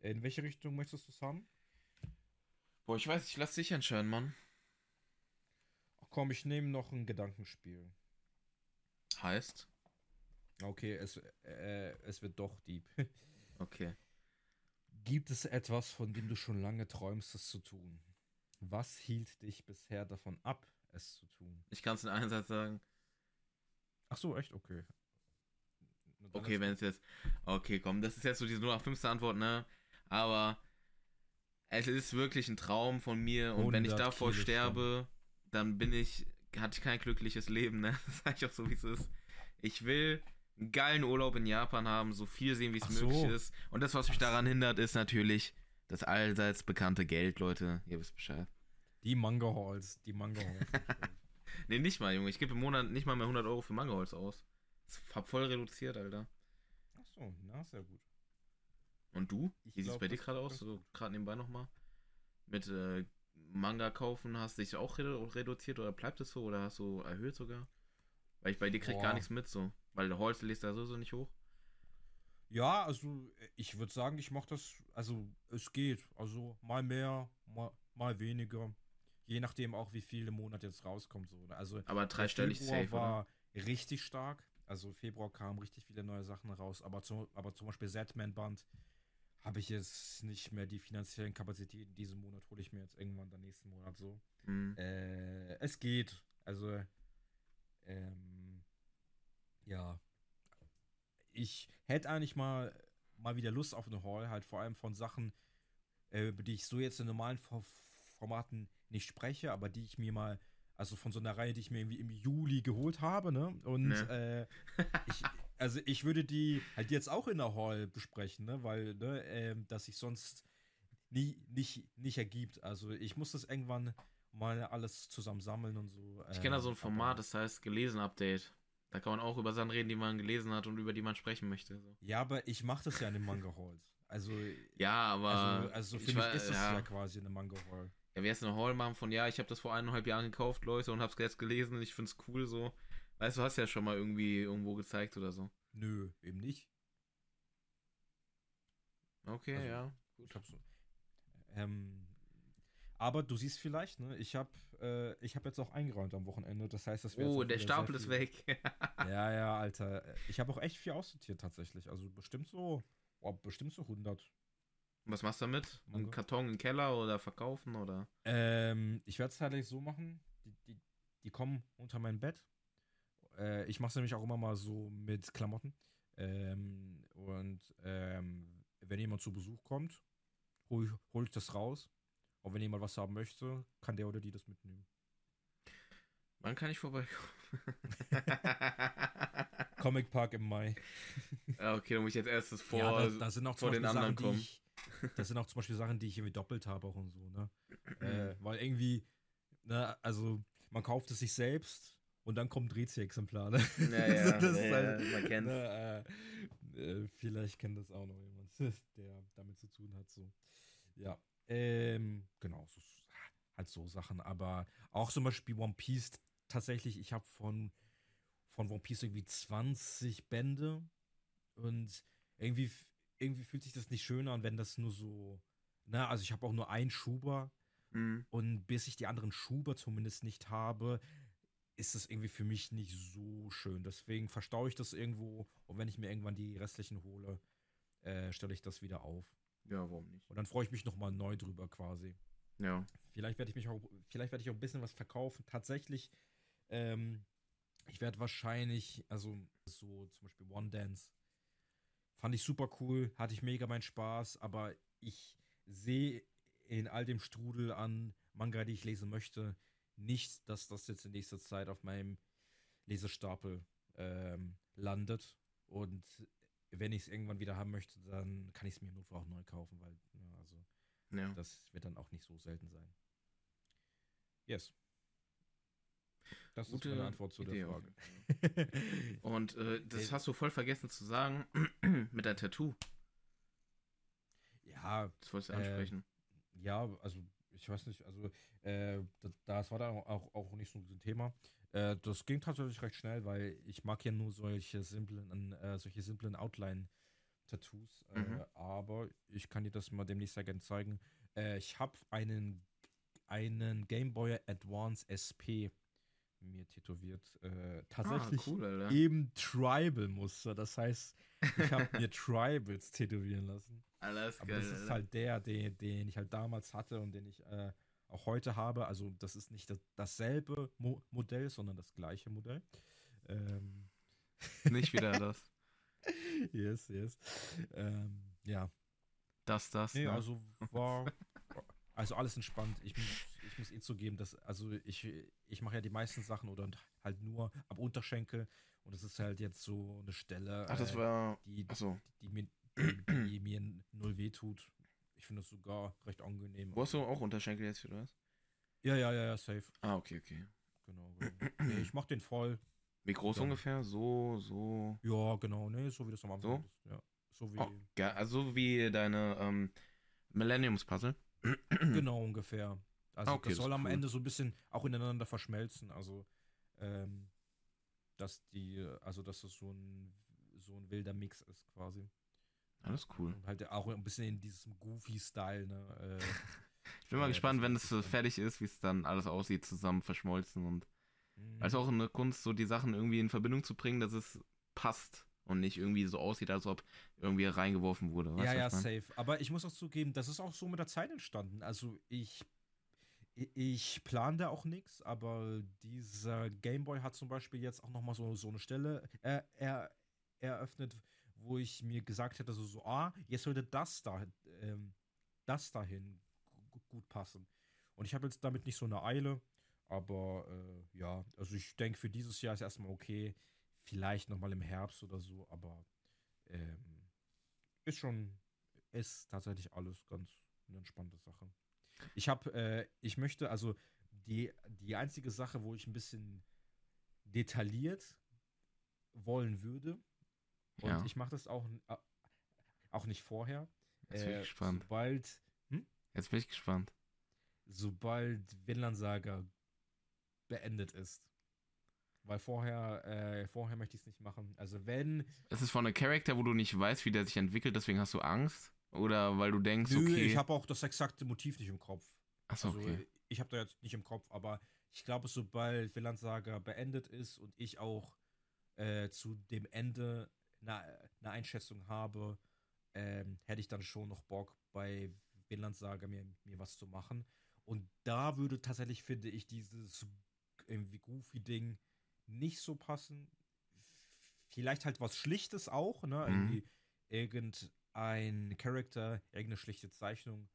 In welche Richtung möchtest du es haben? Boah, ich weiß, ich lass dich entscheiden, Mann. Ach komm, ich nehme noch ein Gedankenspiel. Heißt? Okay, es, äh, es wird doch deep. Okay. Gibt es etwas, von dem du schon lange träumst, es zu tun? Was hielt dich bisher davon ab, es zu tun? Ich kann es in einem Satz sagen. Ach so, echt? Okay. Okay, wenn es jetzt. Okay, komm, das ist jetzt so diese 0815 Antwort, ne? Aber es ist wirklich ein Traum von mir und wenn ich 100 davor Kilo sterbe, dann bin ich. Hatte ich kein glückliches Leben, ne? Das sag ich auch so, wie es ist. Ich will einen geilen Urlaub in Japan haben, so viel sehen, wie es Ach so. möglich ist. Und das, was mich daran hindert, ist natürlich das allseits bekannte Geld, Leute. Ihr wisst Bescheid. Die Manga-Halls. Die Manga-Halls. Ne, nicht mal, Junge. Ich gebe im Monat nicht mal mehr 100 Euro für Mangoholz aus. Das hab voll reduziert, Alter. Ach so, na, sehr gut. Und du? Ich Wie sieht es bei dir gerade ist aus? So, gerade nebenbei nochmal. Mit äh, Manga kaufen, hast du dich auch redu reduziert oder bleibt es so oder hast du erhöht sogar? Weil ich bei dir krieg gar Boah. nichts mit so. Weil der Holz liest da sowieso nicht hoch. Ja, also ich würde sagen, ich mache das, also es geht. Also mal mehr, mal, mal weniger. Je nachdem auch, wie viel im Monat jetzt rauskommt. So. ne? Also Aber dreistellig Februar safe, oder? war richtig stark. Also Februar kamen richtig viele neue Sachen raus. Aber, zum- aber zum Beispiel Z-Man-Band habe ich jetzt nicht mehr die finanziellen Kapazitäten. Diesen Monat hole ich mir jetzt irgendwann dann nächsten Monat so. Mhm. Äh, es geht. Also, ähm, ja. Ich hätte eigentlich mal, mal wieder Lust auf eine Haul, halt vor allem von Sachen, äh, über die ich so jetzt in normalen For Formaten nicht spreche, aber die ich mir mal, also von so einer Reihe, die ich mir irgendwie im Juli geholt habe, ne? Und Ne. äh, ich, also ich würde die halt jetzt auch in der Hall besprechen, ne? Weil, ne, ähm, dass sich sonst nie, nicht, nicht ergibt. Also ich muss das irgendwann mal alles zusammen sammeln und so. Ich kenne da so ein ähm, Format, das heißt gelesen Update. Da kann man auch über Sachen reden, die man gelesen hat und über die man sprechen möchte. So. Ja, aber ich mache das ja in den Manga-Halls. Also, Ja, aber. also, also für ich mich war- ist das ja, ja. quasi eine Manga-Hall. Ja, wie heißt eine Hall machen von, ja, ich habe das vor eineinhalb Jahren gekauft, Leute, und hab's jetzt gelesen, ich find's cool so. Weißt du, hast ja schon mal irgendwie irgendwo gezeigt oder so. Nö, eben nicht. Okay, Also, ja. Ich hab so. Ähm, aber du siehst vielleicht, ne? Ich habe äh, ich hab jetzt auch eingeräumt am Wochenende. Das heißt, das wäre Oh, der Stapel ist weg. Ja, ja, Alter. Ich habe auch echt viel aussortiert tatsächlich. Also bestimmt so, oh, bestimmt so 100. Was machst du damit? Einen. Karton im Keller oder verkaufen oder? Ähm, ich werde es tatsächlich so machen. Die, die, die kommen unter mein Bett. Äh, ich mache es nämlich auch immer mal so mit Klamotten. Ähm, und ähm, wenn jemand zu Besuch kommt, hol, ich- hol ich das raus. Und wenn jemand was haben möchte, kann der oder die das mitnehmen. Wann kann ich vorbeikommen? Comic Park im Mai. Ah, okay, dann muss ich jetzt erstes vor. ja, da, da sind auch zum vor den Beispiel anderen Sachen, kommen. ich, das sind auch zum Beispiel Sachen, die ich irgendwie doppelt habe auch und so, ne? Mhm. äh, weil irgendwie, ne, also man kauft es sich selbst und dann kommt Rezi-Exemplar, ne? ja, ja, So, das ja, ist halt, man kennt's. Ne, äh, äh, vielleicht kennt das auch noch jemand, der damit zu tun hat, so. Ja, ähm, genau, so, halt so Sachen, aber auch zum Beispiel One Piece, tatsächlich, ich habe von, von One Piece irgendwie 20 Bände und irgendwie, irgendwie fühlt sich das nicht schön an, wenn das nur so, na, also ich habe auch nur einen Schuber Mhm. und bis ich die anderen Schuber zumindest nicht habe, ist das irgendwie für mich nicht so schön. Deswegen verstaue ich das irgendwo und wenn ich mir irgendwann die restlichen hole, äh, stelle ich das wieder auf. Ja, warum nicht? Und dann freue ich mich nochmal neu drüber quasi. Ja. Vielleicht werde ich mich auch, vielleicht werde ich auch ein bisschen was verkaufen. Tatsächlich, ähm, ich werde wahrscheinlich, also so zum Beispiel One Dance, fand ich super cool, hatte ich mega meinen Spaß, aber ich sehe in all dem Strudel an Manga, die ich lesen möchte, nicht, dass das jetzt in nächster Zeit auf meinem Lesestapel ähm, landet. Und wenn ich es irgendwann wieder haben möchte, dann kann ich es mir nur auch neu kaufen, weil, ja, also Ja. das wird dann auch nicht so selten sein. Yes. Das Gute ist meine Antwort zu Idee der Frage. Und äh, das Äh, hast du voll vergessen zu sagen mit deinem Tattoo. ja, Das wolltest du Äh, ansprechen. ja, also ich weiß nicht, also äh, das, war dann auch, auch nicht so ein Thema. Äh, das ging tatsächlich recht schnell, weil ich mag ja nur solche simplen, äh, solche simplen Outline-Tattoos. Äh, Mhm. Aber ich kann dir das mal demnächst sehr gerne zeigen. Äh, ich habe einen, einen Game Boy Advance SP mir tätowiert. Äh, tatsächlich ah, cool, eben Tribal-Muster. Das heißt, ich habe mir Tribals tätowieren lassen. Alter, ist Aber geil, das ist Alter. halt der, den, den ich halt damals hatte und den ich äh, auch heute habe. Also das ist nicht das, dasselbe Mo Modell, sondern das gleiche Modell. Ähm, Nicht wieder das. yes, yes. Ähm, ja. Das, das. Nee, ne? also war also alles entspannt. Ich, muss- ich muss eh zugeben, dass also ich, ich mache ja die meisten Sachen oder halt nur am Unterschenkel und das ist halt jetzt so eine Stelle, Ach, das äh, war. die, Achso. die, mir, die, die mir null weh tut. Ich finde es sogar recht angenehm. Wo hast du auch Unterschenkel jetzt, oder was? Ja, ja, ja, ja, safe. Ah, okay, okay. Genau, genau. nee, ich mach den voll. Wie groß Dann- ungefähr? So, so. Ja, genau, nee, so wie das am Anfang So? ist. Ja. So wie, Oh, ja, also wie deine ähm, Millenniums-Puzzle. genau ungefähr. Also Ah, okay, das das soll ist am cool. Ende so ein bisschen auch ineinander verschmelzen. Also, ähm, dass die, also dass das so ein so ein wilder Mix ist quasi. Alles cool. Und halt auch ein bisschen in diesem Goofy-Style, ne? Äh, Ich bin mal Ja, gespannt, das wenn es fertig ist, wie es dann alles aussieht, zusammen verschmolzen und mh. also auch eine Kunst, so die Sachen irgendwie in Verbindung zu bringen, dass es passt und nicht irgendwie so aussieht, als ob irgendwie reingeworfen wurde. Weißt ja, ja, safe. Aber ich muss auch zugeben, das ist auch so mit der Zeit entstanden. Also ich, ich- plane da auch nichts, aber dieser Gameboy hat zum Beispiel jetzt auch nochmal so, so eine Stelle äh, er, eröffnet, wo ich mir gesagt hätte, so, so ah, jetzt würde das da, ähm, das dahin gu- gut passen. Und ich habe jetzt damit nicht so eine Eile, aber äh, ja, also ich denke, für dieses Jahr ist erstmal okay. Vielleicht nochmal im Herbst oder so, aber ähm, ist schon, ist tatsächlich alles ganz eine entspannte Sache. Ich habe, äh, ich möchte, also die, die einzige Sache, wo ich ein bisschen detailliert wollen würde. Und Ja. ich mache das auch, auch nicht vorher. Jetzt bin ich Äh, gespannt. Sobald, Jetzt bin ich gespannt. sobald Vinland Saga beendet ist. Weil vorher, äh, vorher möchte ich es nicht machen. Also wenn, Ist es von einem Charakter, wo du nicht weißt, wie der sich entwickelt, deswegen hast du Angst? Oder weil du denkst, nö, okay. ich habe auch das exakte Motiv nicht im Kopf. Achso, Also okay. ich habe da jetzt nicht im Kopf, aber ich glaube, sobald Vinland Saga beendet ist und ich auch äh, zu dem Ende eine, eine Einschätzung habe, ähm, hätte ich dann schon noch Bock bei Vinland Saga mir, mir was zu machen. Und da würde tatsächlich, finde ich, dieses irgendwie Goofy-Ding nicht so passen. Vielleicht halt was Schlichtes auch, ne? Mhm. Irgendwie irgendein Charakter, irgendeine schlichte Zeichnung.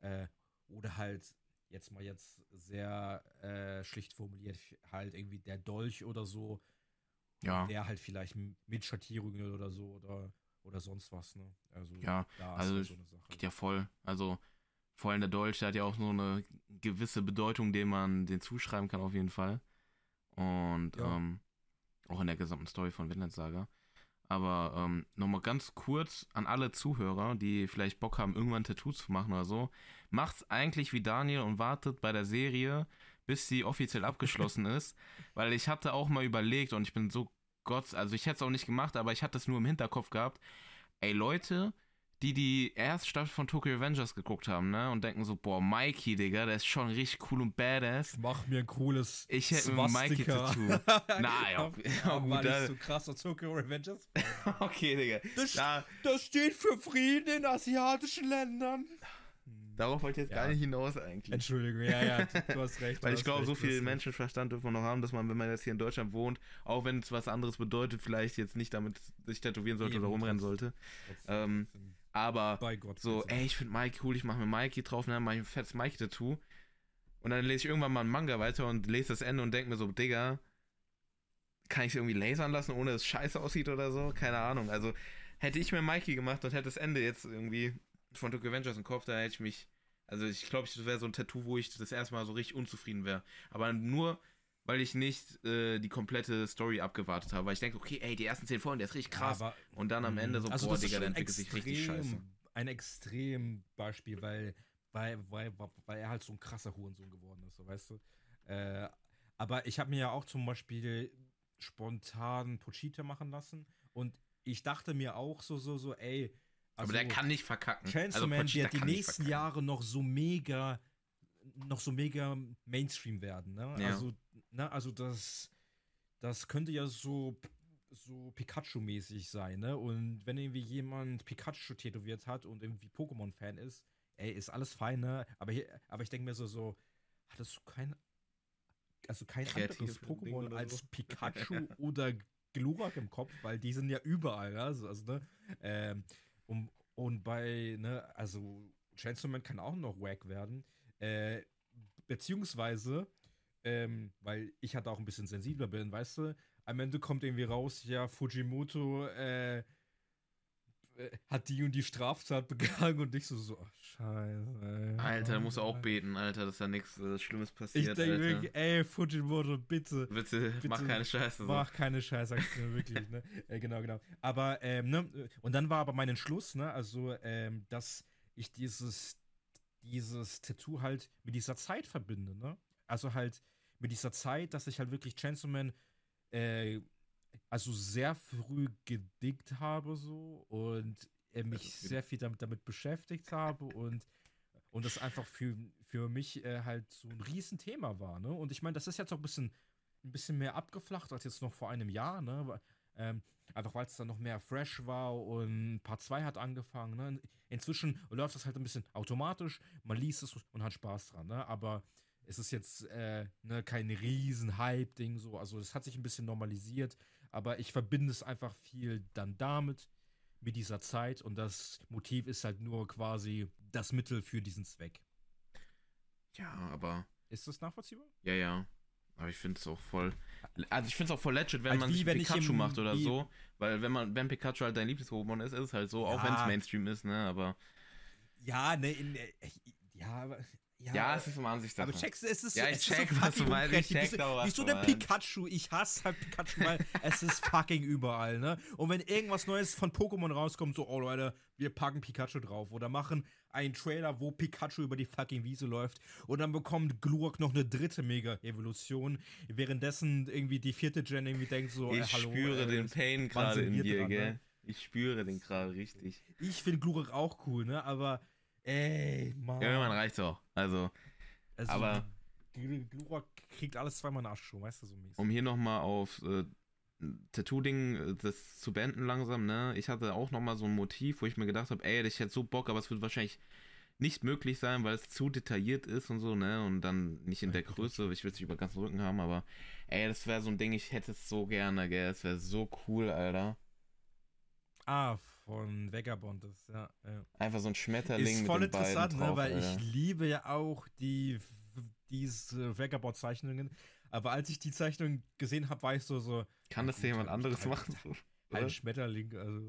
Äh, oder halt, jetzt mal jetzt sehr äh, schlicht formuliert, halt irgendwie der Dolch oder so. Ja. Der halt vielleicht mit Schattierungen oder so oder, oder sonst was, ne? Also, Ja, da also halt so eine Sache. Geht ja voll. Also, vor allem der Dolch, der hat ja auch so eine gewisse Bedeutung, den man den zuschreiben kann, auf jeden Fall. Und Ja. ähm, auch in der gesamten Story von Vinland Saga. Aber ähm, nochmal ganz kurz an alle Zuhörer, die vielleicht Bock haben, irgendwann ein Tattoo zu machen oder so. Macht's eigentlich wie Daniel und wartet bei der Serie, bis sie offiziell abgeschlossen ist. Weil ich hatte auch mal überlegt und ich bin so Gott, also ich hätte es auch nicht gemacht, aber ich hatte es nur im Hinterkopf gehabt. Ey, Leute, die die erste Staffel von Tokyo Avengers geguckt haben, ne? Und denken so, boah, Mikey, Digga, der ist schon richtig cool und badass. Mach mir ein cooles Ich hätte mir ein Swastika. Mikey-Tattoo. Na, ja, Aber gut, war da- nicht so krasser Tokyo Revengers. Okay, Digga. Das, Da, das steht für Frieden in asiatischen Ländern. darauf wollte ich jetzt Ja. gar nicht hinaus eigentlich. Entschuldigung, ja, ja, du, hast recht. Weil ich glaube, so viel. Menschenverstand dürfen wir noch haben, dass man, wenn man jetzt hier in Deutschland wohnt, auch wenn es was anderes bedeutet, vielleicht jetzt nicht damit sich tätowieren sollte Eben, oder rumrennen sollte. Ähm, Aber Bei Gott. so, ey, ich finde Mikey cool, ich mache mir Mikey drauf, dann mache ich ein fettes Mikey-Tattoo. Und dann lese ich irgendwann mal einen Manga weiter und lese das Ende und denke mir so, Digga, kann ich es irgendwie lasern lassen, ohne dass es scheiße aussieht oder so? Keine Ahnung. Also, hätte ich mir Mikey gemacht und hätte das Ende jetzt irgendwie von Tokyo Avengers im Kopf, dann hätte ich mich. Also, ich glaube, das wäre so ein Tattoo, wo ich das erste Mal so richtig unzufrieden wäre. Aber nur, weil ich nicht äh, die komplette Story abgewartet habe. Weil ich denke, okay, ey, die ersten zehn Folgen, der ist richtig Ja, krass. aber- und dann am Ende so, Also boah, Digga, der entwickelt sich richtig extrem- scheiße. Ein extrem Beispiel, weil, weil, weil, weil er halt so ein krasser Hurensohn geworden ist, so weißt du. Äh, aber ich habe mir ja auch zum Beispiel spontan Pochita machen lassen und ich dachte mir auch so, so, so, ey. Aber der kann nicht verkacken. Chainsaw Also Man wird die nächsten. Jahre noch so mega, noch so mega Mainstream werden, ne? Ja. Also, ne, also das, das könnte ja so, so Pikachu-mäßig sein, ne? Und wenn irgendwie jemand Pikachu tätowiert hat und irgendwie Pokémon-Fan ist, ey, ist alles fein, ne? Aber, hier, aber ich denke mir so, so, hattest du kein, also kein Kreatives anderes Pokémon als so? Pikachu oder Glurak im Kopf, weil die sind ja überall, ne? also, also ne? Ähm, und, und bei, ne, also Chainsaw Man kann auch noch wack werden. Äh, beziehungsweise, ähm, weil ich halt auch ein bisschen sensibler bin, weißt du, am Ende kommt irgendwie raus, ja, Fujimoto äh, äh, hat die und die Straftat begangen und ich so, so, ach, scheiße. Ey. Alter, da musst du auch beten, Alter, dass da nichts äh, Schlimmes Ich passiert, denke Alter. wirklich, ey, Fujimoto, bitte. Bitte, mach bitte keine Scheiße. So. Mach keine Scheiße, sagst du mir wirklich, ne? Äh, genau, genau. Aber, ähm, ne, und dann war aber mein Entschluss, ne, also, ähm, dass ich dieses, dieses Tattoo halt mit dieser Zeit verbinde, ne? Also halt mit dieser Zeit, dass ich halt wirklich Chainsaw Man, äh, also sehr früh gedickt habe, so, und äh, mich sehr viel damit, damit beschäftigt habe und und das einfach für, für mich äh, halt so ein Riesenthema war, ne? Und ich meine, das ist jetzt auch ein bisschen, ein bisschen mehr abgeflacht als jetzt noch vor einem Jahr, ne? Ähm, einfach weil es dann noch mehr fresh war und Part 2 hat angefangen, ne? Inzwischen läuft das halt ein bisschen automatisch, man liest es und hat Spaß dran, ne? Aber es ist jetzt äh, ne, kein riesen Hype-Ding so, also es hat sich ein bisschen normalisiert, aber ich verbinde es einfach viel dann damit, mit dieser Zeit und das Motiv ist halt nur quasi das Mittel für diesen Zweck. Ja, aber, Ist das nachvollziehbar? ja, ja. Aber ich finde es auch voll. Also ich finde es auch voll legit, wenn Halt man wie sich wenn Pikachu im- macht oder wie- so. Weil wenn man, wenn Pikachu halt dein Lieblings-Pokémon ist, ist es halt so, auch Ja. wenn es Mainstream ist, ne? Aber Ja, ne, in, äh, ja, aber Ja, es ist immer Ansichtssache. Aber checkst du, es ist Ja, ich es check, ist so was du meinst, ich check doch, was Wieso meinst. Pikachu? Ich hasse halt Pikachu, weil es ist fucking überall, ne? Und wenn irgendwas Neues von Pokémon rauskommt, so, oh Leute, wir packen Pikachu drauf. Oder machen einen Trailer, wo Pikachu über die fucking Wiese läuft. Und dann bekommt Glurak noch eine dritte Mega-Evolution. Währenddessen irgendwie die vierte Gen irgendwie denkt so, äh, ich hallo. spüre äh, den Pain gerade in dir, dran, gell? ne? Ich spüre den gerade richtig. Ich finde Glurak auch cool, ne? Aber, ey, Mann. Ja, irgendwann reicht's auch. Also, Also, aber- Gl- Glurak kriegt alles zweimal Nachschub, weißt du, so mäßig. um hier nochmal auf äh, Tattoo-Ding äh, das zu beenden langsam, ne? Ich hatte auch nochmal so ein Motiv, wo ich mir gedacht habe, ey, ich hätte so Bock, aber es wird wahrscheinlich nicht möglich sein, weil es zu detailliert ist und so, ne? Und dann nicht in der Größe, ich will es nicht über den ganzen Rücken haben, aber ey, das wäre so ein Ding, ich hätte es so gerne, gell? Es wäre so cool, Alter. Ah, von Vagabond, das, ja. ja. Einfach so ein Schmetterling Ist mit voll den interessant, drauf, ne, weil Alter. ich liebe ja auch die diese Vagabond-Zeichnungen. Aber als ich die Zeichnung gesehen habe, war ich so, so Kann das jemand anderes halt- machen? So, ein oder? Schmetterling, also.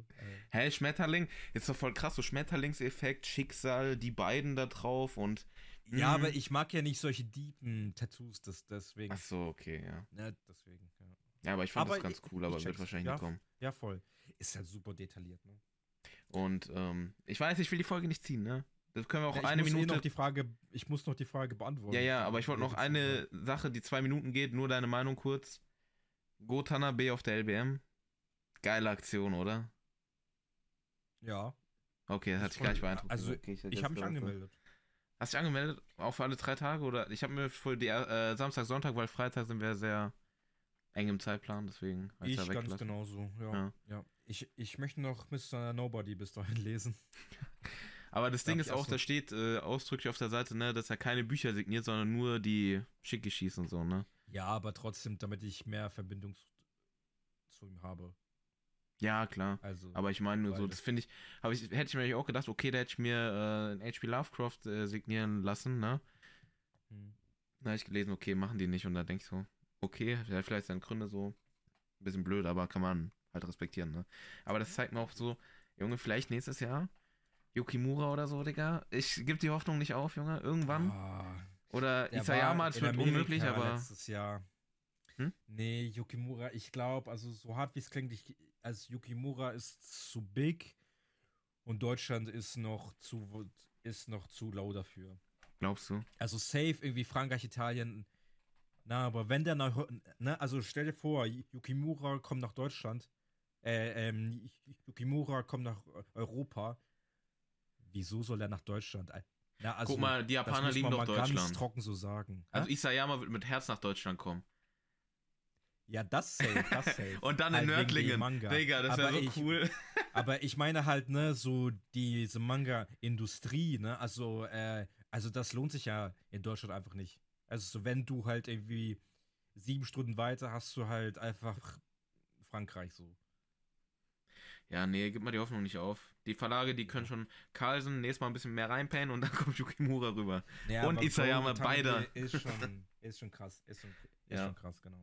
Äh, Hä, Schmetterling? Ist doch voll krass, so Schmetterlingseffekt, Schicksal, die beiden da drauf und. ja, Mhm. aber ich mag ja nicht solche deepen Tattoos, das, deswegen. Ach so, okay, ja. Ja, deswegen, ja. Ja, aber ich fand Aber das ganz cool, aber wird wahrscheinlich Ja. nicht kommen. ja, voll. Ist halt super detailliert, ne? Und ähm, ich weiß, ich will die Folge nicht ziehen, ne? Das können wir auch Ja, ich eine muss eh Minute. noch die Frage, ich muss noch die Frage beantworten. ja, ja, aber ich wollte noch eine Sache, die zwei Minuten geht, nur deine Meinung kurz. Go Tanabe auf der LBM. Geile Aktion, oder? Ja, Okay, das Ist hat dich gar nicht beeindruckt. also, okay, ich jetzt habe mich so. angemeldet. Hast du dich angemeldet? Auch für alle drei Tage? Oder ich habe mir für die äh, Samstag, Sonntag, weil Freitag sind wir sehr eng im Zeitplan, deswegen Ich ganz weggelassen. genauso, ja. Ja. ja. Ich, ich möchte noch Mr. Nobody bis dahin lesen. Aber das Ding ist auch, so. da steht äh, ausdrücklich auf der Seite, ne, dass er keine Bücher signiert, sondern nur die Schicke und so, ne? Ja, aber trotzdem, damit ich mehr Verbindung zu, ihm habe. Ja, klar. Also, Aber ich meine nur so, das finde ich, ich, hätte ich mir auch gedacht, okay, da hätte ich mir äh, einen H.P. Lovecraft äh, signieren lassen, ne? hm. Da habe ich gelesen, okay, machen die nicht und da denke ich so, okay, vielleicht seine Gründe so, ein bisschen blöd, aber kann man halt respektieren, ne? Aber das zeigt mir auch so, Junge, vielleicht nächstes Jahr Yukimura oder so, Digga. Ich gebe die Hoffnung nicht auf, Junge, irgendwann. Ah, Oder der Isayama, es wird Amerika unmöglich, aber letztes Jahr. Hm? Nee, Yukimura, ich glaube, also so hart wie es klingt, ich, also Yukimura ist zu big und Deutschland ist noch zu ist noch zu lau dafür. glaubst du? Also safe irgendwie Frankreich, Italien. Na, aber wenn der nach, ne, also stell dir vor, Yukimura kommt nach Deutschland, äh, ähm, Yukimura kommt nach Europa. Wieso soll er nach Deutschland? Na, also, Guck mal, die Japaner lieben doch mal ganz Deutschland. trocken so sagen. Also? Isayama wird mit Herz nach Deutschland kommen. ja, das safe, das safe. Und dann in Halt Nördlingen. Digga, das wäre so ich- cool. Aber ich meine halt, ne, so diese Manga-Industrie, ne, also, äh, also das lohnt sich ja in Deutschland einfach nicht. Also so, wenn du halt irgendwie sieben Stunden weiter hast du halt einfach Frankreich so. Ja, nee, gib mal die Hoffnung nicht auf. Die Verlage, die können schon Carlsen nächstes Mal ein bisschen mehr reinpennen und dann kommt Yukimura rüber. Ja, Und Isayama, beide. Ist schon, ist schon krass. Ist schon, ist Ja. schon krass, genau.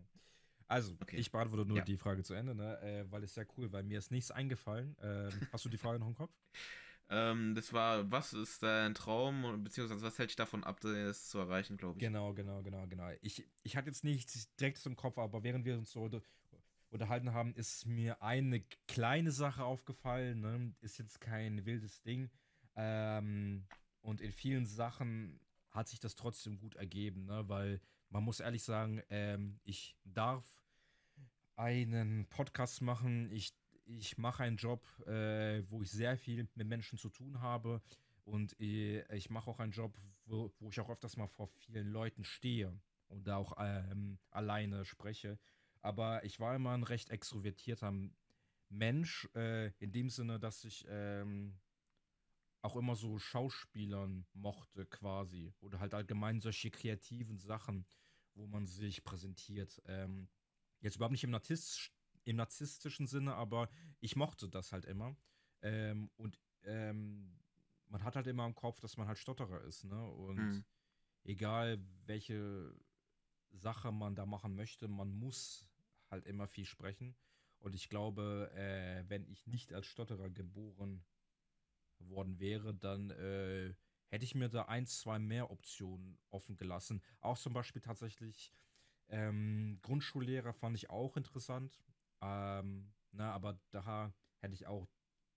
Also, Okay. ich beantworte nur Ja. die Frage zu Ende, ne? Äh, weil es sehr cool, weil mir ist nichts eingefallen. Ähm, hast du die Frage noch im Kopf? Ähm, das war, was ist dein Traum, und beziehungsweise was hält dich davon ab, das zu erreichen, glaube ich. Genau, genau, genau, genau. Ich, ich hatte jetzt nicht direkt im Kopf, aber während wir uns so unterhalten haben, ist mir eine kleine Sache aufgefallen. Ne? Ist jetzt kein wildes Ding. Ähm, und in vielen Sachen hat sich das trotzdem gut ergeben, ne? weil man muss ehrlich sagen, ähm, ich darf einen Podcast machen. Ich, ich mache einen Job, äh, wo ich sehr viel mit Menschen zu tun habe. Und äh, ich mache auch einen Job, wo, wo ich auch öfters mal vor vielen Leuten stehe und da auch ähm, alleine spreche. Aber ich war immer ein recht extrovertierter Mensch, äh, in dem Sinne, dass ich ähm, auch immer so Schauspielern mochte quasi. Oder halt allgemein solche kreativen Sachen, wo man sich präsentiert. Ähm, jetzt überhaupt nicht im, Narzisst, im narzisstischen Sinne, aber ich mochte das halt immer. Ähm, und ähm, man hat halt immer im Kopf, dass man halt Stotterer ist, ne? Und Mhm. egal welche Sache man da machen möchte, man muss halt immer viel sprechen. Und ich glaube, äh, wenn ich nicht als Stotterer geboren worden wäre, dann äh, hätte ich mir da ein, zwei mehr Optionen offen gelassen. Auch zum Beispiel tatsächlich ähm, Grundschullehrer fand ich auch interessant. Ähm, na, aber da hätte ich auch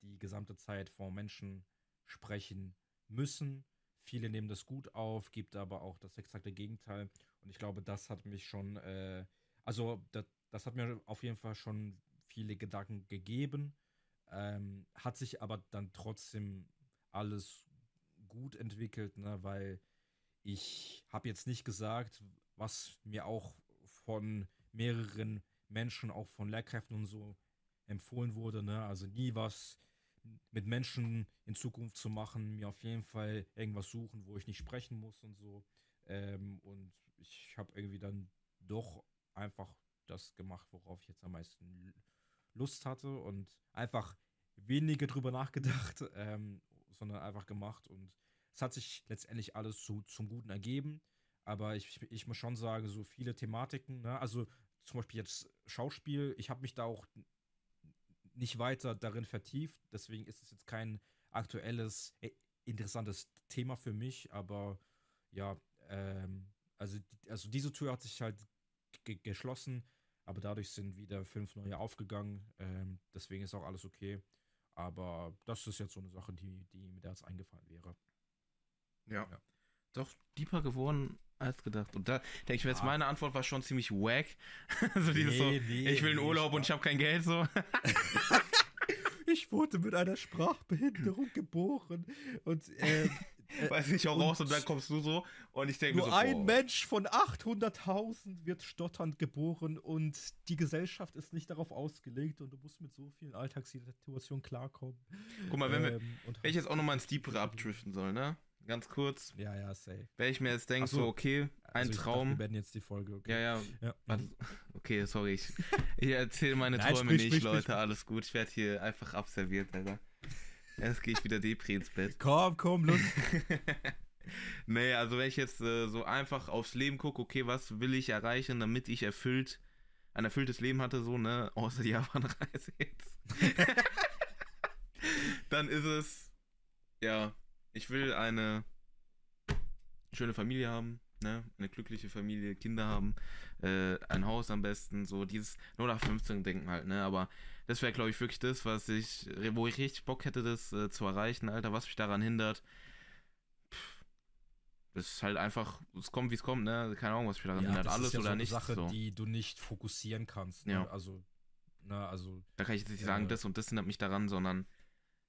die gesamte Zeit vor Menschen sprechen müssen. Viele nehmen das gut auf, gibt aber auch das exakte Gegenteil. Und ich glaube, das hat mich schon, äh, also das, das, hat mir auf jeden Fall schon viele Gedanken gegeben. Ähm, hat sich aber dann trotzdem alles gut entwickelt, ne, weil ich habe jetzt nicht gesagt, was mir auch von mehreren Menschen, auch von Lehrkräften und so empfohlen wurde, ne, also nie was mit Menschen in Zukunft zu machen, mir auf jeden Fall irgendwas suchen, wo ich nicht sprechen muss und so. Ähm, und ich habe irgendwie dann doch einfach das gemacht, worauf ich jetzt am meisten Lust hatte und einfach weniger drüber nachgedacht, ähm, sondern einfach gemacht. Und es hat sich letztendlich alles zu, zum Guten ergeben. Aber ich, ich muss schon sagen, so viele Thematiken, ne? also zum Beispiel jetzt Schauspiel, ich habe mich da auch nicht weiter darin vertieft. Deswegen ist es jetzt kein aktuelles, äh, interessantes Thema für mich. Aber ja, ähm, also, also diese Tür hat sich halt geschlossen. Aber dadurch sind wieder fünf neue aufgegangen. Ähm, deswegen ist auch alles okay. Aber das ist jetzt so eine Sache, die, die mir da jetzt eingefallen wäre. Ja. ja. Doch deeper geworden als gedacht. Und da denke ich mir jetzt, ah. meine Antwort war schon ziemlich wack. so dieses nee, so, nee, ich will einen Urlaub nee, und ich habe kein Geld so. ich wurde mit einer Sprachbehinderung geboren und äh, Weiß nicht auch raus und dann kommst du so und ich denke nur so, ein boah. Mensch von 800.000 wird stotternd geboren und die Gesellschaft ist nicht darauf ausgelegt und du musst mit so vielen Alltagssituationen klarkommen. Guck mal, wenn, ähm, wir, wenn ich jetzt auch nochmal ins Deepere abdriften soll, ne? ganz kurz. Ja, ja, safe. Wenn ich mir jetzt denke, so, so, okay, ein also Traum. Dachte, wir werden jetzt die Folge, okay. Ja, ja. ja. Warte, okay, sorry. Ich, ich erzähle meine Nein, Träume sprich, nicht, sprich, Leute. Sprich. Alles gut. Ich werde hier einfach abserviert, Alter. Jetzt gehe ich wieder Depri ins Bett. Komm, komm, los. nee, also wenn ich jetzt äh, so einfach aufs Leben gucke, okay, was will ich erreichen, damit ich erfüllt, ein erfülltes Leben hatte, so, ne, außer die Japan-Reise jetzt. Dann ist es, ja, ich will eine schöne Familie haben, ne? Eine glückliche Familie, Kinder haben, äh, ein Haus am besten, so dieses 0 nach 15 denken halt, ne? Aber das wäre, glaube ich, wirklich das, was ich, wo ich richtig Bock hätte, das äh, zu erreichen, Alter, was mich daran hindert. Pff, das ist halt einfach, es kommt, wie es kommt, ne? Keine Ahnung, was mich daran ja, hindert, alles ja oder so nicht. Das ist eine Sache, so. die du nicht fokussieren kannst, ne? Ja. Also, ne, also. Da kann ich jetzt nicht sagen, das und das hindert mich daran, sondern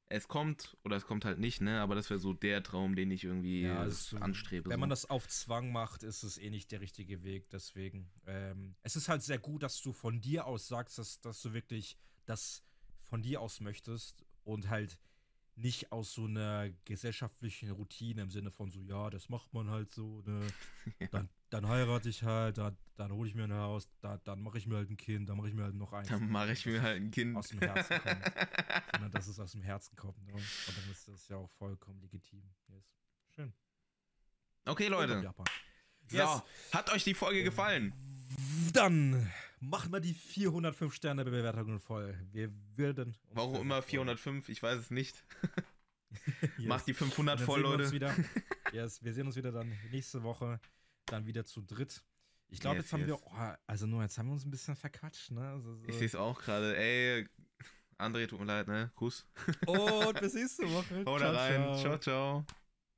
es kommt oder es kommt halt nicht, ne? Aber das wäre so der Traum, den ich irgendwie ja, also, anstrebe. Wenn so. man das auf Zwang macht, ist es eh nicht der richtige Weg. Deswegen, ähm, es ist halt sehr gut, dass du von dir aus sagst, dass, dass du wirklich das von dir aus möchtest und halt nicht aus so einer gesellschaftlichen Routine im Sinne von so, ja, das macht man halt so, ne? ja. dann, dann heirate ich halt, dann, dann hole ich mir ein Haus, da, dann mache ich mir halt ein Kind, dann mache ich mir halt noch eins. Dann mache ich mir halt ein Kind. Aus dem Herzen kommt. Sondern dass es aus dem Herzen kommt. Ne? Und dann ist das ja auch vollkommen legitim. Yes. Schön. Okay, Leute. Yes. hat euch die Folge gefallen? Dann machen wir die 405 Sterne Bewertungen voll. Wir würden. Warum immer 405? Ich weiß es nicht. yes. Macht die 500 voll, Leute. Wieder, yes, wir sehen uns wieder dann nächste Woche. Dann wieder zu dritt. Ich glaube, yes, jetzt haben wir. Oh, also nur jetzt haben wir uns ein bisschen verquatscht, ne? Also, so. Ich sehe es auch gerade. Ey, André, tut mir leid, ne? Kuss. Und bis nächste Woche. Hau da rein. ciao. ciao.